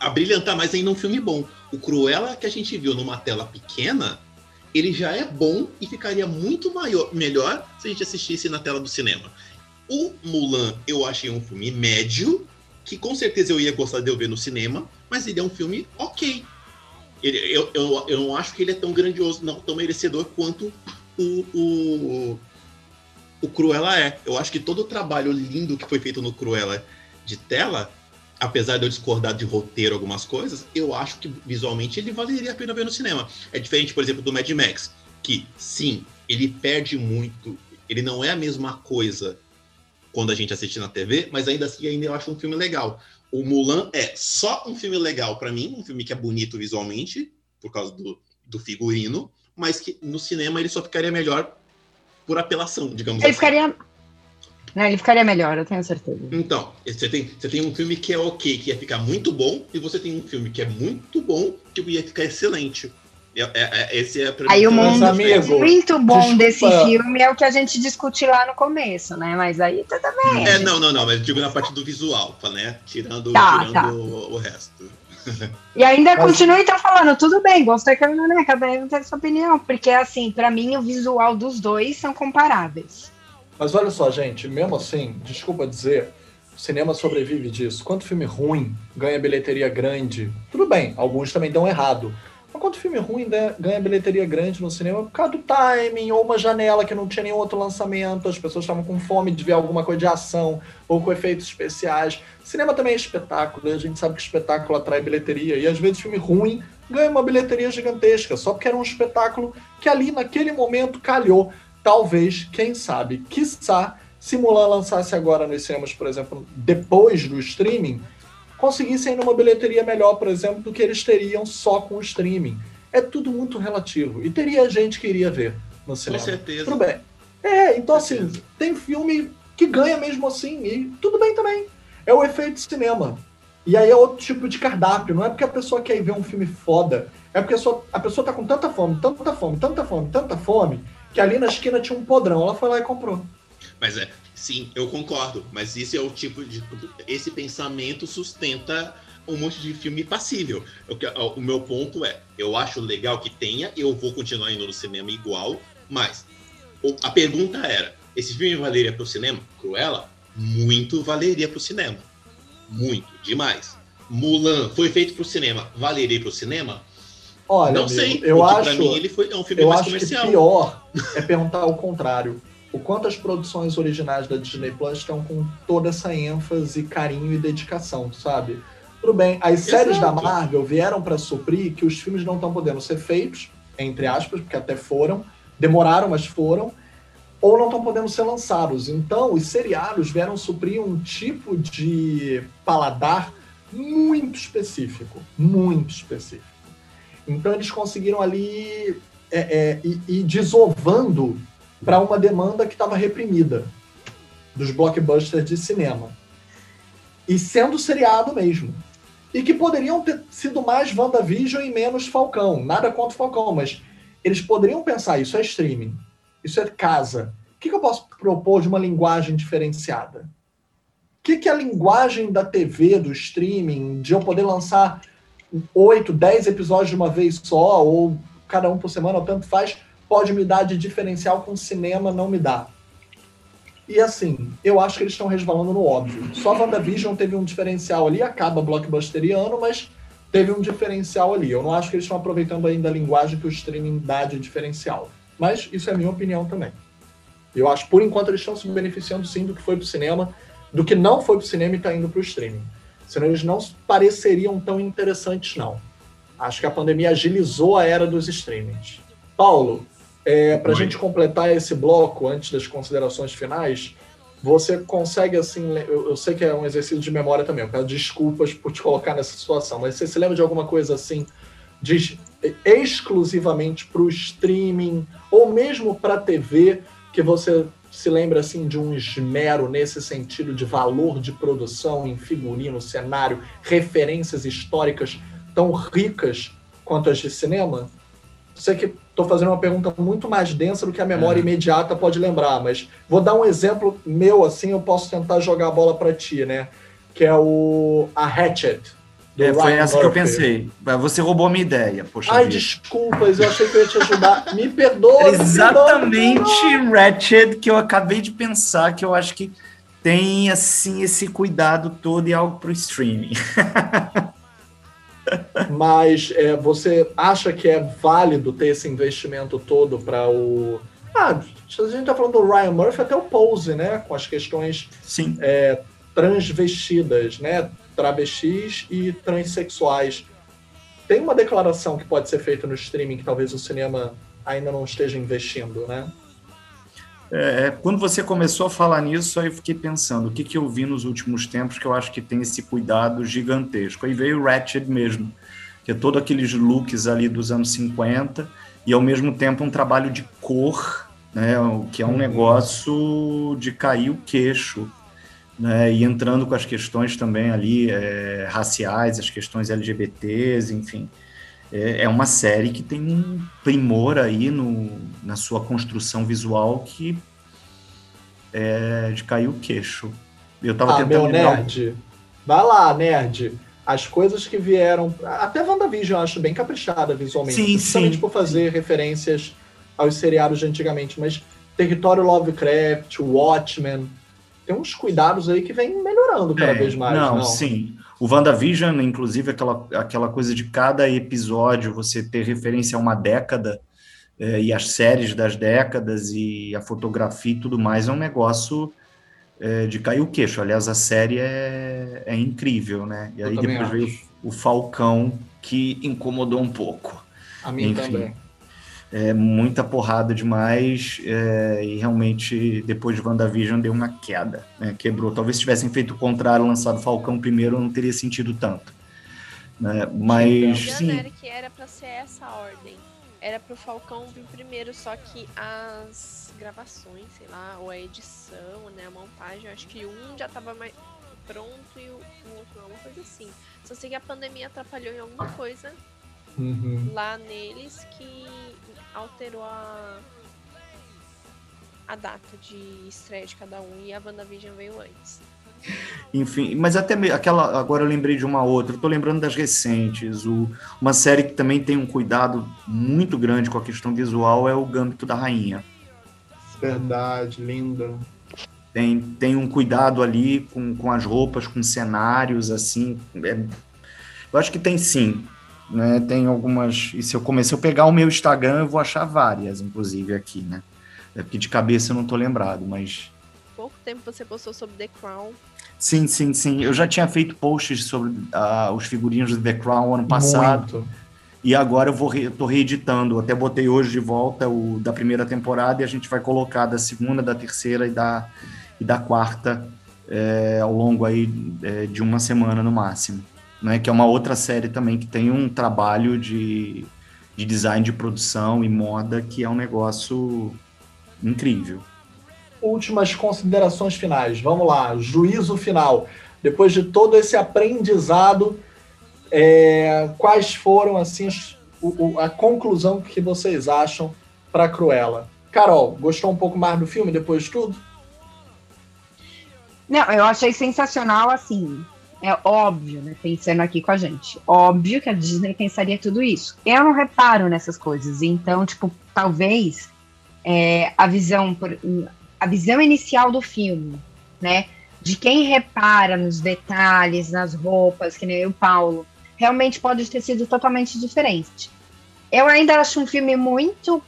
abrilhantar mais ainda um filme bom. O Cruella que a gente viu numa tela pequena ele já é bom e ficaria muito maior, melhor se a gente assistisse na tela do cinema. O Mulan, eu achei um filme médio, que com certeza eu ia gostar de eu ver no cinema, mas ele é um filme ok. Ele- eu, eu, eu não acho que ele é tão grandioso, não tão merecedor quanto o, o, o Cruella é. Eu acho que todo o trabalho lindo que foi feito no Cruella de tela, apesar de eu discordar de roteiro algumas coisas, eu acho que visualmente ele valeria a pena ver no cinema. É diferente, por exemplo, do Mad Max, que sim, ele perde muito, ele não é a mesma coisa quando a gente assiste na TV, mas ainda assim ainda eu acho um filme legal. O Mulan é só um filme legal pra mim, um filme que é bonito visualmente, por causa do, do figurino, mas que no cinema ele só ficaria melhor por apelação, digamos Ele assim. ficaria. Não, ele ficaria melhor, eu tenho certeza. Então, você tem, você tem um filme que é ok, que ia ficar muito bom, e você tem um filme que é muito bom, que ia ficar excelente. É, é- é- esse é pra Aí o mundo amigo, muito bom desculpa. desse filme é o que a gente discute lá no começo, né? Mas aí tudo bem. É, não, não, não, mas digo na parte do visual, né? Tirando, Tá, tirando tá. O, o resto. E ainda Mas- continua então falando, tudo bem, gostei que né? Cada um tem sua opinião, porque assim, pra mim o visual dos dois são comparáveis. Mas olha só, gente, mesmo assim, desculpa dizer, o cinema sobrevive disso. Quanto filme ruim ganha bilheteria grande, tudo bem, alguns também dão errado. Quanto filme ruim né, ganha bilheteria grande no cinema? Por causa do timing, ou uma janela que não tinha nenhum outro lançamento, as pessoas estavam com fome de ver alguma coisa de ação, ou com efeitos especiais. Cinema também é espetáculo, e a gente sabe que espetáculo atrai bilheteria, e às vezes filme ruim ganha uma bilheteria gigantesca, só porque era um espetáculo que ali naquele momento calhou. Talvez, quem sabe, quiçá, se Mulan lançasse agora nos cinemas, por exemplo, depois do streaming, conseguissem ainda uma bilheteria melhor, por exemplo, do que eles teriam só com o streaming. É tudo muito relativo. E teria gente que iria ver no Com cinema. certeza. Tudo bem. É, então assim, tem filme que ganha mesmo assim, e tudo bem também. É o efeito cinema. E aí é outro tipo de cardápio. Não é porque a pessoa quer ver um filme foda, é porque a, sua- a pessoa tá com tanta fome, tanta fome, tanta fome, tanta fome, que ali na esquina tinha um podrão. Ela foi lá e comprou. Mas é, sim, eu concordo. Mas esse é o tipo de. Esse pensamento sustenta um monte de filme passível. O, o meu ponto é, eu acho legal que tenha, eu vou continuar indo no cinema igual, mas o- a pergunta era: esse filme valeria pro cinema? Cruella? Muito valeria pro cinema. Muito, demais. Mulan foi feito pro cinema, valeria pro cinema? Olha, Não sei. eu acho, mim ele foi é um filme eu mais acho que comercial. pior é perguntar o contrário. O quanto as produções originais da Disney Plus estão com toda essa ênfase, carinho e dedicação, sabe? Tudo bem, as séries da Exato. Marvel vieram para suprir que os filmes não estão podendo ser feitos, entre aspas, porque até foram, demoraram, mas foram, ou não estão podendo ser lançados. Então, os seriados vieram suprir um tipo de paladar muito específico, muito específico. Então eles conseguiram ali é, é, ir desovando para uma demanda que estava reprimida dos blockbusters de cinema. E sendo seriado mesmo. E que poderiam ter sido mais WandaVision e menos Falcão. Nada contra o Falcão, mas eles poderiam pensar, isso é streaming, isso é casa. O que, que eu posso propor de uma linguagem diferenciada? O que, que a linguagem da TV, do streaming, de eu poder lançar oito, dez episódios de uma vez só, ou cada um por semana, ou tanto faz, pode me dar de diferencial um cinema não me dá. E assim, eu acho que eles estão resvalando no óbvio. Só WandaVision teve um diferencial ali, acaba blockbusteriano, mas teve um diferencial ali. Eu não acho que eles estão aproveitando ainda a linguagem que o streaming dá de diferencial. Mas isso é minha opinião também. Eu acho, por enquanto, eles estão se beneficiando sim do que foi pro cinema, do que não foi pro cinema e está indo pro streaming. Senão eles não pareceriam tão interessantes, não. Acho que a pandemia agilizou a era dos streamings. Paulo, é, para a gente completar esse bloco antes das considerações finais, você consegue, assim, eu, eu sei que é um exercício de memória também, eu peço desculpas por te colocar nessa situação, mas você se lembra de alguma coisa assim, de, exclusivamente para o streaming, ou mesmo para a TV, que você se lembra assim de um esmero nesse sentido de valor de produção em figurino, cenário, referências históricas tão ricas quanto as de cinema? Sei que estou fazendo uma pergunta muito mais densa do que a memória É. imediata pode lembrar, mas vou dar um exemplo meu assim, eu posso tentar jogar a bola para ti, né? Que é o a Hatchet, É, foi Ryan essa que eu Murphy. pensei. Mas Você roubou a minha ideia, poxa Ai, vida. desculpas, eu achei que eu ia te ajudar. Me perdoa. me perdoa, me Exatamente. Ratched que eu acabei de pensar que eu acho que tem assim esse cuidado todo e algo pro streaming. Mas é, você acha que é válido ter esse investimento todo para o. Ah, a gente tá falando do Ryan Murphy, até o Pose, né? Com as questões Sim. transvestidas, né? Travestis e transexuais. Tem uma declaração que pode ser feita no streaming que talvez o cinema ainda não esteja investindo, né? É, quando você começou a falar nisso, aí eu fiquei pensando, o que, que eu vi nos últimos tempos que eu acho que tem esse cuidado gigantesco. Aí veio o Ratched mesmo, que é todos aqueles looks ali dos anos 50 e ao mesmo tempo um trabalho de cor, né, o que é um Uhum. negócio de cair o queixo. Né, e entrando com as questões também ali é, raciais, as questões LGBTs, enfim. É, é uma série que tem um primor aí no, na sua construção visual que é de cair o queixo. Eu tava Ah, tentando meu nerd. Vai lá, nerd. As coisas que vieram. Até WandaVision eu acho bem caprichada visualmente. Sim, principalmente sim. por fazer referências aos seriados de antigamente. Mas Território Lovecraft, Watchmen. Tem uns cuidados aí que vem melhorando cada É, vez mais. Não, Não, sim. O WandaVision, inclusive, aquela, aquela coisa de cada episódio você ter referência a uma década é, e as séries das décadas e a fotografia e tudo mais é um negócio é, de cair o queixo. Aliás, a série é, é incrível, né? E aí depois veio acho. o Falcão, que incomodou um pouco. A mim Enfim. também. É muita porrada demais é, e realmente depois de WandaVision deu uma queda, né, quebrou. Talvez se tivessem feito o contrário, lançado Falcão primeiro, não teria sentido tanto. né, Mas Engano, sim, Eric, era pra ser essa ordem. Era pro Falcão vir primeiro, só que as gravações, sei lá, ou a edição, né, a montagem, eu acho que um já tava mais pronto e o, o outro não, uma coisa assim. Só sei que a pandemia atrapalhou em alguma coisa Uhum. lá neles que alterou a, a data de estreia de cada um e a WandaVision veio antes. enfim, mas até aquela. Agora eu lembrei de uma outra, eu tô lembrando das recentes. O, uma série que também tem um cuidado muito grande com a questão visual é o Gâmbito da Rainha. Verdade, linda. tem, tem um cuidado ali com, com as roupas, com cenários, assim. é- eu acho que tem sim. Né? Tem algumas. E se eu comecei a pegar o meu Instagram, eu vou achar várias, inclusive, aqui, né? É porque de cabeça eu não tô lembrado, mas. Pouco tempo você postou sobre The Crown. Sim, sim, sim. Eu já tinha feito posts sobre ah, os figurinhos do The Crown ano passado. Muito. E agora eu vou re, eu tô reeditando. Até botei hoje de volta o da primeira temporada e a gente vai colocar da segunda, da terceira e da, e da quarta é, ao longo aí é, de uma semana no máximo. Né? Que é uma outra série também que tem um trabalho de, de design de produção e moda que é um negócio incrível. últimas considerações finais. Vamos lá, juízo final. Depois de todo esse aprendizado, é, quais foram assim as- o- o- a conclusão que vocês acham para Cruella? Carol, gostou um pouco mais do filme depois de tudo? Não, eu achei sensacional, assim. É óbvio, né? Pensando aqui com a gente. Óbvio que a Disney pensaria tudo isso. Eu não reparo nessas coisas. Então, tipo, talvez é, a visão por- a visão inicial do filme, né? De quem repara nos detalhes, nas roupas, que nem o Paulo, realmente pode ter sido totalmente diferente. Eu ainda acho um filme muito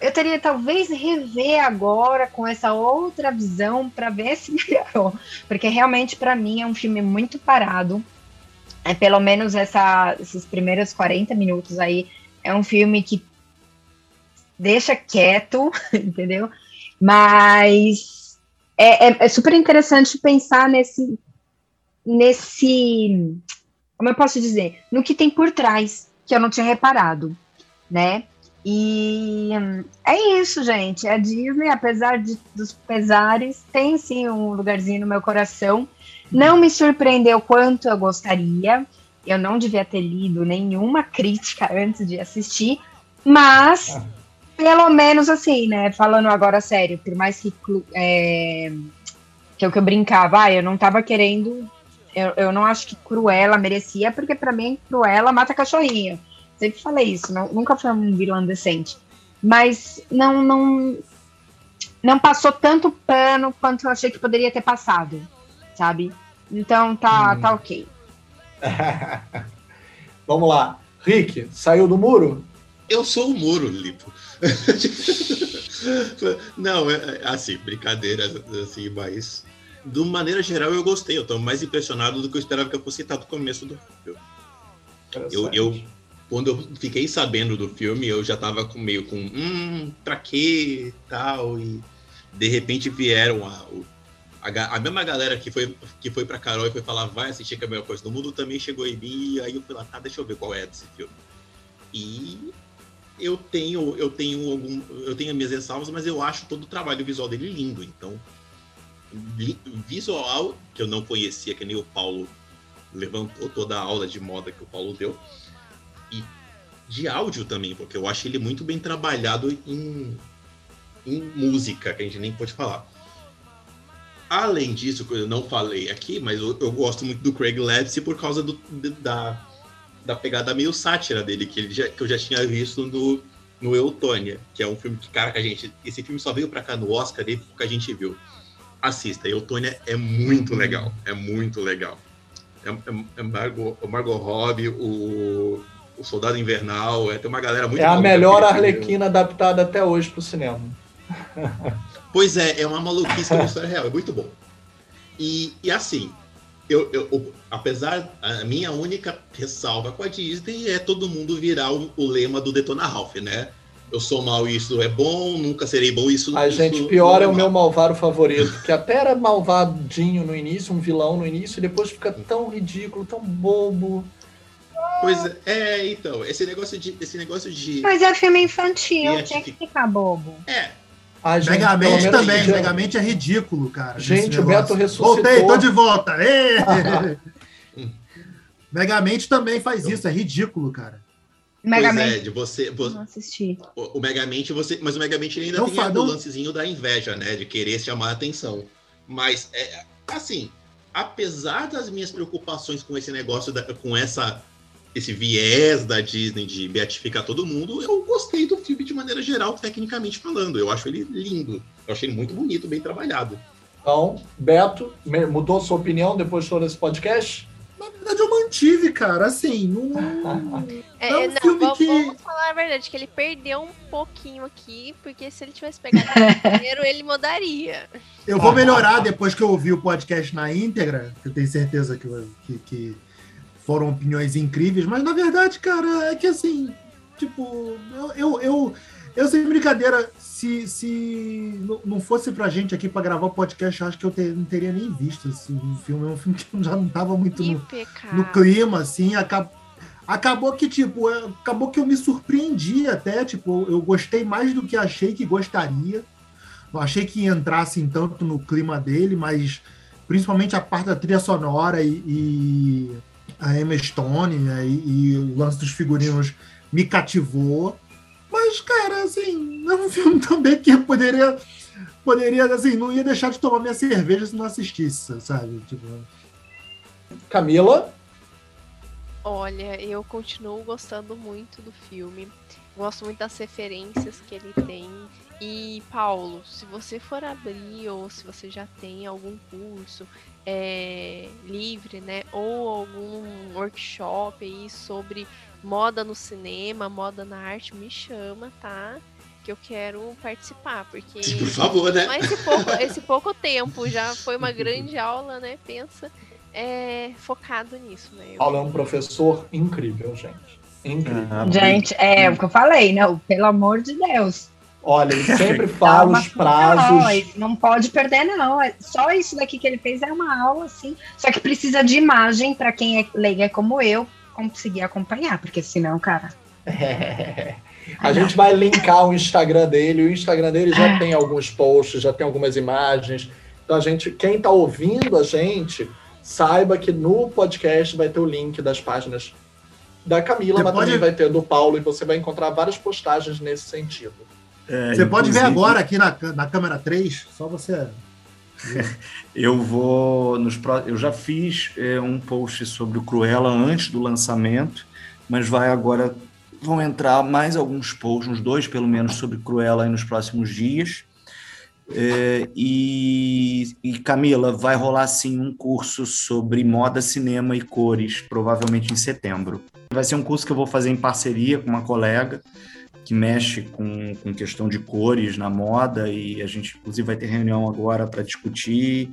eu teria talvez rever agora com essa outra visão para ver se melhorou, porque realmente para mim é um filme muito parado. É pelo menos essa, esses primeiros 40 minutos aí é um filme que deixa quieto, entendeu? Mas é, é- é super interessante pensar nesse nesse como eu posso dizer, no que tem por trás que eu não tinha reparado, né? E hum, é isso, gente. A Disney, apesar de- dos pesares, tem sim um lugarzinho no meu coração. Não me surpreendeu quanto eu gostaria. Eu não devia ter lido nenhuma crítica antes de assistir, mas Ah. pelo menos assim, né? Falando agora sério, por mais que é, que é o que eu brincava, ah, eu não tava querendo Eu, eu não acho que Cruella merecia, porque pra mim Cruella mata cachorrinho. Sempre falei isso, não- nunca foi um vilão decente. Mas não, não, não passou tanto pano quanto eu achei que poderia ter passado, sabe? Então tá, Hum. tá ok. Vamos lá. Rick, saiu do muro? Eu sou o muro, Lipo. Não, é, é, assim, brincadeiras, assim, mas de maneira geral eu gostei. Eu tô mais impressionado do que eu esperava que eu fosse estar no começo do filme. Eu, eu, quando eu fiquei sabendo do filme, eu já tava com, meio com, hum, pra quê, tal, e de repente vieram a, a, a mesma galera que foi, que foi pra Carol e foi falar, vai assistir que é a melhor coisa do mundo, também chegou em mim, e aí eu fui lá, tá, deixa eu ver qual é desse filme. E eu tenho, eu tenho algum, eu tenho as minhas ressalvas, mas eu acho todo o trabalho visual dele lindo, então visual que eu não conhecia, que nem o Paulo levantou toda a aula de moda que o Paulo deu. E de áudio também, porque eu acho ele muito bem trabalhado em, em música, que a gente nem pode falar. Além disso, que eu não falei aqui, mas eu, eu gosto muito do Craig Livesey por causa do, da, da pegada meio sátira dele, que, ele já- que eu já tinha visto no, no Eutônia, que é um filme que, cara, que a gente. Esse filme só veio pra cá no Oscar dele porque a gente viu. Assista, Eutônia é muito legal. É muito legal. É, é, é Margot, o Margot Robbie, o, o Soldado Invernal, é, tem uma galera muito é a melhor. Arlequina adaptada até hoje pro cinema. Pois é, é uma maluquice é uma história real, é muito bom. E, e assim, eu, eu- o- apesar, a minha única ressalva com a Disney é todo mundo virar o, o lema do Detona Ralph, né? Eu sou mal isso é bom, nunca serei bom isso A isso gente, pior é o meu malvado favorito, que até era malvadinho no início, um vilão no início, e depois fica tão ridículo, tão bobo. Pois é, é, então, esse negócio de. Esse negócio de. Mas é filme infantil, E tinha que ficar bobo. É, A gente, Megamente também, já- Megamente é ridículo, cara. Gente, o Beto ressuscitou. Voltei, tô de volta. Megamente também faz isso, é ridículo, cara. pois é, Megamente. de você. vo- Não assisti. O, o Megamente, você. Mas o Megamente ainda Não tem fa- o lancezinho da inveja, né? De querer chamar a atenção. Mas, é, assim, apesar das minhas preocupações com esse negócio, da- com essa. Esse viés da Disney de beatificar todo mundo, eu gostei do filme de maneira geral, tecnicamente falando. Eu acho ele lindo. Eu achei ele muito bonito, bem trabalhado. Então, Beto, mudou sua opinião depois de todo esse podcast? Na verdade, eu mantive, cara. Assim, não. É, É um não, filme vamos, que- vamos falar a verdade, que ele perdeu um pouquinho aqui, porque se ele tivesse pegado o primeiro, ele mudaria. Eu vou melhorar depois que eu ouvir o podcast na íntegra, que eu tenho certeza que, que, que foram opiniões incríveis, mas na verdade, cara, é que assim, tipo, eu, eu, eu, eu sem brincadeira, se, se não- fosse pra gente aqui pra gravar o podcast, eu acho que eu ter- não teria nem visto esse filme. É um filme que eu já não tava muito no, no clima, assim, acabou. Acabou que, tipo, é, acabou que eu me surpreendi até, tipo, eu gostei mais do que achei que gostaria. Não achei que entrasse tanto no clima dele, mas principalmente a parte da trilha sonora e, e a Emma Stone né, e, e o lance dos figurinos me cativou. Mas, cara, assim, é um filme também que eu poderia, poderia, assim, não ia deixar de tomar minha cerveja se não assistisse, sabe? Tipo, Camila? Olha, eu continuo gostando muito do filme. Gosto muito das referências que ele tem. E, Paulo, se você for abrir ou se você já tem algum curso é, livre, né? Ou algum workshop aí sobre moda no cinema, moda na arte, me chama, tá? Que eu quero participar, porque Por favor, né? mas esse pouco, esse pouco tempo já foi uma grande aula, né? Pensa, é, focado nisso, né? Eu- Paulo é um professor incrível, gente. Incrível. Gente, é o que eu falei, né? Pelo amor de Deus. Olha, ele sempre fala os prazos. Não, esse não pode perder, não. É Só isso daqui que ele fez é uma aula, assim. Só que precisa de imagem para quem é leiga como eu conseguir acompanhar, porque senão, cara. A gente vai linkar o Instagram dele. O Instagram dele já tem alguns posts, já tem algumas imagens. Então a gente, quem está ouvindo a gente, saiba que no podcast vai ter o link das páginas da Camila, Você mas pode- também vai ter do Paulo e você vai encontrar várias postagens nesse sentido. É, Você pode ver agora aqui na, na câmera 3, só você Eu vou nos eu já fiz é, um post sobre o Cruella antes do lançamento, mas vai agora vão entrar mais alguns posts, uns dois pelo menos sobre Cruella aí nos próximos dias. É, e, e Camila, vai rolar sim um curso sobre moda, cinema e cores, provavelmente em setembro. Vai ser um curso que eu vou fazer em parceria com uma colega que mexe com, com questão de cores na moda e a gente inclusive vai ter reunião agora para discutir.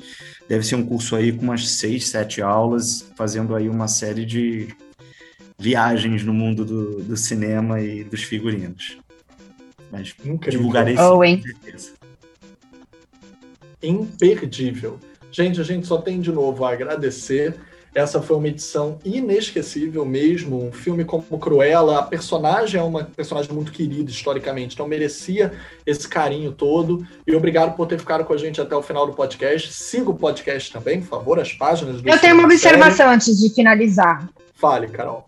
Deve ser um curso aí com umas seis, sete aulas, fazendo aí uma série de viagens no mundo do, do cinema e dos figurinos. Mas Incrível. divulgarei sim, Oh, com certeza. imperdível. Gente, a gente só tem de novo a agradecer. Essa foi uma edição inesquecível mesmo. Um filme como Cruella, a personagem é uma personagem muito querida historicamente, então merecia esse carinho todo. E obrigado por ter ficado com a gente até o final do podcast. Siga o podcast também, por favor, as páginas do Eu tenho uma observação antes de finalizar. Fale, Carol.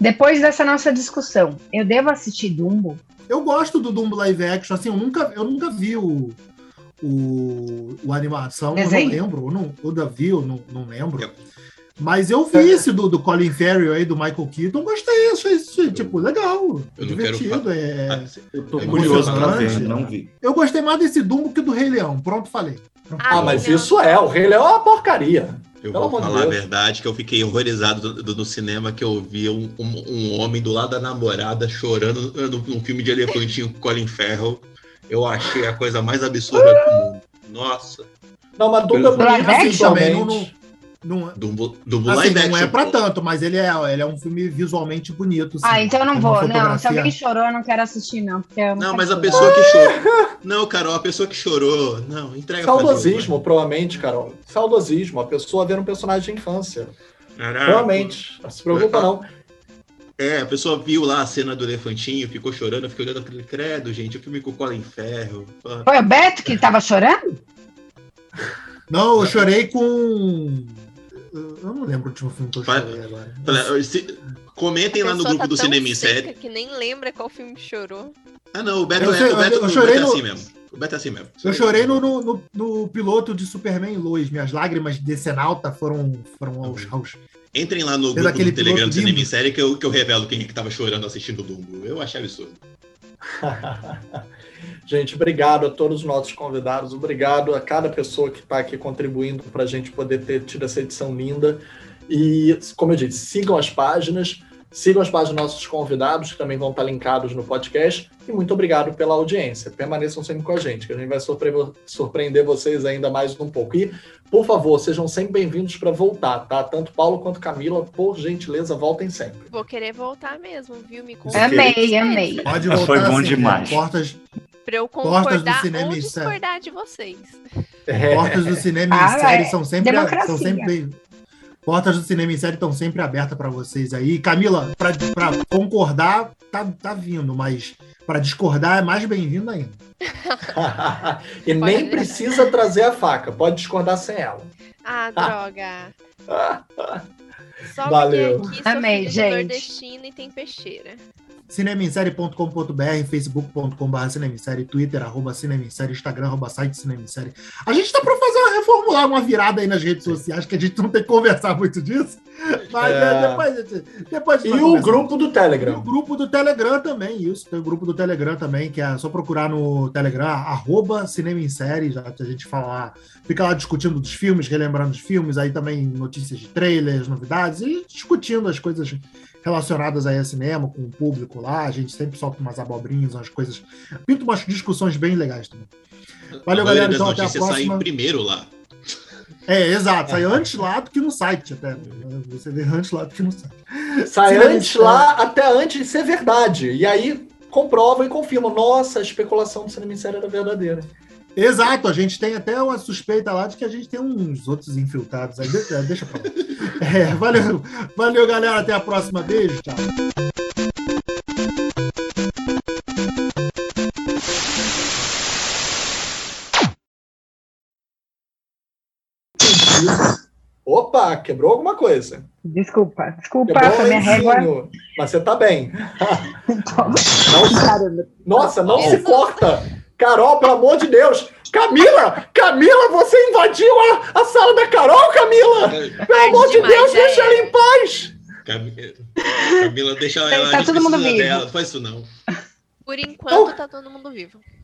Depois dessa nossa discussão, eu devo assistir Dumbo? Eu gosto do Dumbo live action, assim, eu nunca, eu nunca vi o, o, o animação, eu não lembro, não, eu ainda vi, eu não, não lembro. Eu- Mas eu vi esse do, do Colin Farrell aí, do Michael Keaton, gostei, achei isso, tipo, legal, Eu não quero divertido, fa- é... Ah, Eu tô É curioso emocionante. ver, não vi. Eu gostei mais desse Dumbo que do Rei Leão, pronto, falei. Ah, mas não. isso é, o Rei Leão é uma porcaria. Eu Pelo vou falar a Deus. verdade que eu fiquei horrorizado do- do- no cinema que eu vi um, um- um homem do lado da namorada chorando no- num filme de elefantinho com Colin Farrell. Eu achei a coisa mais absurda do mundo. Nossa, Não, mas Dumbo é Pelo- Live action também, visualmente. Não, Dumbo, Dumbo assim, não é pra pô. tanto, mas ele é, ele é um filme visualmente bonito. Ah, sim. então eu não Tem vou. Não, se alguém chorou, eu não quero assistir, não. Porque eu não, mas a pessoa que chorou. Não, Carol, a pessoa que chorou. Não, entrega pra Deus, Saudosismo, provavelmente, Carol. Saudosismo. A pessoa vendo um personagem de infância. Caraca. Provavelmente. Não se preocupa, não. É, a pessoa viu lá a cena do elefantinho, ficou chorando, eu fiquei olhando aquele credo, gente. O filme com o Colin pô. Foi o Beto que tava chorando? Não, eu chorei com. Eu não lembro o último filme que eu chorei agora. Se- Comentem A lá no grupo tá do tão Cinema em Série. que nem lembra qual filme chorou. Ah, não, o Beto, Eu é, sei, o Beto, eu o chorei Beto é no- assim mesmo. O Beto é assim mesmo. Eu chorei no, no, no- no piloto de Superman e Lois. Minhas lágrimas de Decenalta foram, foram aos, aos. Entrem lá no Fez grupo do Telegram do Cinema em. Série que eu, que eu revelo quem é que tava chorando assistindo o Dumbo. Eu achei absurdo. gente, obrigado a todos os nossos convidados, obrigado a cada pessoa que está aqui contribuindo para a gente poder ter tido essa edição linda. E, como eu disse, sigam as páginas, sigam as páginas dos nossos convidados, que também vão estar linkados no podcast. E muito obrigado pela audiência. Permaneçam sempre com a gente, que a gente vai surpre- surpreender vocês ainda mais um pouco. E, por favor, sejam sempre bem-vindos para voltar, tá? Tanto Paulo quanto Camila, por gentileza, voltem sempre. Vou querer voltar mesmo, viu? Me Isso Amei, amei. Pode Foi voltar bom assim, demais. Portas, Pra eu Portas do concordar cinema ou e série. discordar de vocês. É. portas do cinema Ah, em série é. são sempre, Democracia. são sempre bem- Portas do cinema em série estão sempre abertas para vocês aí. Camila, para concordar, tá, tá vindo, mas para discordar é mais bem-vindo ainda. e nem Pode- precisa trazer a faca, pode discordar sem ela. Ah, droga. Só Valeu. porque aqui sou Amei, gente. nordestina e tem peixeira. cinemissérie.com.br, facebook.com.br cinemissérie, twitter, arroba cinemissérie, instagram, arroba site cinemissérie. A gente tá pra fazer uma reformular, uma virada aí nas redes sociais, que a gente não tem que conversar muito disso, mas É. né, depois, gente- depois gente E o grupo do E o Telegram. grupo do Telegram também, isso. Tem o grupo do Telegram também, que é só procurar no Telegram, arroba Cinema em Série, já que a gente fala lá, fica lá discutindo dos filmes, relembrando os filmes, aí também notícias de trailers, novidades, e discutindo as coisas relacionadas aí a cinema, com o público lá, a gente sempre solta umas abobrinhas, umas coisas, pinta umas discussões bem legais também. Valeu, a galera, das então até a próxima. primeiro lá. É, exato, sai antes lá do que no site até, você vê antes lá do que no site. Sai antes em lá, até antes de ser verdade. E aí comprova e confirma. Nossa, a especulação do cinema em série era verdadeira. Exato, a gente tem até uma suspeita lá de que a gente tem uns outros infiltrados aí. De- é, Deixa pra lá. É, valeu, valeu, galera. Até a próxima. Beijo, tchau. Opa, quebrou alguma coisa. Desculpa, desculpa, Quebrou minha régua. Mas você tá bem. Não. Nossa, não Isso. se corta. Carol, pelo amor de Deus. Camila! Camila, você invadiu a, a sala da Carol, Camila! Pelo amor de Deus, é. deixa ela em paz! Camila, Camila deixa ela. Tá a gente todo mundo vivo. dela, não faz isso não. Por enquanto tá todo mundo vivo.